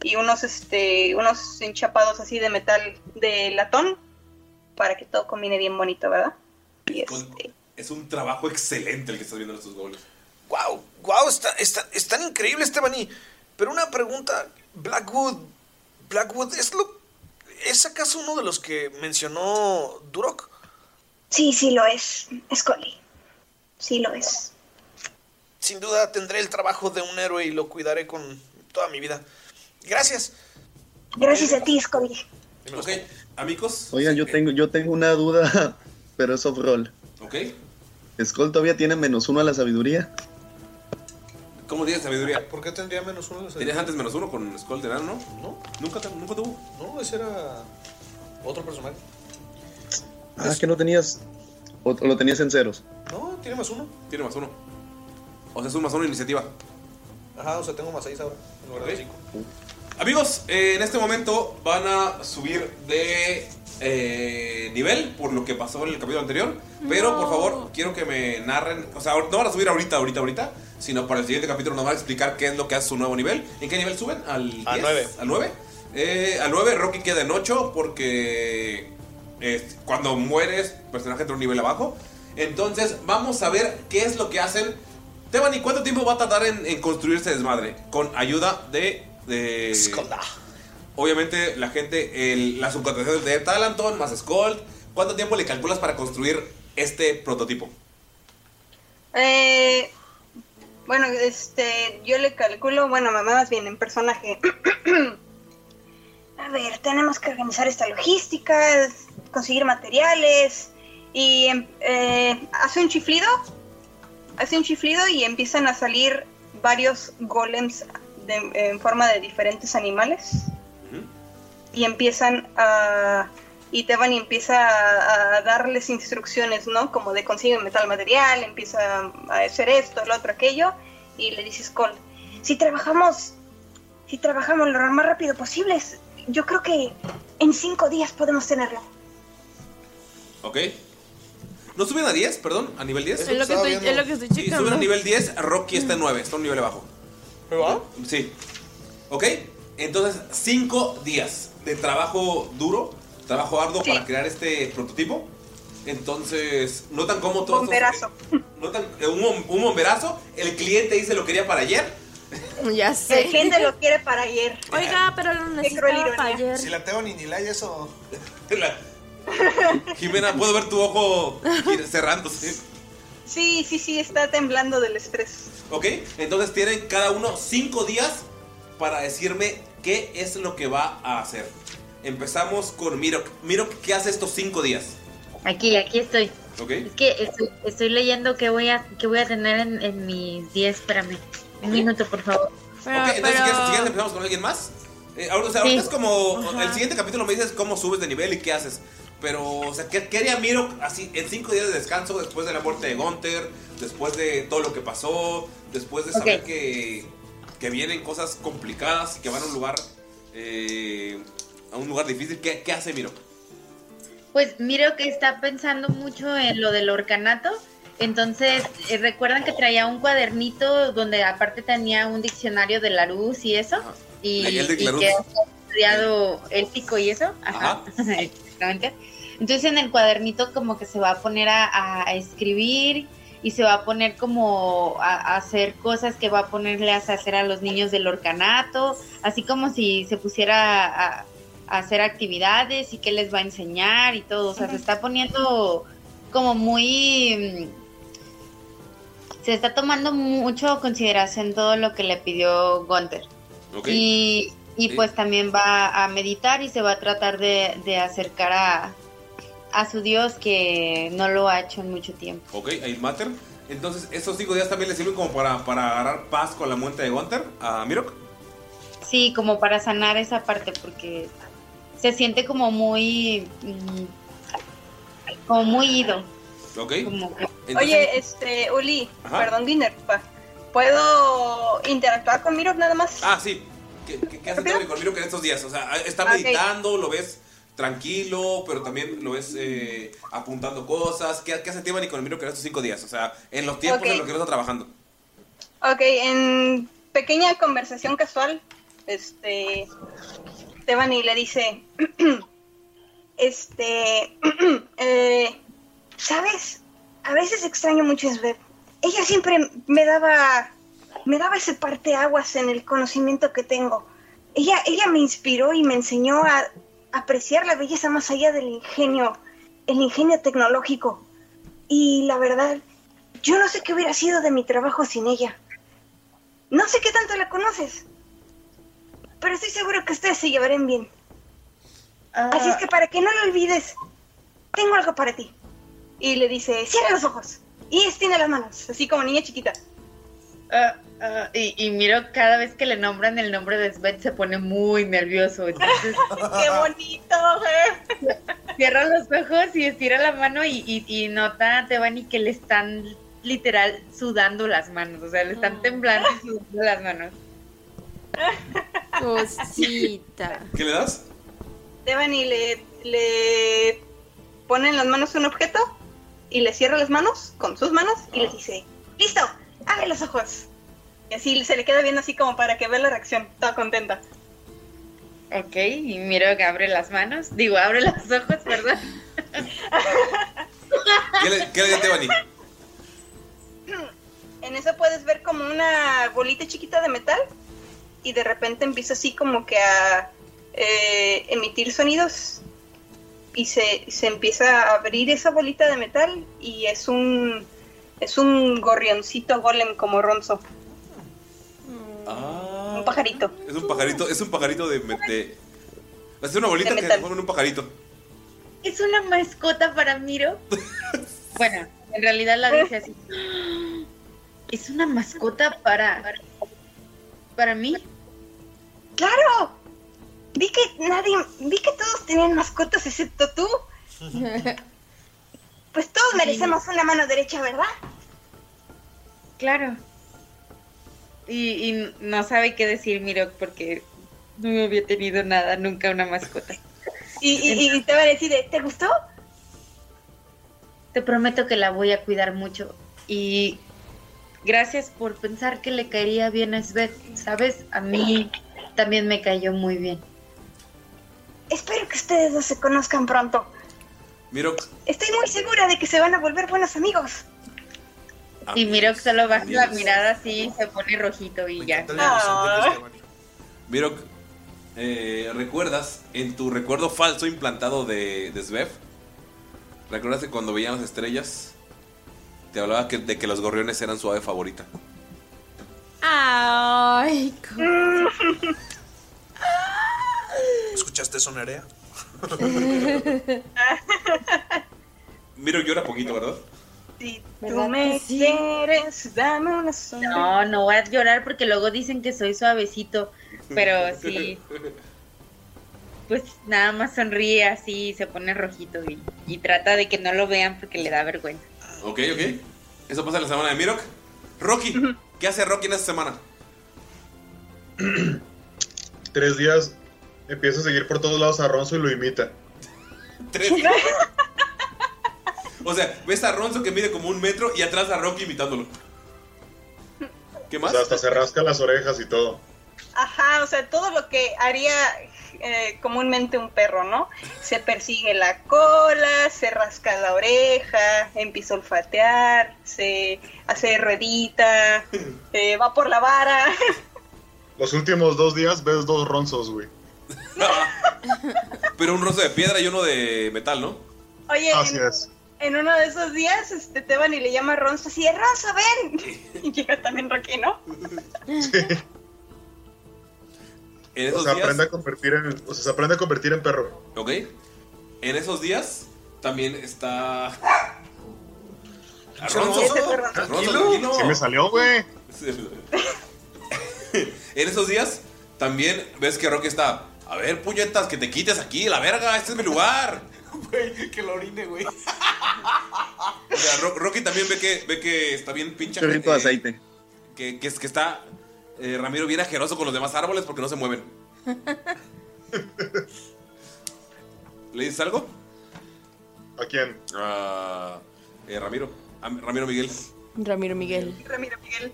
Y unos, este, unos enchapados así de metal de latón para que todo combine bien bonito, ¿verdad? Y este, Es un trabajo excelente el que estás viendo en estos goles. Wow, wow, está, está, es tan increíble este Bani. Pero una pregunta, Blackwood, Blackwood, ¿es lo, es acaso uno de los que mencionó Durok? Sí, sí lo es, Scully. Sí lo es. Sin duda tendré el trabajo de un héroe y lo cuidaré con toda mi vida. Gracias. Gracias a ti, Scully. Ok, amigos. Oigan, yo tengo, yo tengo una duda, pero es off-roll. Ok. ¿Skull todavía tiene menos uno a la sabiduría? ¿Cómo tienes sabiduría? ¿Por qué tendría menos uno? ¿Tenías antes menos uno con Skull de enano, no? No. ¿Nunca, te- nunca tuvo? No, ese era otro personaje. Ah, que no tenías. O o lo tenías en ceros. No, tiene más uno. Tiene más uno. O sea, es un más uno iniciativa. Ajá, o sea, tengo más seis ahora. En lugar de cinco. Amigos, eh, en este momento van a subir de eh, nivel por lo que pasó en el capítulo anterior. Pero por favor, quiero que me narren. O sea, no van a subir ahorita, ahorita, ahorita. Sino para el siguiente capítulo nos van a explicar qué es lo que hace su nuevo nivel. ¿En qué nivel suben? Al 10? Al nueve. Al 9. Eh, al 9, Rocky queda en 8 porque eh, cuando mueres, personaje entra un nivel abajo. Entonces, vamos a ver qué es lo que hacen. Tebani, ¿cuánto tiempo va a tardar en, en construir este desmadre? Con ayuda de. De Obviamente, la gente, el- las subcontrataciones de Talanton más Skold. ¿Cuánto tiempo le calculas para construir este prototipo? Eh, bueno, este, yo le calculo, bueno, mamá más bien en personaje. A ver, tenemos que organizar esta logística, conseguir materiales y em- eh, hace un chiflido, hace un chiflido y empiezan a salir varios golems de- en forma de diferentes animales y empiezan a y Tebani empieza a, a darles instrucciones, ¿no? Como de consigue metal material, empieza a hacer esto, el otro, aquello, y le dice Skull, si trabajamos, si trabajamos lo más rápido posible, es- yo creo que en cinco días podemos tenerlo. ¿Ok? ¿No suben a 10, perdón? ¿A nivel 10? Es lo que estoy- es lo que estoy Sí, checando. suben a nivel 10, Rocky está en 9, está un nivel abajo. ¿Verdad? Sí. ¿Ok? Entonces, 5 días de trabajo duro, trabajo arduo para crear este prototipo. Entonces, notan cómo todo esto- Bomberazo. notan eh, un, un bomberazo. El cliente dice lo quería para ayer. Ya sé. El cliente lo quiere para ayer. Oiga, pero lo cruel necesitaba para ayer. Si la tengo ni ni la y eso. La- Jimena, puedo ver tu ojo cerrándose. Sí, sí, sí, está temblando del estrés. ¿Ok? Entonces tienen cada uno 5 días para decirme qué es lo que va a hacer. Empezamos con Mirok. Mirok, ¿qué hace estos 5 días? Aquí, aquí estoy. ¿Ok? Es que estoy, estoy leyendo que voy a, que voy a tener en, en mis 10, espérame. Un minuto, por favor. ok, entonces si quieres, si quieres empezamos con alguien más. Eh, ahora, o sea, ahorita Sí. es como. Ajá. El siguiente capítulo me dices cómo subes de nivel y qué haces. Pero, o sea, ¿qué, qué haría Mirok así en 5 días de descanso después de la muerte de Gunther? Después de todo lo que pasó. Después de saber que, que vienen cosas complicadas y que van a un lugar. eh, a un lugar difícil. ¿Qué, qué hace Mirok? Pues miro que está pensando mucho en lo del orcanato. Entonces, eh, recuerdan que traía un cuadernito donde aparte tenía un diccionario de la luz y eso. Y, y que había estudiado élfico y eso. Ajá. Exactamente. Entonces, en el cuadernito, como que se va a poner a, a escribir y se va a poner como a, a hacer cosas que va a ponerles a hacer a los niños del orcanato, así como si se pusiera a, a hacer actividades y qué les va a enseñar y todo. O sea, se está poniendo como muy... mm, Se está tomando mucho consideración todo lo que le pidió Gunther. Ok. Y, y Sí. pues también va a meditar y se va a tratar de, de acercar a, a su Dios que no lo ha hecho en mucho tiempo. Ok, ahí Matter. Entonces, estos 5 días también le sirven como para, para agarrar paz con la muerte de Gunther a Mirok. Sí, como para sanar esa parte porque se siente como muy... mm, como muy ido. Ok. Como que- Oye, este, Uli, Ajá. perdón, Dinner, pa. ¿puedo interactuar con Mirok nada más? Ah, sí. ¿Qué, qué, qué hace con Mirok en estos días? O sea, está meditando, lo ves tranquilo, pero también lo ves eh, apuntando cosas. ¿Qué, qué hace Tiffany con el Miro en estos cinco días? O sea, en los tiempos Ok. en los que no está trabajando. Ok, en pequeña conversación casual, este, Devani le dice, este, eh, ¿sabes? A veces extraño mucho a Sveb. Ella siempre me daba, me daba ese parteaguas en el conocimiento que tengo. Ella, ella me inspiró y me enseñó a apreciar la belleza más allá del ingenio, el ingenio tecnológico. Y la verdad, yo no sé qué hubiera sido de mi trabajo sin ella. No sé qué tanto la conoces, pero estoy seguro que ustedes se llevarán bien. Así es que para que no lo olvides, tengo algo para ti. Y le dice, cierra los ojos y extiende las manos, así como niña chiquita. Ah, ah, y, y miro cada vez que le nombran el nombre de Svet se pone muy nervioso. Entonces, ¡Qué bonito! eh! cierra los ojos y estira la mano y, y, y nota a Tebani que le están literal sudando las manos. O sea, le están temblando y sudando las manos. Cosita. ¿Qué le das? Devani le, le pone en las manos un objeto y le cierra las manos con sus manos y le dice, listo, abre los ojos. Y así se le queda viendo así como para que vea la reacción, toda contenta. Ok, y miro que abre las manos. Digo, abre los ojos, perdón. ¿Qué le, qué le dio Tiffany? En eso puedes ver como una bolita chiquita de metal y de repente empieza así como que a eh, emitir sonidos y se, se empieza a abrir esa bolita de metal y es un es un gorrioncito golem como ronzo, Ah, un pajarito. es un pajarito, es un pajarito de... de es una bolita De que se pone en un pajarito. Es una mascota para Miro. bueno, en realidad la dice así. Es una mascota para. para mí. ¡Claro! Vi que nadie, vi que todos tenían mascotas excepto tú. Pues todos merecemos una mano derecha, ¿verdad? Claro. Y, y no sabe qué decir Miro porque no había tenido nada, nunca una mascota. Y, y- y te va a decir, ¿te gustó? Te prometo que la voy a cuidar mucho. Y gracias por pensar que le caería bien a Svet. ¿Sabes? A mí también me cayó muy bien. Espero que ustedes dos se conozcan pronto. Miro, Estoy muy segura de que se van a volver buenos amigos. Y Miro solo baja la mirada así, se pone rojito y ya. Miro, eh, ¿recuerdas en tu recuerdo falso implantado de, de Svev? ¿Recuerdas que cuando veíamos estrellas te hablaba que- de que los gorriones eran su ave favorita? Ay, ¿Escuchaste eso, Nerea? Miro llora poquito, ¿verdad? Si ¿Verdad tú me sí? quieres, dame una sonrisa. No, no voy a llorar porque luego dicen que soy suavecito. Pero sí, pues nada más sonríe así, se pone rojito y, y trata de que no lo vean porque le da vergüenza. Ok, ok. Eso pasa en la semana de Mirok. Rocky, ¿qué hace Rocky en esta semana? Tres días empieza a seguir por todos lados a Ronzo y lo imita. Tres. o sea, ves a Ronzo que mide como un metro y atrás a Rocky imitándolo. ¿Qué O más? sea, hasta se rasca las orejas y todo. Ajá, o sea, todo lo que haría eh, comúnmente un perro, ¿no? Se persigue la cola, se rasca la oreja, empieza a olfatear, se hace ruedita, eh, va por la vara. Los últimos dos días ves dos ronzos, güey. Pero un Ronzo de piedra y uno de metal, ¿no? Oye, Así en, es. En uno de esos días, este, Teban y le llama a Ronzo así, Ronzo, ven. Y llega también Rocky, ¿no? En O esos sea, días. aprende a convertir en, o sea, se aprende a convertir en perro. Ok. En esos días también está. Ronzo. Tranquilo. tranquilo. Sí me salió, güey. en esos días también ves que Rocky está. A ver, puñetas, que te quites aquí, la verga, este es mi lugar. Güey, que lo orine, güey. O sea, Ro- Rocky también ve que, ve que está bien pinche. Chorrito de aceite. Que, que, es- que está eh, Ramiro bien ajeroso con los demás árboles porque no se mueven. ¿Le dices algo? ¿A quién? A eh, Ramiro. A Ramiro Miguel. Ramiro Miguel. Ramiro Miguel.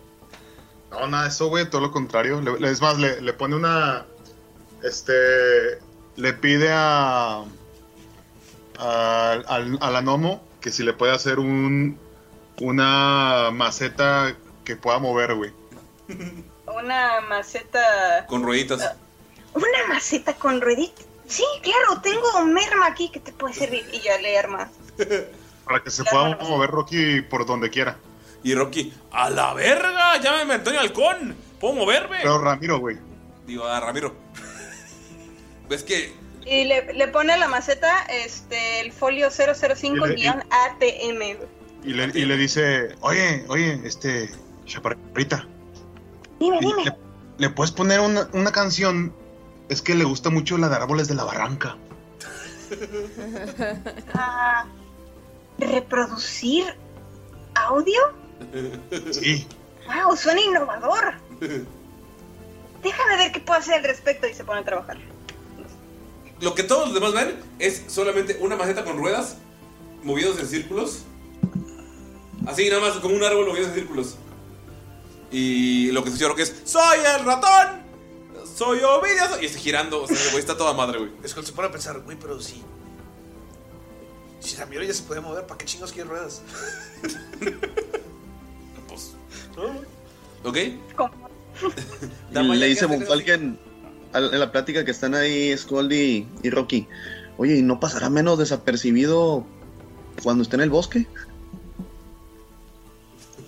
No, nada eso, güey, todo lo contrario. Le- es más, le, le pone una. Este. Le pide a. a, la Nomo que si le puede hacer un. Una maceta que pueda mover, güey. Una maceta. Con rueditas. Una maceta con rueditas. Sí, claro, tengo merma aquí que te puede servir. Y ya le arma. Para que se pueda mover Rocky por donde quiera. Y Rocky, ¡a la verga! ¡Llámame Antonio Halcón! ¿Puedo moverme? Pero Ramiro, güey. Digo, a Ramiro. ¿Ves que Y le, le pone a la maceta este, el folio 005-ATM. güey. Y le, y le dice, oye, oye, este, chaparrita. Dime, ¿le- dime. ¿Le, le puedes poner una, una canción? Es que le gusta mucho la de Árboles de la Barranca. Ah, ¿Reproducir audio? Sí. ¡Wow! Suena innovador. Déjame ver qué puedo hacer al respecto y se pone a trabajar. Lo que todos los demás ven es solamente una maceta con ruedas movidos en círculos? Así, nada más como un árbol movido en círculos. Y lo que escucha Rocky es: ¡Soy el ratón! ¡Soy Ovidio! Y está girando, o sea, güey está toda madre, güey. Es cuando se pone a pensar, güey, pero si. Si Ramiro ya se puede mover, ¿para qué chingos quiere ruedas? pues. ¿No? ¿Ok? Y le dice Monfalken al- en la plática que están ahí Scold y, y Rocky. Oye, ¿y no pasará menos desapercibido cuando esté en el bosque?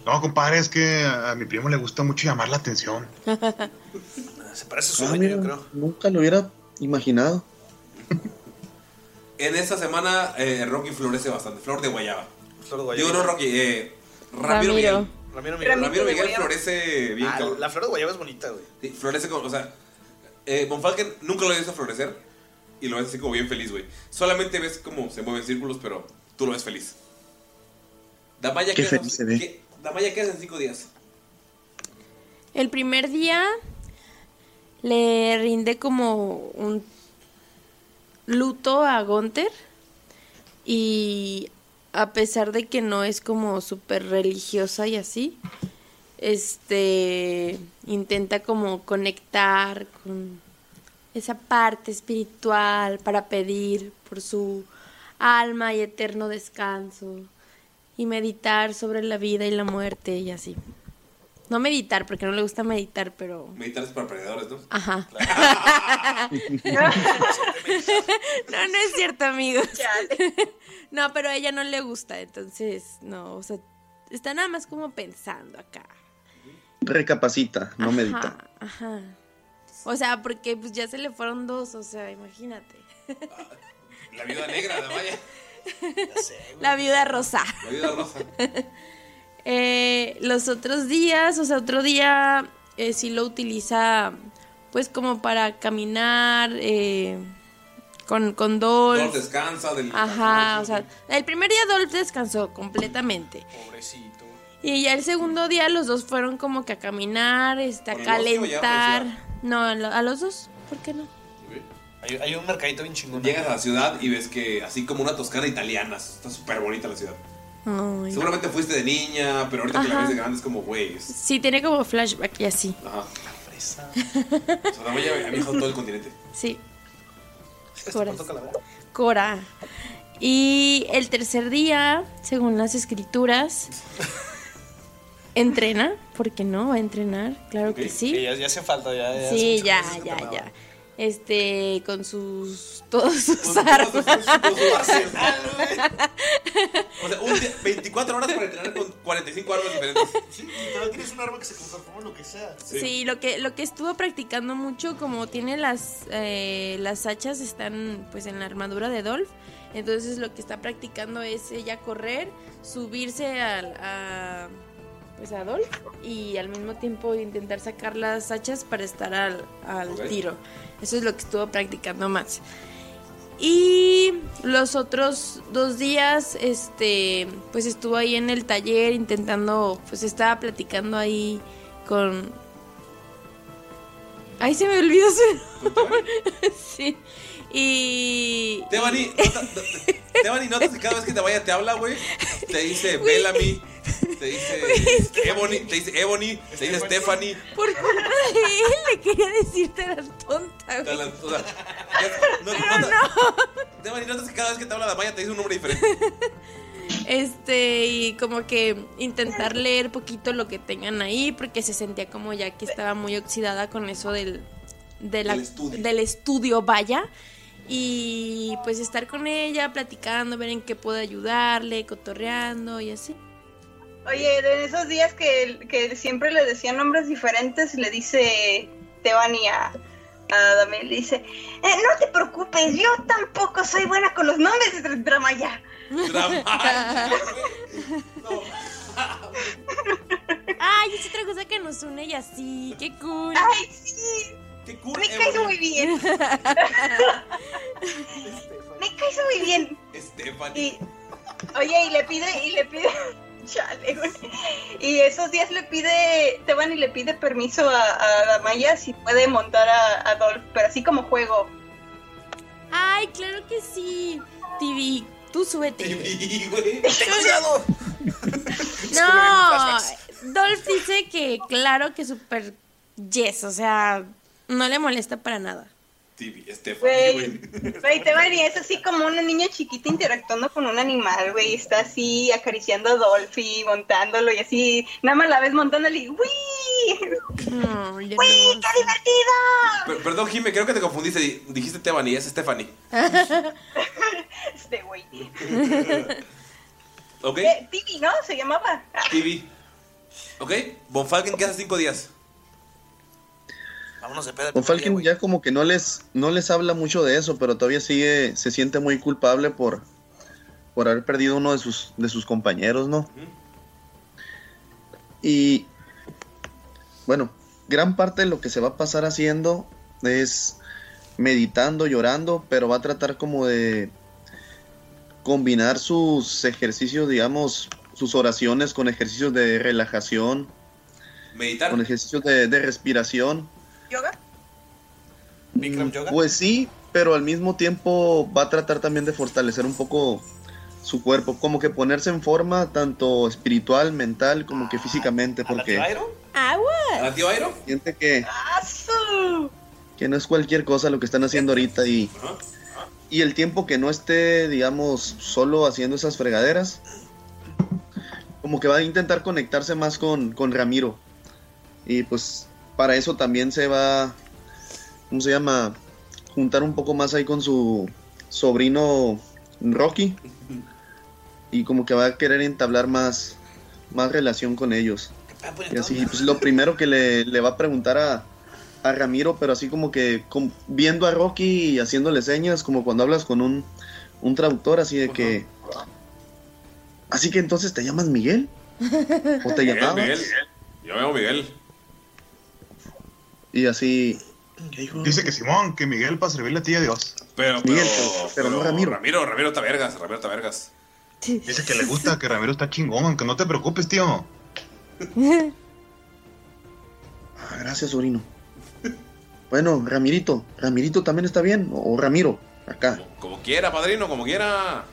No, compadre, es que a, mi primo le gusta mucho llamar la atención. Se parece a su Ah, dueño, mira, yo creo. Nunca lo hubiera imaginado. En esta semana, eh, Rocky florece bastante. Flor de guayaba. Flor de guayaba. Digo, no, Rocky. Eh, Ramiro, Ramiro. Miguel. Ramiro Miguel. Ramiro Miguel florece bien, Ah, la flor de guayaba es bonita, güey. Sí, florece con. O sea, eh, Von Falken nunca lo ves a florecer. Y lo ves así como bien feliz, güey. Solamente ves cómo se mueven círculos, pero tú lo ves feliz. Damaya, Qué ¿qué, feliz se ve. qué- Damaya, ¿qué haces en cinco días? El primer día le rinde como un luto a Gunther y a pesar de que no es como súper religiosa y así, este intenta como conectar con esa parte espiritual para pedir por su alma y eterno descanso y meditar sobre la vida y la muerte y así. No meditar, porque no le gusta meditar, pero... Meditar es para perdedores, ¿no? Ajá. no, no es cierto, amigos. No, pero a ella no le gusta, entonces, no, o sea, está nada más como pensando acá. Recapacita, no medita. Ajá. O sea, porque pues ya se le fueron dos, o sea, imagínate. La viuda negra, Damaya. La viuda rosa. La viuda rosa. Eh, los otros días, o sea, otro día eh, sí lo utiliza pues como para caminar eh, con, con Dolph. Dolph descansa del. Ajá, o sea, el primer día Dolph descansó completamente. Pobrecito. Y ya el segundo día los dos fueron como que a caminar, este, a ¿Por el bosque o ya por la calentar. No, a lo- a los dos, ¿por qué no? Hay, hay un mercadito bien chingón. Llegas a la ciudad y ves que así como una toscana italiana. Está súper bonita la ciudad. Ay. Seguramente fuiste de niña, pero ahorita que la Ajá. ves de grande es como, güey. es- Sí, tiene como flashback y así. Ajá. O sea, Damaya ha viajado todo el continente. Sí. Cora. Cora. Y el tercer día, según las escrituras, entrena. ¿Por qué no? Va a entrenar, claro que sí. ya, ya hace falta, ya. ya Sí, hace ya, ya, ya. Este, con sus. Todos sus armas. O sea, un día, 24 horas para entrenar con 45 armas diferentes. Sí, tienes un arma que se transforma en lo que sea. Sí, lo que, lo que estuvo practicando mucho, como tiene las, eh, las hachas están pues en la armadura de Dolph, entonces lo que está practicando es ella correr, subirse al, a, pues a Dolph y al mismo tiempo intentar sacar las hachas para estar al, al tiro. Eso es lo que estuvo practicando más. Y los otros dos días, este, pues estuvo ahí en el taller intentando, pues estaba platicando ahí con Ay, se me olvidó su nombre. sí. Y. Tebani, nota- notas que cada vez que te vaya te habla, güey. Te dice Bellamy, te dice Ebony, te dice Ebony, te dice Stephanie. Por culpa de él le quería decirte la tonta, güey. la- o sea, no, nota- Tebani, notas que cada vez que te habla Damaya te dice un nombre diferente. Este, y como que intentar leer poquito lo que tengan ahí, porque se sentía como ya que estaba muy oxidada con eso del, de la- Del estudio. del estudio, vaya. Y pues estar con ella, platicando, ver en qué puedo ayudarle, cotorreando y así. Oye, de esos días que, que siempre le decían nombres diferentes, le dice Tebani a, a Damel, le dice, "Eh, no te preocupes, yo tampoco soy buena con los nombres de Dramaya. Ay, es otra cosa que nos une y así, qué cool. Ay, sí. Qué cool. Me caes muy bien. Me caes muy bien. Stephanie. Oye, y le pide, y le pide, chale, güey. Y esos días le pide, Teban y le pide permiso a, a Damaya si puede montar a, a Dolph, pero así como juego. Ay, claro que sí. TV, tú súbete. TV, güey. No, Dolph dice que claro que super yes, o sea, no le molesta para nada. TV, Stephanie, Güey, güey. y es así como una niña chiquita interactuando con un animal, güey. Está así acariciando a Dolph y montándolo y así, nada más la ves montándole y ¡Uy! ¡Uy, qué divertido! Per- perdón, Jime, creo que te confundiste. Di- Dijiste Tebani, es Stephanie. Este güey. ¿Ok? Eh, Tibi, ¿no? Se llamaba. TV. ¿Ok? Von Falken queda cinco días. Vámonos de pedo. Con Falken ya como que no les, no les habla mucho de eso, pero todavía sigue, se siente muy culpable por, por haber perdido uno de sus, de sus compañeros, ¿no? Y bueno, gran parte de lo que se va a pasar haciendo es meditando, llorando, pero va a tratar como de combinar sus ejercicios, digamos, sus oraciones con ejercicios de relajación, Meditar. con ejercicios de, de respiración. ¿Yoga? Bikram yoga. Pues sí, pero al mismo tiempo va a tratar también de fortalecer un poco su cuerpo, como que ponerse en forma tanto espiritual, mental, como que físicamente, porque Agua. ¿A tío Airo? siente que, que no es cualquier cosa lo que están haciendo ahorita y, y el tiempo que no esté, digamos, solo haciendo esas fregaderas, como que va a intentar conectarse más con, con Ramiro. Y pues para eso también se va, ¿cómo se llama? Juntar un poco más ahí con su sobrino Rocky. Y como que va a querer entablar más, más relación con ellos. Y así, pues lo primero que le, le va a preguntar a, a Ramiro, pero así como que viendo a Rocky y haciéndole señas, como cuando hablas con un, un traductor, así de que... Así que entonces te llamas Miguel. ¿O te Miguel, llamabas? Miguel. Yo me llamo Miguel. Y así... Dice que Simón, que Miguel para servirle a ti y a Dios. Pero, pero, Miguel, pero- pero no Ramiro. Ramiro, Ramiro está vergas, Ramiro está vergas. Dice que le gusta, que Ramiro está chingón, que no te preocupes, tío. Ah, gracias, sobrino. Bueno, Ramirito. ¿Ramirito también está bien? ¿O Ramiro? Acá. Como quiera, padrino, como quiera.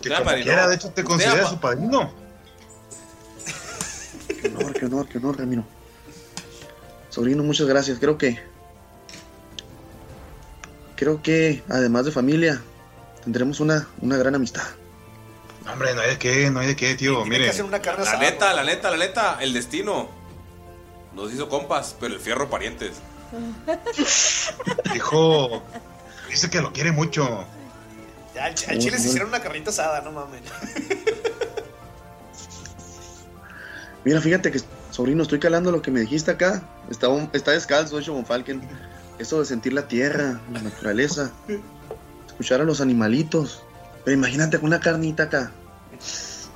Que como padrino. quiera, de hecho te considera su padrino. Qué honor, qué honor, qué honor, Ramiro. Sobrino, muchas gracias. Creo que... Creo que, además de familia, tendremos una, una gran amistad. Hombre, no hay de qué, no hay de qué, tío. Mire, La neta, la neta, la neta, el destino nos hizo compas, pero el fierro parientes. dijo. Dice que lo quiere mucho. Ya, al, ch- al chile se hicieron una carnita asada, no mames. Mira, fíjate que, sobrino, estoy calando lo que me dijiste acá. Está, un- está descalzo, hecho von Falken. Eso de sentir la tierra, la naturaleza, escuchar a los animalitos. Pero imagínate con una carnita acá.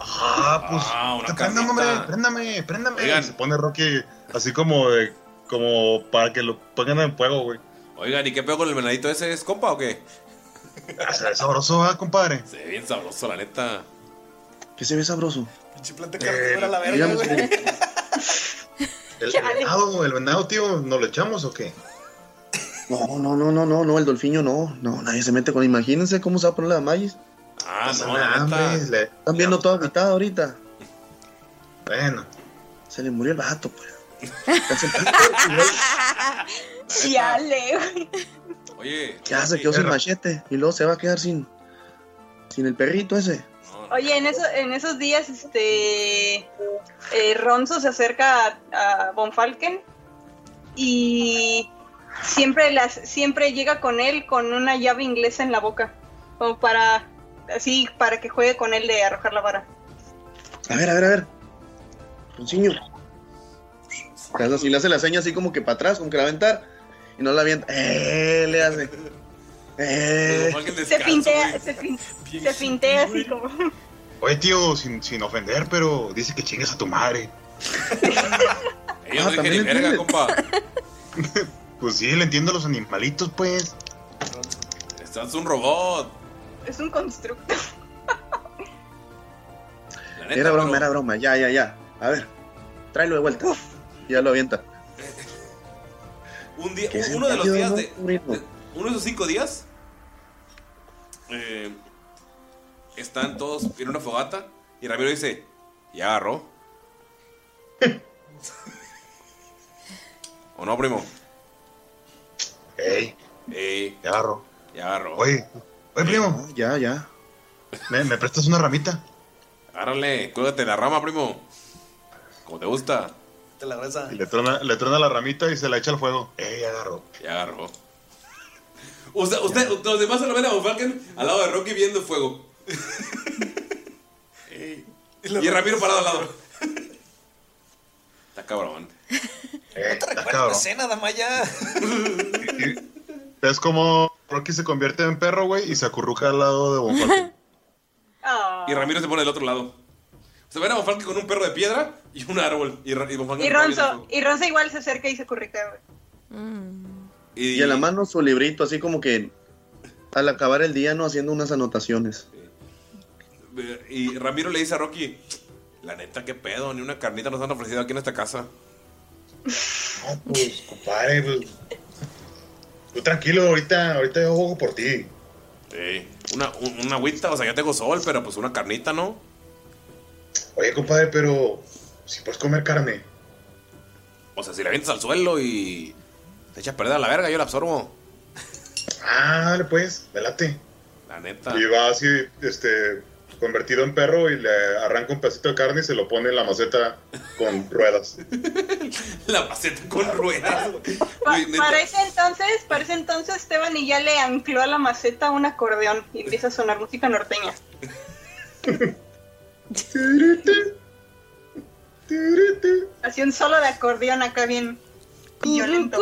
Ah, pues. una préndame, hombre, préndame, préndame. Oigan. Se pone Rocky así como de. Como para que lo pongan en fuego, güey. Oigan, ¿y qué pedo con el venadito ese? ¿Es compa o qué? Ah, se ve sabroso, ¿ah, compadre? Se ve bien sabroso, la neta. ¿Qué se ve sabroso? Pinche planta carnívora a la verga, Digamos güey. que- El, el venado, el venado, tío, ¿nos lo echamos o qué? No, no, no, no, no, no, el dolfiño no. No, nadie se mete con. Imagínense cómo se va a poner la Magis. Ah, no, la neta. Están viendo todo agitado ahorita. Bueno. Se le murió el vato, pues. Chale, güey. Oye. Ya se quedó sin machete. Y luego se va a quedar sin. Sin el perrito ese. Oye, en, eso, en esos días, este. eh, Ronzo se acerca a, a Von Falken y siempre, las, siempre llega con él con una llave inglesa en la boca. Como para. Así, para que juegue con él de arrojar la vara. A ver, a ver, a ver. Ronciño. Le hace así, le hace la seña así como que para atrás, como que la aventar. Y no la avienta. Eh, le hace. Eh. Se fintea, se, fin- se fintea así como. Oye, tío, sin, sin ofender, pero dice que chingues a tu madre. Yo no dije ni también verga, compa. Pues sí, le entiendo a los animalitos, pues. Estás un robot. Es un constructo. Neta, Era broma, pero- era broma. Ya, ya, ya. A ver. Tráelo de vuelta. Y ya lo avienta. Un día, uno de los días de- uno de esos cinco días eh, están todos en una fogata y Ramiro dice ya agarró o no primo Ey, Ey, ya agarro. ya agarró Oye, oye, primo. Ya, ya. ¿Me, me prestas una ramita? agárrale cuélgate la rama primo como te gusta Te la le trona, le trona la ramita y se la echa al fuego. Ey, ya agarró. ya agarró usted, usted los demás se lo ven a Von Falken al lado de Rocky viendo fuego Ey. y Ramiro parado al lado está cabrón Eh, ¿No te está recuerdas la escena, Damaya? Es como Rocky se convierte en perro, güey, y se acurruca al lado de Von Falken. Y Ramiro se pone del otro lado. Se ven a Von Falken con un perro de piedra y un árbol. Y, y Y Ronzo, y Ronzo igual se acerca y se currica, güey. Y, Y en la mano su librito, así como que al acabar el día, no haciendo unas anotaciones. Y Ramiro le dice a Rocky: La neta, qué pedo, ni una carnita nos han ofrecido aquí en esta casa. No, pues, compadre, pues. Tú tranquilo, ahorita, ahorita yo juego por ti. Sí. Una, un- una agüita, o sea, ya tengo sol, pero pues una carnita, ¿no? Oye, compadre, pero si puedes comer carne. O sea, si la avientas al suelo y te echas a perder a la verga, yo la absorbo. Ah, dale pues, velate. La neta. Y va así, este, convertido en perro y le arranca un pedacito de carne y se lo pone en la maceta con ruedas. La maceta con ruedas. Pa- Güey, neta. para ese entonces, para ese entonces Esteban y ya le ancló a la maceta un acordeón y empieza a sonar música norteña. Así un solo de acordeón acá bien violento.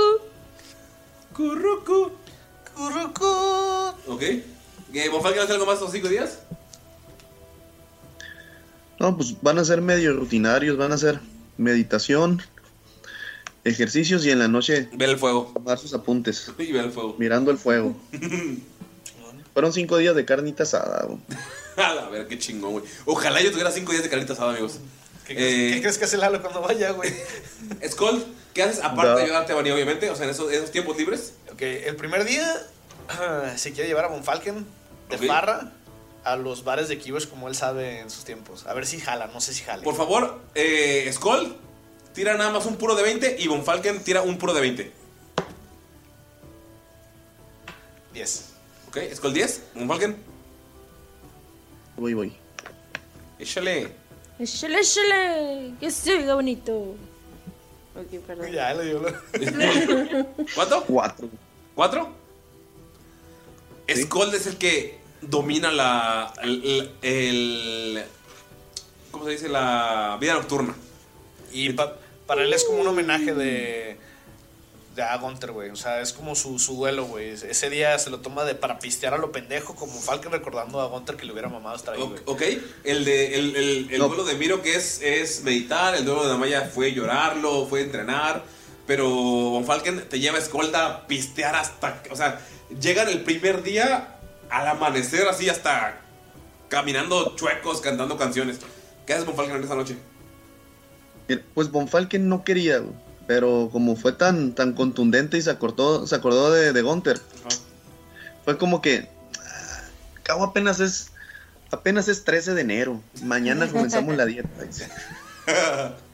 Currucu. Currucu. ¿Ok? ¿Que Von Falken hace algo más estos cinco días? No, pues van a ser medio rutinarios, van a hacer meditación, ejercicios y en la noche Ver el fuego. tomar sus apuntes, Y ver el fuego. mirando el fuego. Fueron cinco días de carnita asada. güey. A ver, qué chingón, güey. Ojalá yo tuviera cinco días de carnita asada, amigos. ¿Qué, crees, qué crees que hace Lalo cuando vaya, güey? Skull, ¿qué haces aparte de ayudarte a Bani, obviamente? O sea, en esos, esos tiempos libres. Ok, el primer día ah, se quiere llevar a Von Falken de Ok. farra a los bares de Keyboard como él sabe en sus tiempos. A ver si jala, no sé si jala. Por favor, eh, Skull, tira nada más un puro de 20 y Von Falken tira un puro de 20. 10. ¿Ok? Skull 10, Von Falken, Voy, voy. échale. Échale, échale. Que se oiga bonito. Ok, perdón. Ya, le dio ¿Cuánto? Cuatro. ¿Cuatro? Skull es el que domina la. El, el- ¿Cómo se dice? La vida nocturna. Y pa- para él es como un homenaje de. De a Gunter, güey. O sea, es como su, su duelo, güey. Ese día se lo toma de para pistear a lo pendejo, como Falken recordando a Gunter que le hubiera mamado estar ahí, güey. Ok, el, de, el, el, el No. duelo de Miro que es, es meditar, el duelo de Damaya fue llorarlo, fue entrenar, pero Von Falken te lleva escolta a pistear hasta, o sea, llegan el primer día al amanecer así hasta caminando chuecos, cantando canciones. ¿Qué haces Von Falken en esa noche? Pues Von Falken no quería, güey. Pero como fue tan, tan contundente y se acordó, se acordó de, de Gunther, fue como que. Cabo apenas es. Apenas es 13 de enero. Mañana comenzamos la dieta. dice.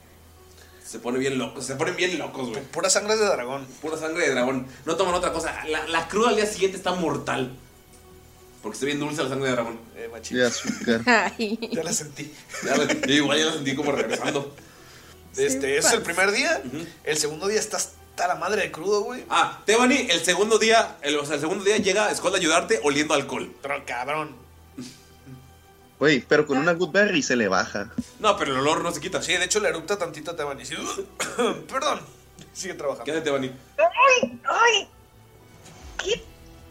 Se pone bien loco, se ponen bien locos, güey. Pura sangre de dragón. Pura sangre de dragón. No toman otra cosa. La, la cruda al día siguiente está mortal. Porque está bien dulce la sangre de dragón. Eh, Y azúcar. Ya la sentí. Ya la- yo igual ya la sentí como regresando. Este es el primer día. El segundo día está hasta la madre de crudo, güey. Ah, Tebani, el segundo día, el, o sea, el segundo día llega Skull a ayudarte oliendo alcohol. Pero cabrón. Güey, pero con una good berry se le baja. No, pero el olor no se quita. Sí, de hecho le erupta tantito a Tebani. Sí, Perdón. Sigue trabajando. ¿Qué hace Tebani? ¡Ay! ¡Ay! ¿Qué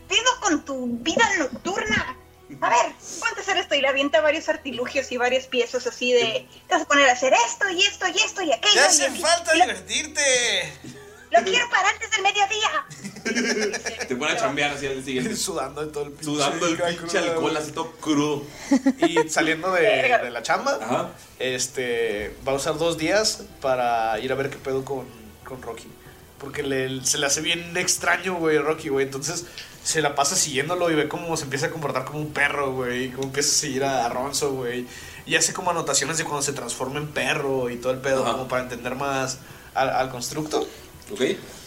pedo con tu vida nocturna? A ver, ponte a hacer esto y le avienta varios artilugios y varias piezas así de. Te vas a poner a hacer esto y esto y esto y aquello. ¡Ya y hace falta divertirte! Lo quiero para antes del mediodía. Te pone a chambear así al siguiente. Sudando todo el pinche Sudando el pinche alcohol así todo crudo. Y saliendo de, de la chamba, este va a usar dos días para ir a ver qué pedo con, con Rocky. Porque le- se le hace bien extraño, güey, Rocky, güey. Entonces se la pasa siguiéndolo y ve cómo se empieza a comportar como un perro, güey. Cómo empieza a seguir a Ronzo, güey. Y hace como anotaciones de cuando se transforma en perro y todo el pedo, como para entender más al, al constructo. ¿Ok?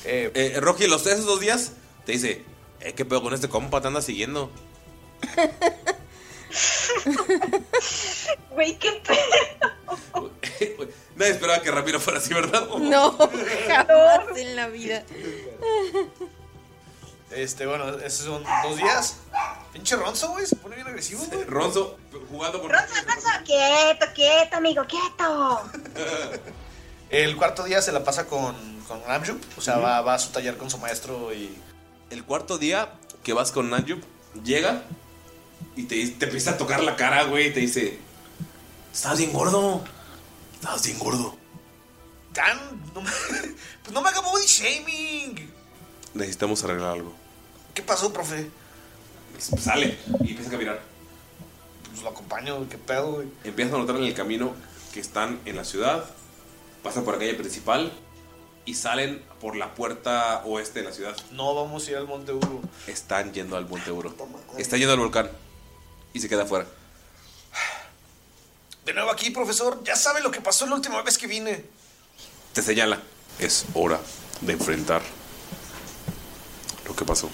Eh, Rocky, los esos dos días te dice, eh, ¿qué pedo con este compa? Te anda siguiendo. Güey, qué pedo. Nadie esperaba que Ramiro fuera así, ¿verdad? No, jamás en la vida. Este, bueno, esos son dos días. Pinche Ronzo, güey, se pone bien agresivo, güey. Ronzo jugando con Ronzo, Ronzo, quieto, quieto, amigo, quieto. El cuarto día se la pasa con, con Ramjuk, o sea, va, va a su taller con su maestro y... El cuarto día que vas con Nanjup, llega y te, te empieza a tocar la cara, güey, y te dice, estás bien gordo. Estás bien gordo. Tan... No me, pues no me haga body shaming. Necesitamos arreglar algo. ¿Qué pasó, profe? Sale y empieza a caminar. Pues lo acompaño, qué pedo, güey. Empiezas a notar en el camino que están en la ciudad, pasan por la calle principal y salen por la puerta oeste de la ciudad. No vamos a ir al Monte Uru. Están yendo al Monte Uro. Está yendo al volcán y se queda afuera. De nuevo aquí, profesor. Ya sabe lo que pasó la última vez que vine. Te señala. Es hora de enfrentar lo que pasó.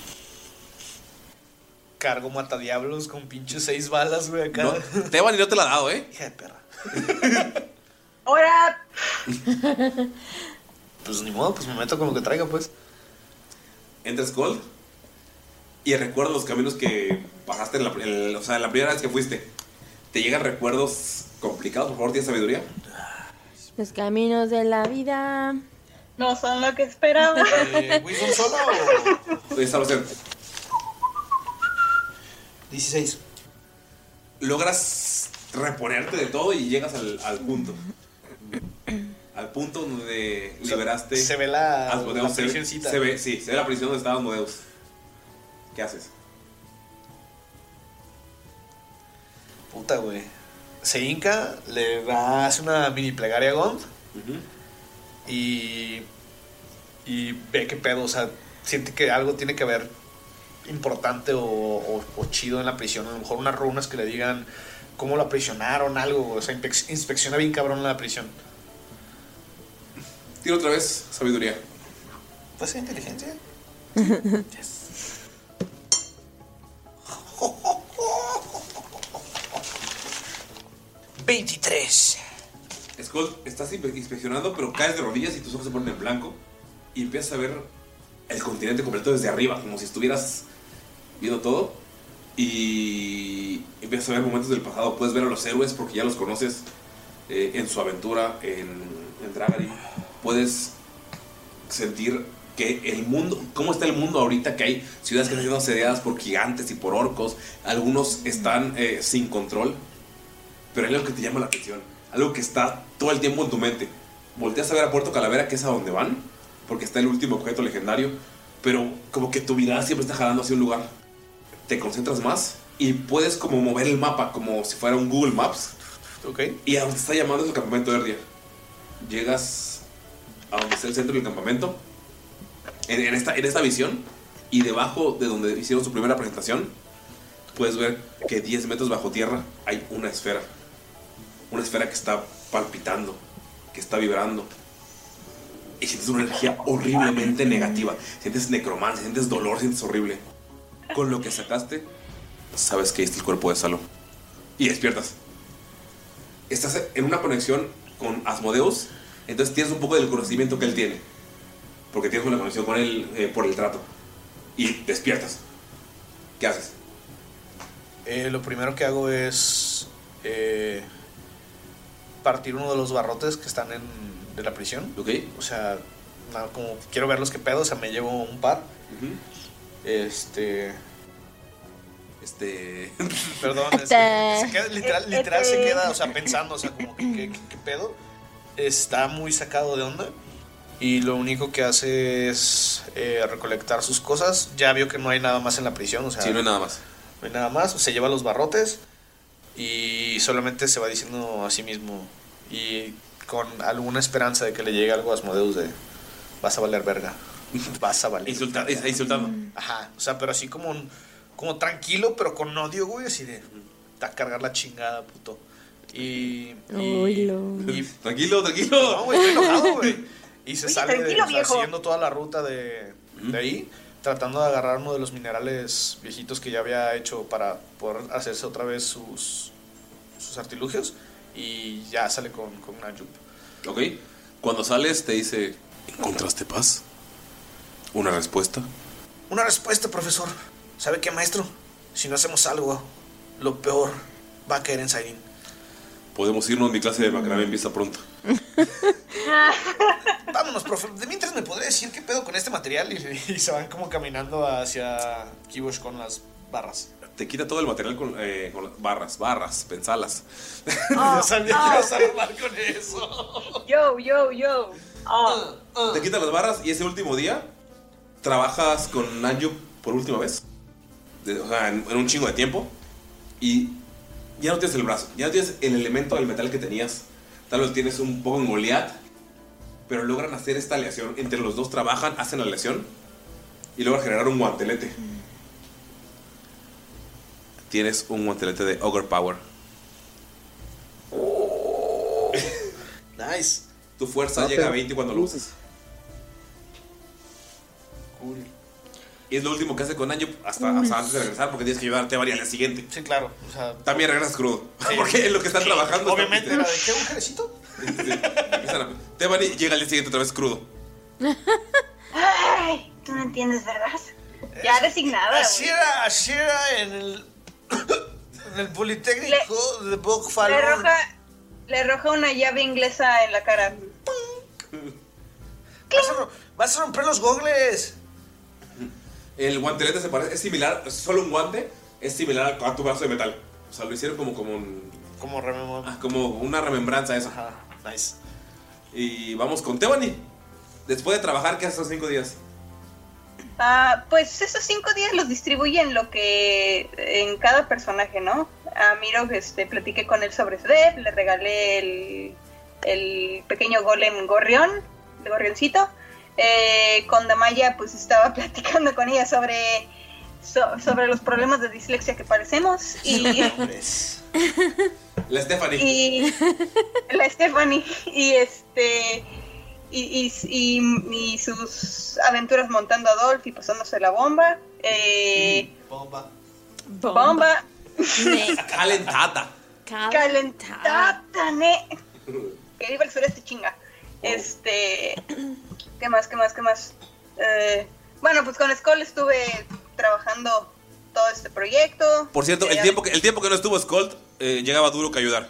Cargo matadiablos con pinches seis balas, güey, acá. No, Teban y no te la ha dado, ¿eh? Hija de perra. Ahora, Pues ni modo, pues me meto con lo que traiga, pues. Entras Gold y recuerdas los caminos que bajaste en la, en- o sea, la primera vez que fuiste. ¿Te llegan recuerdos complicados? Por favor, ¿tienes sabiduría? Los caminos de la vida. no son lo que esperaba. Eh, ¿Wisdom solo o...? Esta va a ser 16. logras reponerte de todo y llegas al, al punto. Al punto donde O sea, liberaste. se ve la- Asmodeus. la se, ve, se ve, sí, se ve la prisión donde estaba Asmodeus. ¿Qué haces? Puta, güey. Se hinca, le da, hace una mini plegaria a Gond. Y. Y ve qué pedo, o sea, siente que algo tiene que ver importante o, o- o chido en la prisión. A lo mejor unas runas que le digan cómo la aprisionaron, algo. O sea, inspec- inspecciona bien cabrón la prisión. Tiro otra vez sabiduría. ¿Puede ser inteligencia? 23. Skull, estás inspe- inspeccionando, pero caes de rodillas y tus ojos se ponen en blanco. Y empiezas a ver el continente completo desde arriba, como si estuvieras viendo todo. Y empiezas a ver momentos del pasado. Puedes ver a los héroes porque ya los conoces eh, en su aventura en, en Dragari. Puedes sentir que el mundo, cómo está el mundo ahorita, que hay ciudades que están siendo asediadas por gigantes y por orcos. Algunos están eh, sin control. Pero hay algo que te llama la atención. Algo que está todo el tiempo en tu mente. Volteas a ver a Puerto Calavera, que es a donde van, porque está el último objeto legendario. Pero como que tu mirada siempre está jalando hacia un lugar. Te concentras más y puedes como mover el mapa como si fuera un Google Maps. Ok. Y a donde está llamando es el campamento de Erdia. Llegas a donde está el centro del campamento, en, en esta, en esta visión, y debajo de donde hicieron su primera presentación, puedes ver que 10 metros bajo tierra hay una esfera. Una esfera que está palpitando, que está vibrando. Y sientes una energía horriblemente negativa. Sientes necromancia, sientes dolor, sientes horrible. Con lo que sacaste, sabes que este es el cuerpo de Salo. Y despiertas. Estás en una conexión con Asmodeus, entonces tienes un poco del conocimiento que él tiene. Porque tienes una conexión con él eh, por el trato. Y despiertas. ¿Qué haces? Eh, lo primero que hago es eh, partir uno de los barrotes que están en, de la prisión. Ok. O sea, nada, como quiero verlos que pedo, o sea, me llevo un par. Este. Este. Perdón, es que se queda- literal, literal se queda, o sea, pensando, o sea, como que ¿qué, qué- qué pedo. Está muy sacado de onda. Y lo único que hace es eh, recolectar sus cosas. Ya vio que no hay nada más en la prisión, o sea. Sí, no hay nada más. No hay nada más. Se lleva los barrotes y solamente se va diciendo a sí mismo. Y con alguna esperanza de que le llegue algo a Asmodeus de vas a valer verga. Vas a valer. Insulta- insultando. Ajá. O sea, pero así como un- como tranquilo, pero con odio, güey, así de te va a cargar la chingada, puto. Y. y- y- Tranquilo, tranquilo. no, güey, estoy enojado, güey. Y se Oye, sale de, tranquilo, o sea, viejo. siguiendo toda la ruta de, de ahí, tratando de agarrar uno de los minerales viejitos que ya había hecho para poder hacerse otra vez sus, sus artilugios. Y ya sale con, con una jump. Ok. Cuando sales te dice, ¿encontraste paz? ¿Una respuesta? Una respuesta, profesor. ¿Sabe qué, maestro? Si no hacemos algo, lo peor va a caer en Sairin. Podemos irnos, mi clase de macramé empieza pronto. Vámonos, profe. De mientras me podría decir qué pedo con este material. Y, y se van como caminando hacia Kibosh con las barras. Te quita todo el material con, eh, con barras, barras, pensalas. Yo sabía que ah, ibas a armar con eso. Yo, yo, yo. Oh. Te quitan las barras y ese último día trabajas con Nanju por última vez. De- o sea, en, en un chingo de tiempo. Y ya no tienes el brazo, ya no tienes el elemento del metal que tenías. Tal vez tienes un poco en Goliath. Pero logran hacer esta aleación. Entre los dos trabajan, hacen la aleación. Y logran generar un guantelete. Tienes un guantelete de Ogre Power. Nice. Tu fuerza llega a pero- 20 cuando lo usas. Cool. Y es lo último que hace con Anjo hasta, hasta antes de regresar porque tienes que ayudarte a variar al día siguiente. Sí, claro. O sea, También regresas crudo. Porque es lo que están Sí, trabajando. obviamente era de, ¿qué, un jerecito? Tebani llega al día siguiente otra vez crudo. Ay, tú no entiendes, ¿verdad? Ya resignada. Así era, así era en el, el Politécnico de Bogfalor. Le roja, le roja una llave inglesa en la cara. Vas a, vas a romper los gogles. El guantelete se parece, es similar, es solo un guante, es similar a tu brazo de metal. O sea, lo hicieron como, como un. Como, ah, como una remembranza eso. Ajá, nice. Y vamos con Tebani. Después de trabajar, ¿qué haces cinco días? Ah, pues esos cinco días los distribuyen lo que en cada personaje, ¿no? A Miro este, platiqué con él sobre Sveb, le regalé el, el pequeño golem gorrión, de gorrioncito. Eh, con Damaya pues estaba platicando con ella sobre, so- sobre los problemas de dislexia que padecemos y, La Stephanie. y la Stephanie y este y, y- y- y sus aventuras montando a Dolph y pasándose la bomba eh, Bomba. bomba, Calentata. calentada ne que viva el sureste chinga este qué más qué más qué más Eh, bueno pues con Skull estuve trabajando todo este proyecto Por cierto, el Eh, tiempo que, el tiempo que no estuvo Skold, eh, llegaba duro que ayudar.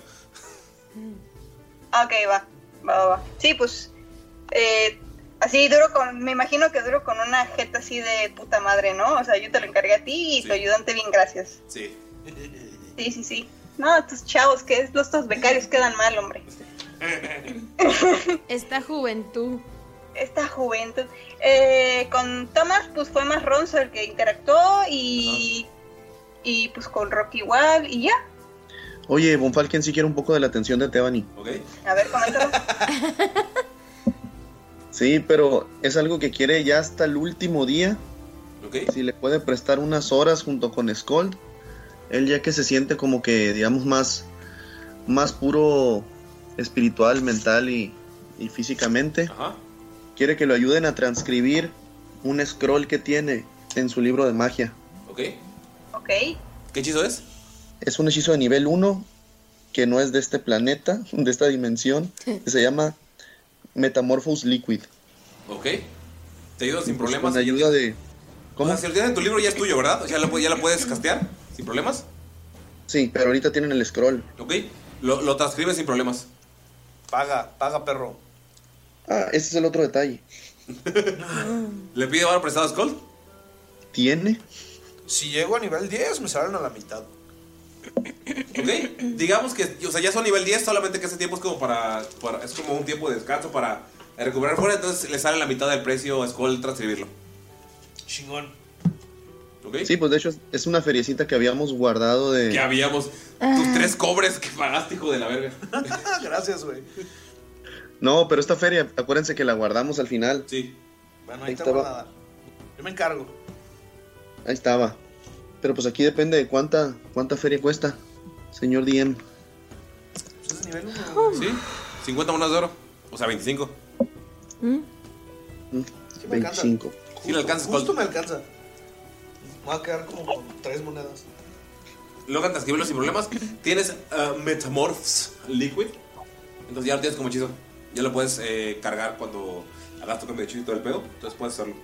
Ok, va, va, va, va. Sí, pues, eh, así duro con, me imagino que duro con una jeta así de puta madre, ¿no? O sea, yo te lo encargué a ti y tu ayudante bien, gracias. Sí. Sí, sí, sí. No, estos chavos, que es- estos becarios quedan mal, hombre. Esta juventud. Esta juventud. Eh, con Thomas, pues fue más Ronzo el que interactuó y, y pues con Rocky igual y ya. Oye, Bonfalken sí quiere un poco de la atención de Tebani. ¿Ok? A ver, coméntalo. Sí, pero es algo que quiere ya hasta el último día. Si le puede prestar unas horas junto con Skold. Él ya que se siente como que, digamos, más, más puro espiritual, mental y, y físicamente. Quiere que lo ayuden a transcribir un scroll que tiene en su libro de magia. ¿Ok? Ok. ¿Qué hechizo es? Es un hechizo de nivel 1 que no es de este planeta, de esta dimensión, que se llama Metamorphose Liquid. ¿Ok? Te ayuda sin problemas. Con ayuda de... ¿Cómo? si lo en tu libro ya es tuyo, ¿verdad? ¿Ya la, ya la puedes castear sin problemas? Sí, pero ahorita tienen el scroll. ¿Ok? Lo, lo transcribes sin problemas. Paga, paga, perro. Ah, ese es el otro detalle. ¿Le pide ahora prestado a Skull? ¿Tiene? Si llego a nivel 10, me salen a la mitad. ¿Ok? Digamos que, o sea, ya son nivel 10, solamente que ese tiempo es como para, para- es como un tiempo de descanso para recuperar fuera, entonces le sale la mitad del precio a Skull transcribirlo. Chingón. ¿Ok? Sí, pues de hecho es- una feriecita que habíamos guardado de... Que habíamos tus tres cobres que pagaste, hijo de la verga. Gracias, güey. No, pero esta feria, acuérdense que la guardamos al final. Sí. Bueno, Ahí ahí estaba. nada. Yo me encargo. Ahí estaba. Pero pues aquí depende de cuánta, cuánta feria cuesta, señor DM. Es nivel 1. ¿Sí? 50 monedas de oro. O sea, 25. me alcanza. 25. Sí, le alcanzas, Justo me alcanza. Me voy a quedar como con tres monedas. Logran transcribirlo sin problemas. Tienes uh, Metamorphs Liquid. Entonces ya lo tienes como hechizo. Ya lo puedes eh, cargar cuando hagas tu cambio de hechizo y todo el pedo. Entonces puedes hacerlo.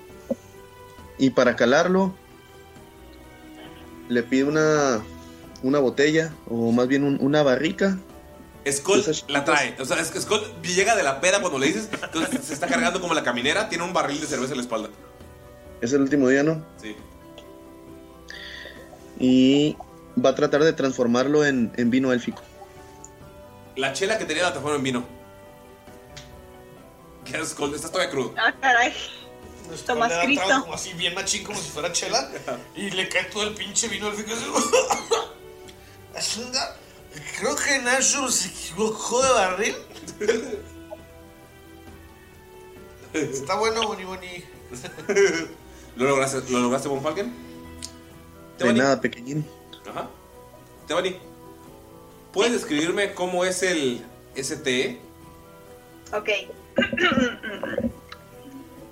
Y para calarlo, le pide una, una botella, o más bien un- una barrica. Skull la trae. O sea, es que Skull llega de la peda cuando le dices. Entonces se está cargando como la caminera. Tiene un barril de cerveza en la espalda. Es el último día, ¿no? Sí. Y va a tratar de transformarlo en, en vino élfico. La chela que tenía la transforma en vino. ¿Qué haces, Skull? Estás todavía crudo. Ah, caray. Tomás Le da un trago Cristo. como así, bien machín, como si fuera chela. y le cae todo el pinche vino al fin. Creo que Nacho se equivocó de barril. Está bueno, Boni Boni. ¿Lo lograste, ¿lo lograste Von Falken? De nada, pequeñín. Ajá. Tebani, ¿puedes describirme cómo es el STE? Ok.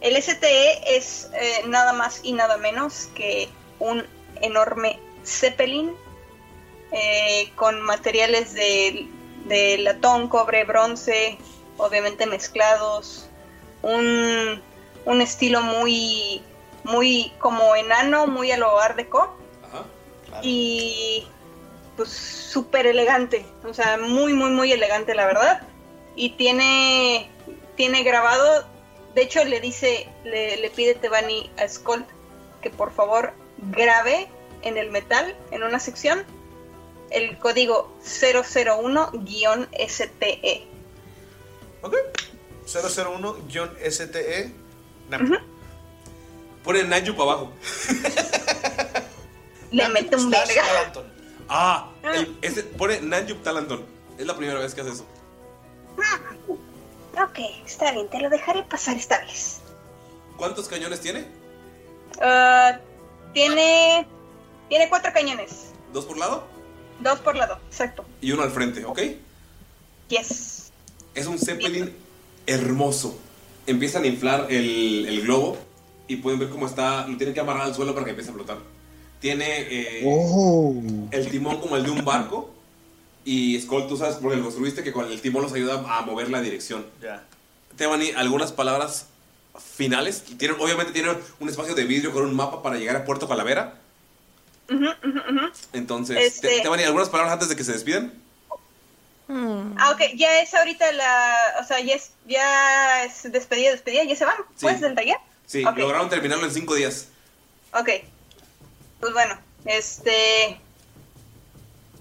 El STE es eh, nada más y nada menos que un enorme Zeppelin eh, con materiales de, de latón, cobre, bronce, obviamente mezclados. Un, un estilo muy, muy como enano, muy a lo art deco. Y pues súper elegante, o sea, muy, muy, muy elegante la verdad. Y tiene, tiene grabado, de hecho le dice, le, le pide Tebani a Skull que por favor grabe en el metal, en una sección, el código 001-STE. 001-STE. Pone Nanju para abajo. Le mete un verga. Ah, el- ese- pone Nanjup Talanton. Es la primera vez que hace eso. Ok, está bien, te lo dejaré pasar esta vez. ¿Cuántos cañones tiene? Ah, tiene, tiene cuatro cañones, ¿Dos por lado? dos por lado, exacto. Y uno al frente, ¿ok? Yes. Es un Zeppelin hermoso. Empiezan a inflar el, el globo y pueden ver cómo está. Lo tienen que amarrar al suelo para que empiece a flotar. Tiene eh, Oh. el timón como el de un barco. Y Skull, tú sabes porque lo construiste que con el timón los ayuda a mover la dirección. Ya. Tebani, algunas palabras finales. Tienen, obviamente tienen un espacio de vidrio con un mapa para llegar a Puerto Calavera. Ujú, ujú, ujú. Entonces, Este- algunas palabras antes de que se despidan. Ah, ok, ya es ahorita la, o sea, ya es, ya es despedida, despedida, ya se van, pues, del taller. Sí, lograron terminarlo en cinco días. Ok. Pues bueno, este.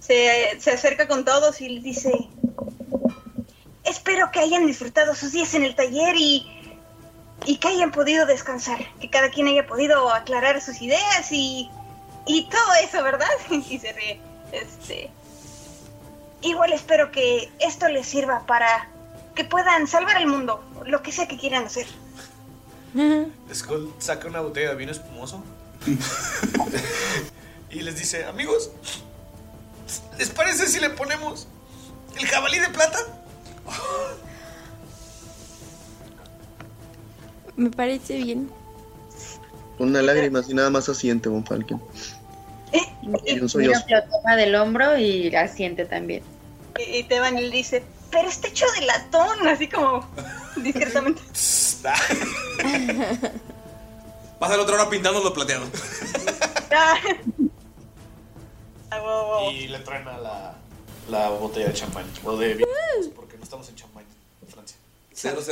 Se, se acerca con todos y les dice: Espero que hayan disfrutado sus días en el taller y. Y que hayan podido descansar. Que cada quien haya podido aclarar sus ideas y. Y todo eso, ¿verdad? Y se ríe. Este. Igual espero que esto les sirva para que puedan salvar el mundo, lo que sea que quieran hacer. Skull saca una botella de vino espumoso. y les dice, amigos, ¿les parece si le ponemos el jabalí de plata? Me parece bien. Una lágrima así nada más asiente, Von Falken. Y un Mira, sollozo. lo toma del hombro y asiente también. Y, y Teban le dice, pero está hecho de latón, así como discretamente. Pasa la otra hora pintándolo plateado. Ah. Y le traen a la, la botella de champán. O de vino, porque no estamos en champán, en Francia.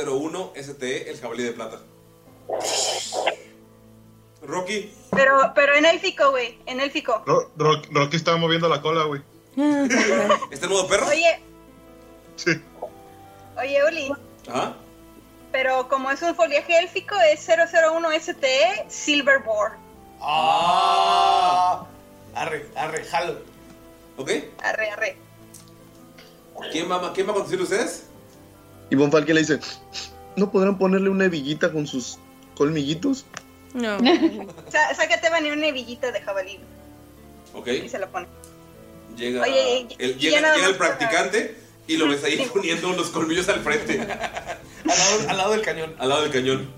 001 STE, el jabalí de plata. Rocky. Pero, pero en élfico, güey, en élfico. Ro- Ro- Rocky estaba moviendo la cola, güey. ¿Está en modo perro? Oye, Sí. oye, Uli, Ajá. pero como es un foliaje élfico, es 001 STE Silverboard. ¡Ah! Arre, arre, jalo. ¿Ok? Arre, arre. ¿Quién va, ¿Quién va a conducir ustedes? Y Von Falken le dice, ¿no podrán ponerle una hebillita con sus colmillitos? No. Sa- sácate Teban una hebillita de jabalí Ok. y se la pone. Llega, Oye, el, llega, el practicante y lo ves ahí poniendo los colmillos al frente. al, lado, del cañón. Al lado del cañón.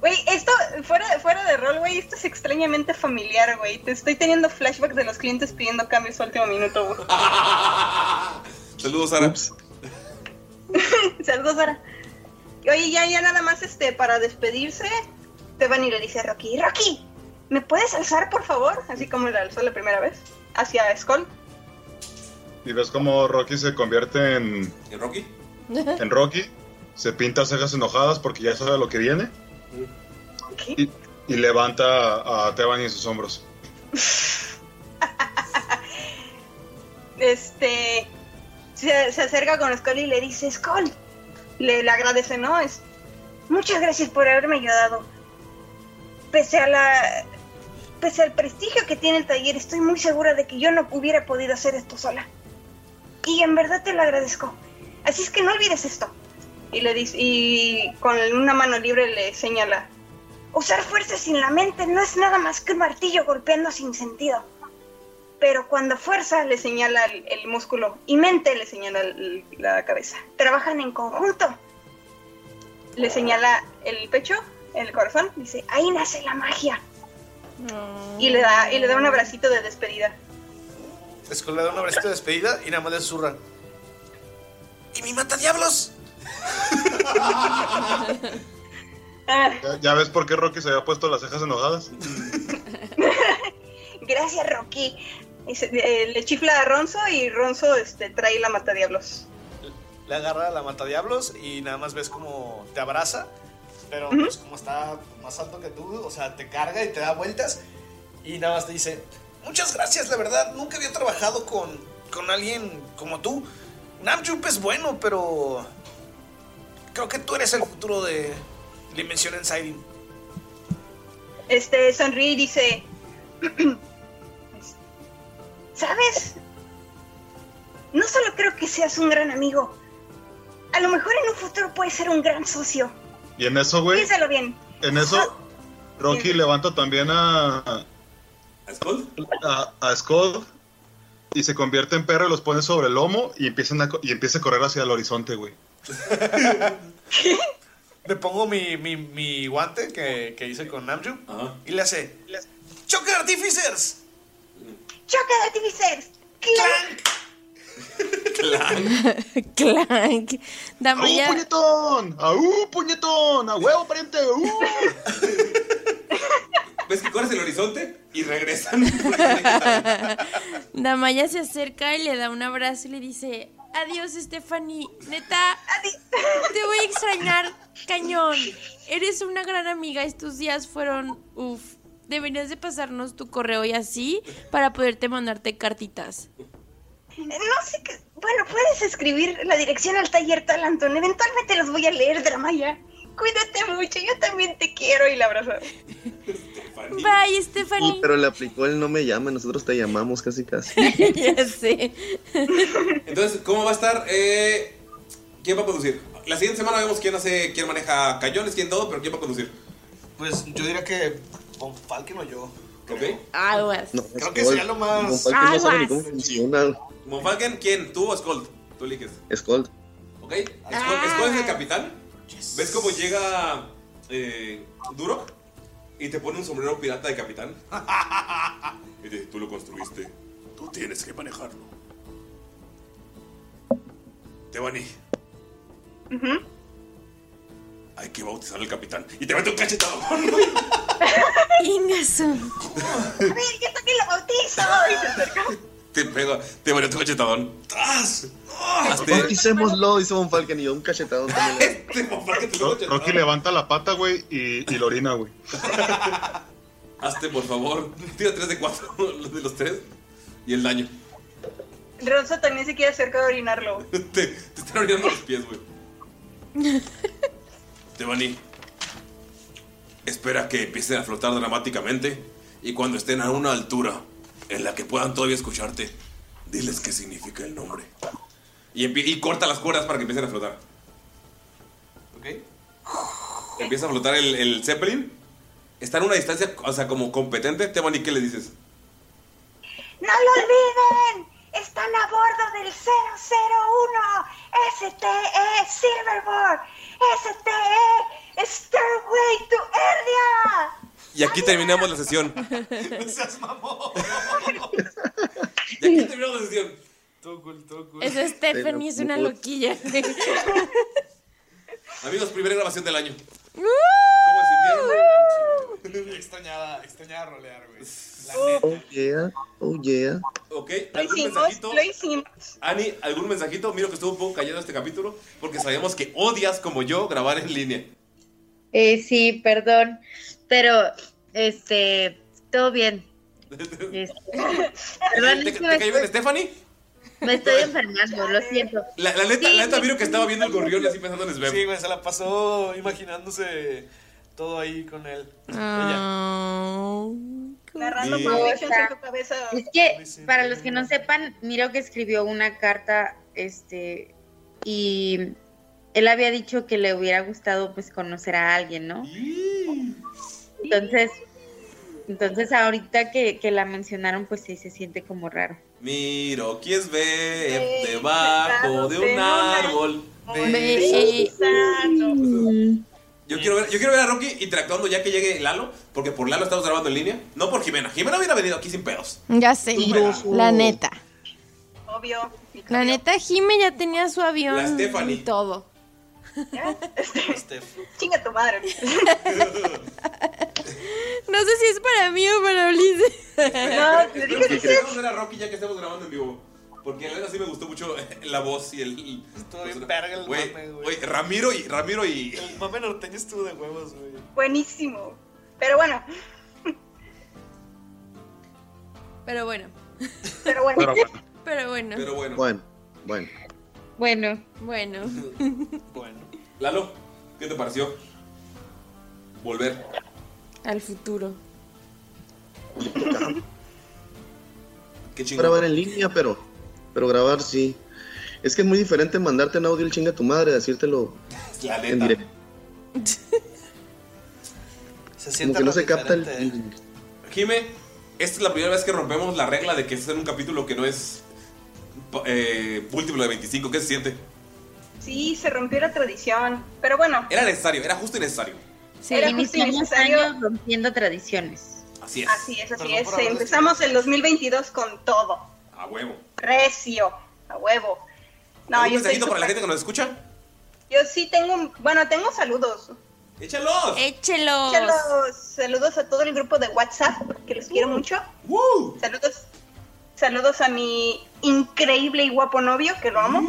Güey, esto, fuera, fuera de rol, güey, esto es extrañamente familiar, güey. Te estoy teniendo flashbacks de los clientes pidiendo cambios a último minuto, güey. Saludos, Sara. Saludos, Sara. Oye, ya, ya nada más, este, para despedirse, Teban y le dice a Rocky, Rocky, ¿me puedes alzar, por favor? Así como le alzó la primera vez, hacia Skull. Y ves como Rocky se convierte en, ¿En Rocky? en Rocky. Se pinta cejas enojadas porque ya sabe lo que viene. Y, y levanta a Teban en sus hombros. Este, se, se acerca con Skull y le dice, Skull, le, le agradece, ¿no? Es, muchas gracias por haberme ayudado. Pese a la... Pese al prestigio que tiene el taller, estoy muy segura de que yo no hubiera podido hacer esto sola. Y en verdad te lo agradezco. Así es que no olvides esto. Y le dice, y con una mano libre le señala. Usar fuerza sin la mente no es nada más que un martillo golpeando sin sentido. Pero cuando fuerza le señala el, el músculo y mente le señala el- la cabeza. Trabajan en conjunto. Le señala el pecho, el corazón. Dice, ahí nace la magia. Y le da, y le da un abracito de despedida. Skull le da un abracito de despedida y nada más le susurra. ¿Y mi mata diablos? ¿Ya, ya ves por qué Rocky se había puesto las cejas enojadas? Gracias, Rocky. Y se- eh, le chifla a Ronzo y Ronzo este, trae la mata diablos. Le agarra la mata diablos y nada más ves como te abraza. Pero pues como está más alto que tú, o sea, te carga y te da vueltas. Y nada más te dice, muchas gracias, la verdad, nunca había trabajado con, con alguien como tú. Namjoon es bueno, pero creo que tú eres el futuro de Dimensión Insiding. Este sonríe y dice: ¿Sabes? No solo creo que seas un gran amigo. A lo mejor en un futuro puedes ser un gran socio. Y en eso, güey, Piénsalo bien. en eso, Rocky levanta también a. ¿A Skull? A, a Skull y se convierte en perro y los pone sobre el lomo y, empiezan a, y empieza a correr hacia el horizonte, güey. Me pongo mi, mi, mi guante que, que hice con Namjoon y le hace, ¡Choque de Artificers! ¡Choque de artificers! Clank. Clank. ¡Aú, Damaya. puñetón! ¡Aú, puñetón! ¡A huevo, pariente! ¡Uh! ¿Ves que corres el horizonte? Y regresan. Damaya se acerca y le da un abrazo y le dice: Adiós, Stephanie. Neta, te voy a extrañar, cañón. Eres una gran amiga. Estos días fueron. Uf. Deberías de pasarnos tu correo y así para poderte mandarte cartitas. No sé qué. Bueno, puedes escribir la dirección al taller Talanton. Eventualmente los voy a leer, Dramaya. Cuídate mucho, yo también te quiero. Y la abrazo. Bye, Stephanie. Pero le aplicó el no me llame, nosotros te llamamos casi casi. ya sé. Entonces, ¿cómo va a estar? Eh, ¿Quién va a conducir? La siguiente semana vemos quién hace, quién maneja cañones, quién todo, pero ¿quién va a conducir? Pues yo diría que Von Falken o yo. ¿Ok? Aguas. No, Creo que sería lo más- Von Falken no sabe ni Aguas. cómo funciona. Monfalken, ¿quién? ¿Tú o Skold? Tú eliges. Skull. ¿Ok? Skull es el capitán. ¿Ves cómo llega eh, Durok? Y te pone un sombrero pirata de capitán. y te dice, tú lo construiste. Tú tienes que manejarlo. Tebani, Ujú. hay que bautizar al capitán. Y te mete un cachetado. Ingasu. A ver, yo también lo bautizo. Y se acerca. te pega, te mete un cachetadón. ¡Tras! Hazte- Bauticémoslo, dice Von Falken y yo un cachetadón también. Este te cachetadón. Rocky levanta la pata, güey, y, y lo orina, güey. Hazte, por favor. Tira 3 de 4 de los 3. Y el daño. Rosa también se quiere acercar a orinarlo. Te, te están orinando los pies, güey. Devani, espera que empiecen a flotar dramáticamente y cuando estén a una altura en la que puedan todavía escucharte, diles qué significa el nombre. Y, empie- y corta las cuerdas para que empiecen a flotar. ¿Ok? Empieza a flotar el, el Zeppelin. Está en una distancia, o sea, como competente. Devani, ¿qué le dices? ¡No lo olviden! Están a bordo del 001 STE Silverboard STE Stairway to Earlia. Y aquí terminamos la sesión. No seas mamón. Y aquí terminamos la sesión. Todo cool, todo cool. Esa Stephanie es una loquilla. Amigos, primera grabación del año. ¡Uh! ¿Cómo se sintieron? Extrañaba, extrañaba rolear, güey. Oh neta. yeah, oh yeah. Ok, Lo ¿algún hicimos, mensajito? lo hicimos. Ani, ¿algún mensajito? Miro que estuvo un poco callado este capítulo porque sabíamos que odias como yo grabar en línea. Eh, sí, perdón, pero este, todo bien. Este, perdón, ¿Te, es te que me, cayó bien Stephanie? me estoy enfermando, lo siento. La, la neta, Sí, la neta sí, miro que sí, estaba sí, viendo el sí. gorrión y así pensando en Sveb. Sí, güey, se la pasó imaginándose todo ahí con él. Ella. Narrando Sí. tu cabeza. Es que, para los que no sepan, Miro que escribió una carta, este, y él había dicho que le hubiera gustado, pues, conocer a alguien, ¿no? Entonces, entonces ahorita que, que la mencionaron, pues sí, se siente como raro. Miro que es Sveb debajo de un árbol. Ve- Yo quiero, ver, yo quiero ver a Rocky interactuando ya que llegue Lalo, porque por Lalo estamos grabando en línea. No por Jimena. Jimena hubiera venido aquí sin pedos. Ya sé. La neta. Obvio. La neta, Jime ya tenía su avión La Stephanie. y todo. Steph. Chinga tu madre. No sé si es para mí o para Ulises. No, te digo que sí. Queremos ver a Rocky ya que estamos grabando en vivo. Porque la neta sí me gustó mucho la voz y el. Estuvo bien verga el Güey, mame, güey. güey, Ramiro y. Ramiro y. El mame norteño estuvo de huevos, güey. Buenísimo. Pero bueno, Pero bueno. pero bueno. Pero bueno. Pero bueno. Pero bueno. Bueno, bueno. Bueno, Bueno. Bueno. Lalo, ¿qué te pareció? Volver. Al futuro. Qué chingón. Grabar en línea, pero, pero grabar sí. Es que es muy diferente mandarte en audio el chinga a tu madre, decírtelo La en neta. directo. Se Como siente que no se capta el diferente. feeling. Jime, esta es la primera vez que rompemos la regla de que es un capítulo que no es eh, múltiplo de 25. ¿Qué se siente? Sí, se rompió la tradición. Pero bueno, Era necesario, era justo y necesario. Sí, Era justo iniciamos innecesario. años rompiendo tradiciones. Así es. así es, así Perdón es. Empezamos el 2022 con todo. A huevo. Recio, a huevo. No, ¿Algún yo mensajito estoy para la gente que nos escucha? Yo sí tengo, un- bueno, tengo saludos. ¡Échalos! Échelos. Saludos, saludos a todo el grupo de WhatsApp, que los quiero mucho. ¡Woo! Saludos, saludos a mi increíble y guapo novio, que lo amo.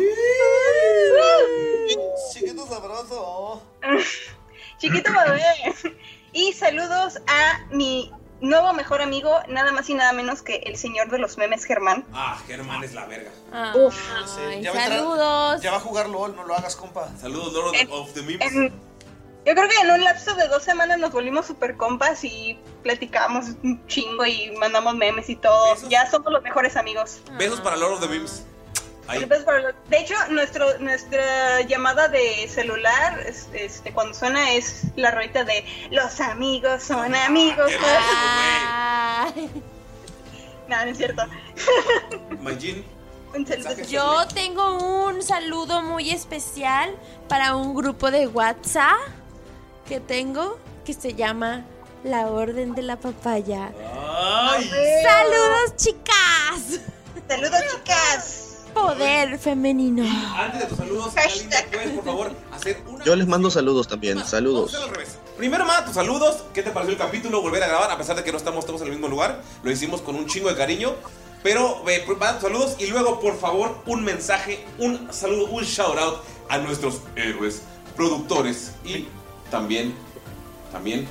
Chiquito sabroso. Chiquito bebé. Y saludos a mi nuevo mejor amigo, nada más y nada menos que el señor de los memes, Germán. Ah, Germán es la verga. Ay, Uf. Sí, ya va a entrar- saludos. Ya va a ¡Oh, LOL, no lo hagas, compa. Saludos, Lord En- of the Memes. En- yo creo que en un lapso de dos semanas nos volvimos super compas y platicamos un chingo y mandamos memes y todo. Besos. Ya somos los mejores amigos. Besos para Lord of the Memes. De hecho, nuestro, nuestra llamada de celular, es- este, cuando suena, es la rolita de los amigos son amigos. No, no es cierto. Majin. Yo tengo un saludo muy especial para un grupo de WhatsApp que tengo que se llama La Orden de la Papaya. ¡Saludos, chicas! ¡Saludos, chicas! Poder femenino. antes de tus saludos, ¿puedes por favor hacer una Yo les mando saludos también, saludos. al revés? Primero, manda tus saludos. ¿Qué te pareció el capítulo? Volver a grabar, a pesar de que no estamos todos en el mismo lugar. Lo hicimos con un chingo de cariño. Pero eh, manda tus saludos y luego, por favor, un mensaje, un saludo, un shout out a nuestros héroes, productores y también, también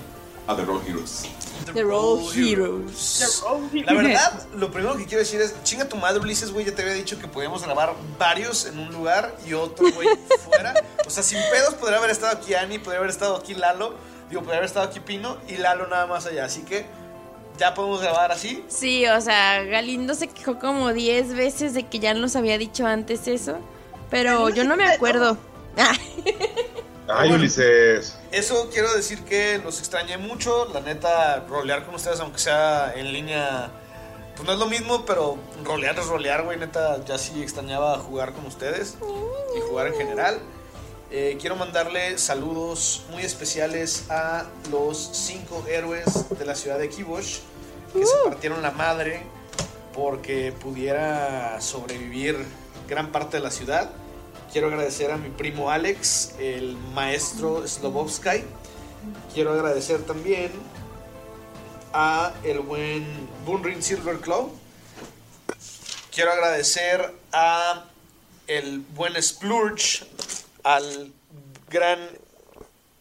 a The Road Heroes. The Road Heroes. La verdad, lo primero que quiero decir es, chinga tu madre, Ulises, güey, ya te había dicho que podíamos grabar varios en un lugar y otro, güey, fuera. O sea, sin pedos podría haber estado aquí Ani, podría haber estado aquí Lalo, digo, podría haber estado aquí Pino y Lalo nada más allá. Así que ya podemos grabar así. Sí, o sea, Galindo se quejó como 10 veces de que ya nos había dicho antes eso. Pero yo no me acuerdo. Ay, Ulises. Eso quiero decir que los extrañé mucho. La neta, rolear con ustedes, aunque sea en línea, pues no es lo mismo, pero rolear es rolear, güey. Neta, ya sí extrañaba jugar con ustedes y jugar en general. Eh, quiero mandarle saludos muy especiales a los cinco héroes de la ciudad de Kibosh que se partieron la madre porque pudiera sobrevivir gran parte de la ciudad. Quiero agradecer a mi primo Alex, el maestro Slobovsky. Quiero agradecer también a el buen Bunrin Silverclaw. Quiero agradecer a el buen Splurge, al gran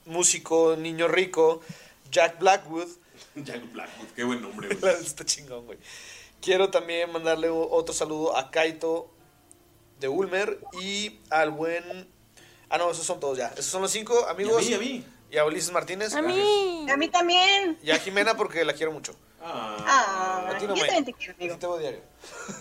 músico niño rico Jack Blackwood. Jack Blackwood, qué buen nombre, güey. Está chingón, güey. Quiero también mandarle otro saludo a Kaito de Ulmer y al buen. Ah, no, esos son todos ya. Esos son los cinco amigos. Y a mí, a mí. Y a Ulises Martínez. A mí. A mí también. Y a Jimena porque la quiero mucho. Ah, A ti yo no, May. también te quiero, amigo. A ti te veo diario.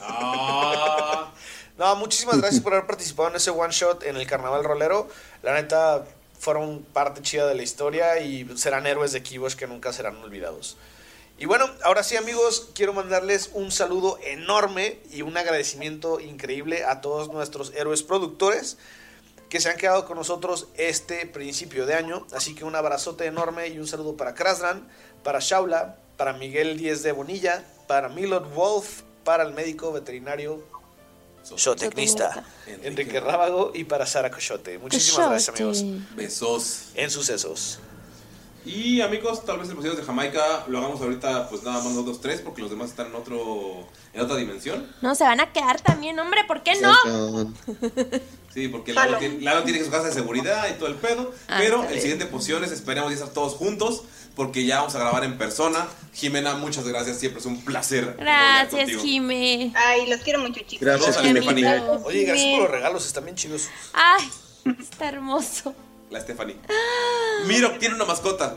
Ah. No, muchísimas gracias por haber participado en ese one shot en el Carnaval Rolero. La neta, fueron parte chida de la historia y serán héroes de Kibosh que nunca serán olvidados. Y bueno, ahora sí amigos, quiero mandarles un saludo enorme y un agradecimiento increíble a todos nuestros héroes productores que se han quedado con nosotros este principio de año. Así que un abrazote enorme y un saludo para Krasran, para Shaula, para Miguel Díez de Bonilla, para Milot Wolf, para el médico veterinario zootecnista Enrique Rábago y para Sara Cochote. Muchísimas gracias amigos. Besos. En sucesos. Y amigos, tal vez el Museo de Jamaica lo hagamos ahorita, pues nada más nosotros tres, porque los demás están en otro en otra dimensión. No, se van a quedar también, hombre, ¿por qué no? Sí, porque Lalo tiene, Lalo tiene su casa de seguridad y todo el pedo. Ah, pero el siguiente Pociones esperemos ya estar todos juntos, porque ya vamos a grabar en persona. Jimena, muchas gracias, siempre es un placer. Gracias. Jime. Ay, los quiero mucho, chicos. Gracias, Fanny. Oye, gracias por los regalos, están bien chidos. Ay, está hermoso. La Stephanie. Miro, tiene una mascota.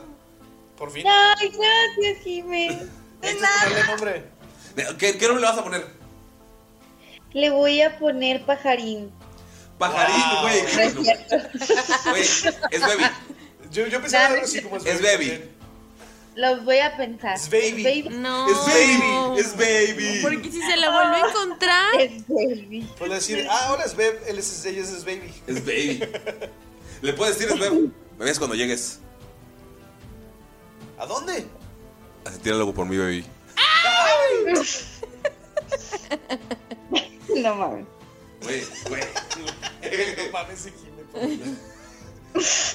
Por fin. Ay, gracias, Jimé. De nada. nombre. ¿Qué, ¿Qué nombre le vas a poner? Le voy a poner pajarín. Pajarito, güey. No es. Güey, es Baby. Yo, yo pensaba algo así como Es Baby. Los voy a pensar. Es baby. No. Es Baby. Es Baby. Porque si se la vuelve a encontrar. Es baby. Puedes decir, ah, ahora es Beb, él es, ella es Baby. Es Baby. Le puedes decir. Me ves cuando llegues. ¿A dónde? Así tira algo por mí, Baby. No mames. Güey, güey. no mames.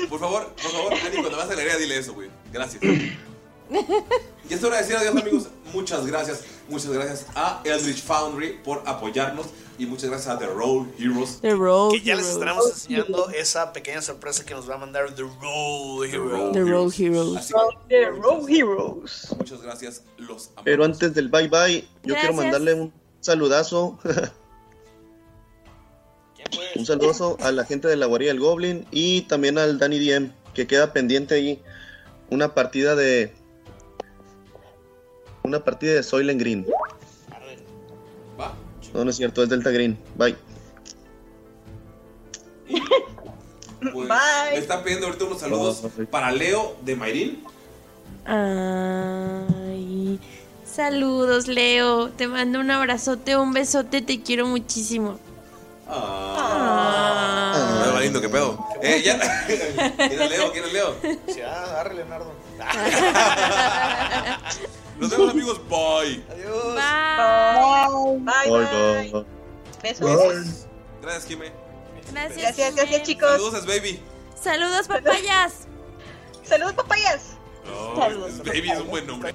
Por favor, por favor, Ani, cuando vas a la alegría, dile eso, güey. Gracias. Y es hora de decir adiós, amigos. Muchas gracias. Muchas gracias a Eldritch Foundry por apoyarnos. Y muchas gracias a The Road Heroes. The Road Que ya les Heroes. estaremos enseñando esa pequeña sorpresa que nos va a mandar The Road Hero. The Road Heroes. The Road Heroes. muchas gracias. Los amamos. Pero antes del bye bye, yo quiero mandarle un saludazo. un saludazo a la gente de la guarida del Goblin y también al Danny DM, que queda pendiente ahí una partida de. Una partida de Soylent Green. No, no es cierto, es Delta Green. Bye. Pues, Bye. Me está pidiendo ahorita unos saludos para Leo de Mayrin. Ay, saludos, Leo. Te mando un abrazote, un besote. Te quiero muchísimo. Ah. ah. ah lindo, qué pedo. Eh, ya. ¿Quién es Leo? ¿Quién es Leonardo. Nos vemos, amigos. Bye. Adiós. Bye, bye. bye. Besos. Gracias, Jimé. Gracias, Gracias, gracias, chicos. Saludos, baby. Saludos, papayas. Saludos, papayas. No, Saludos, baby es un buen nombre.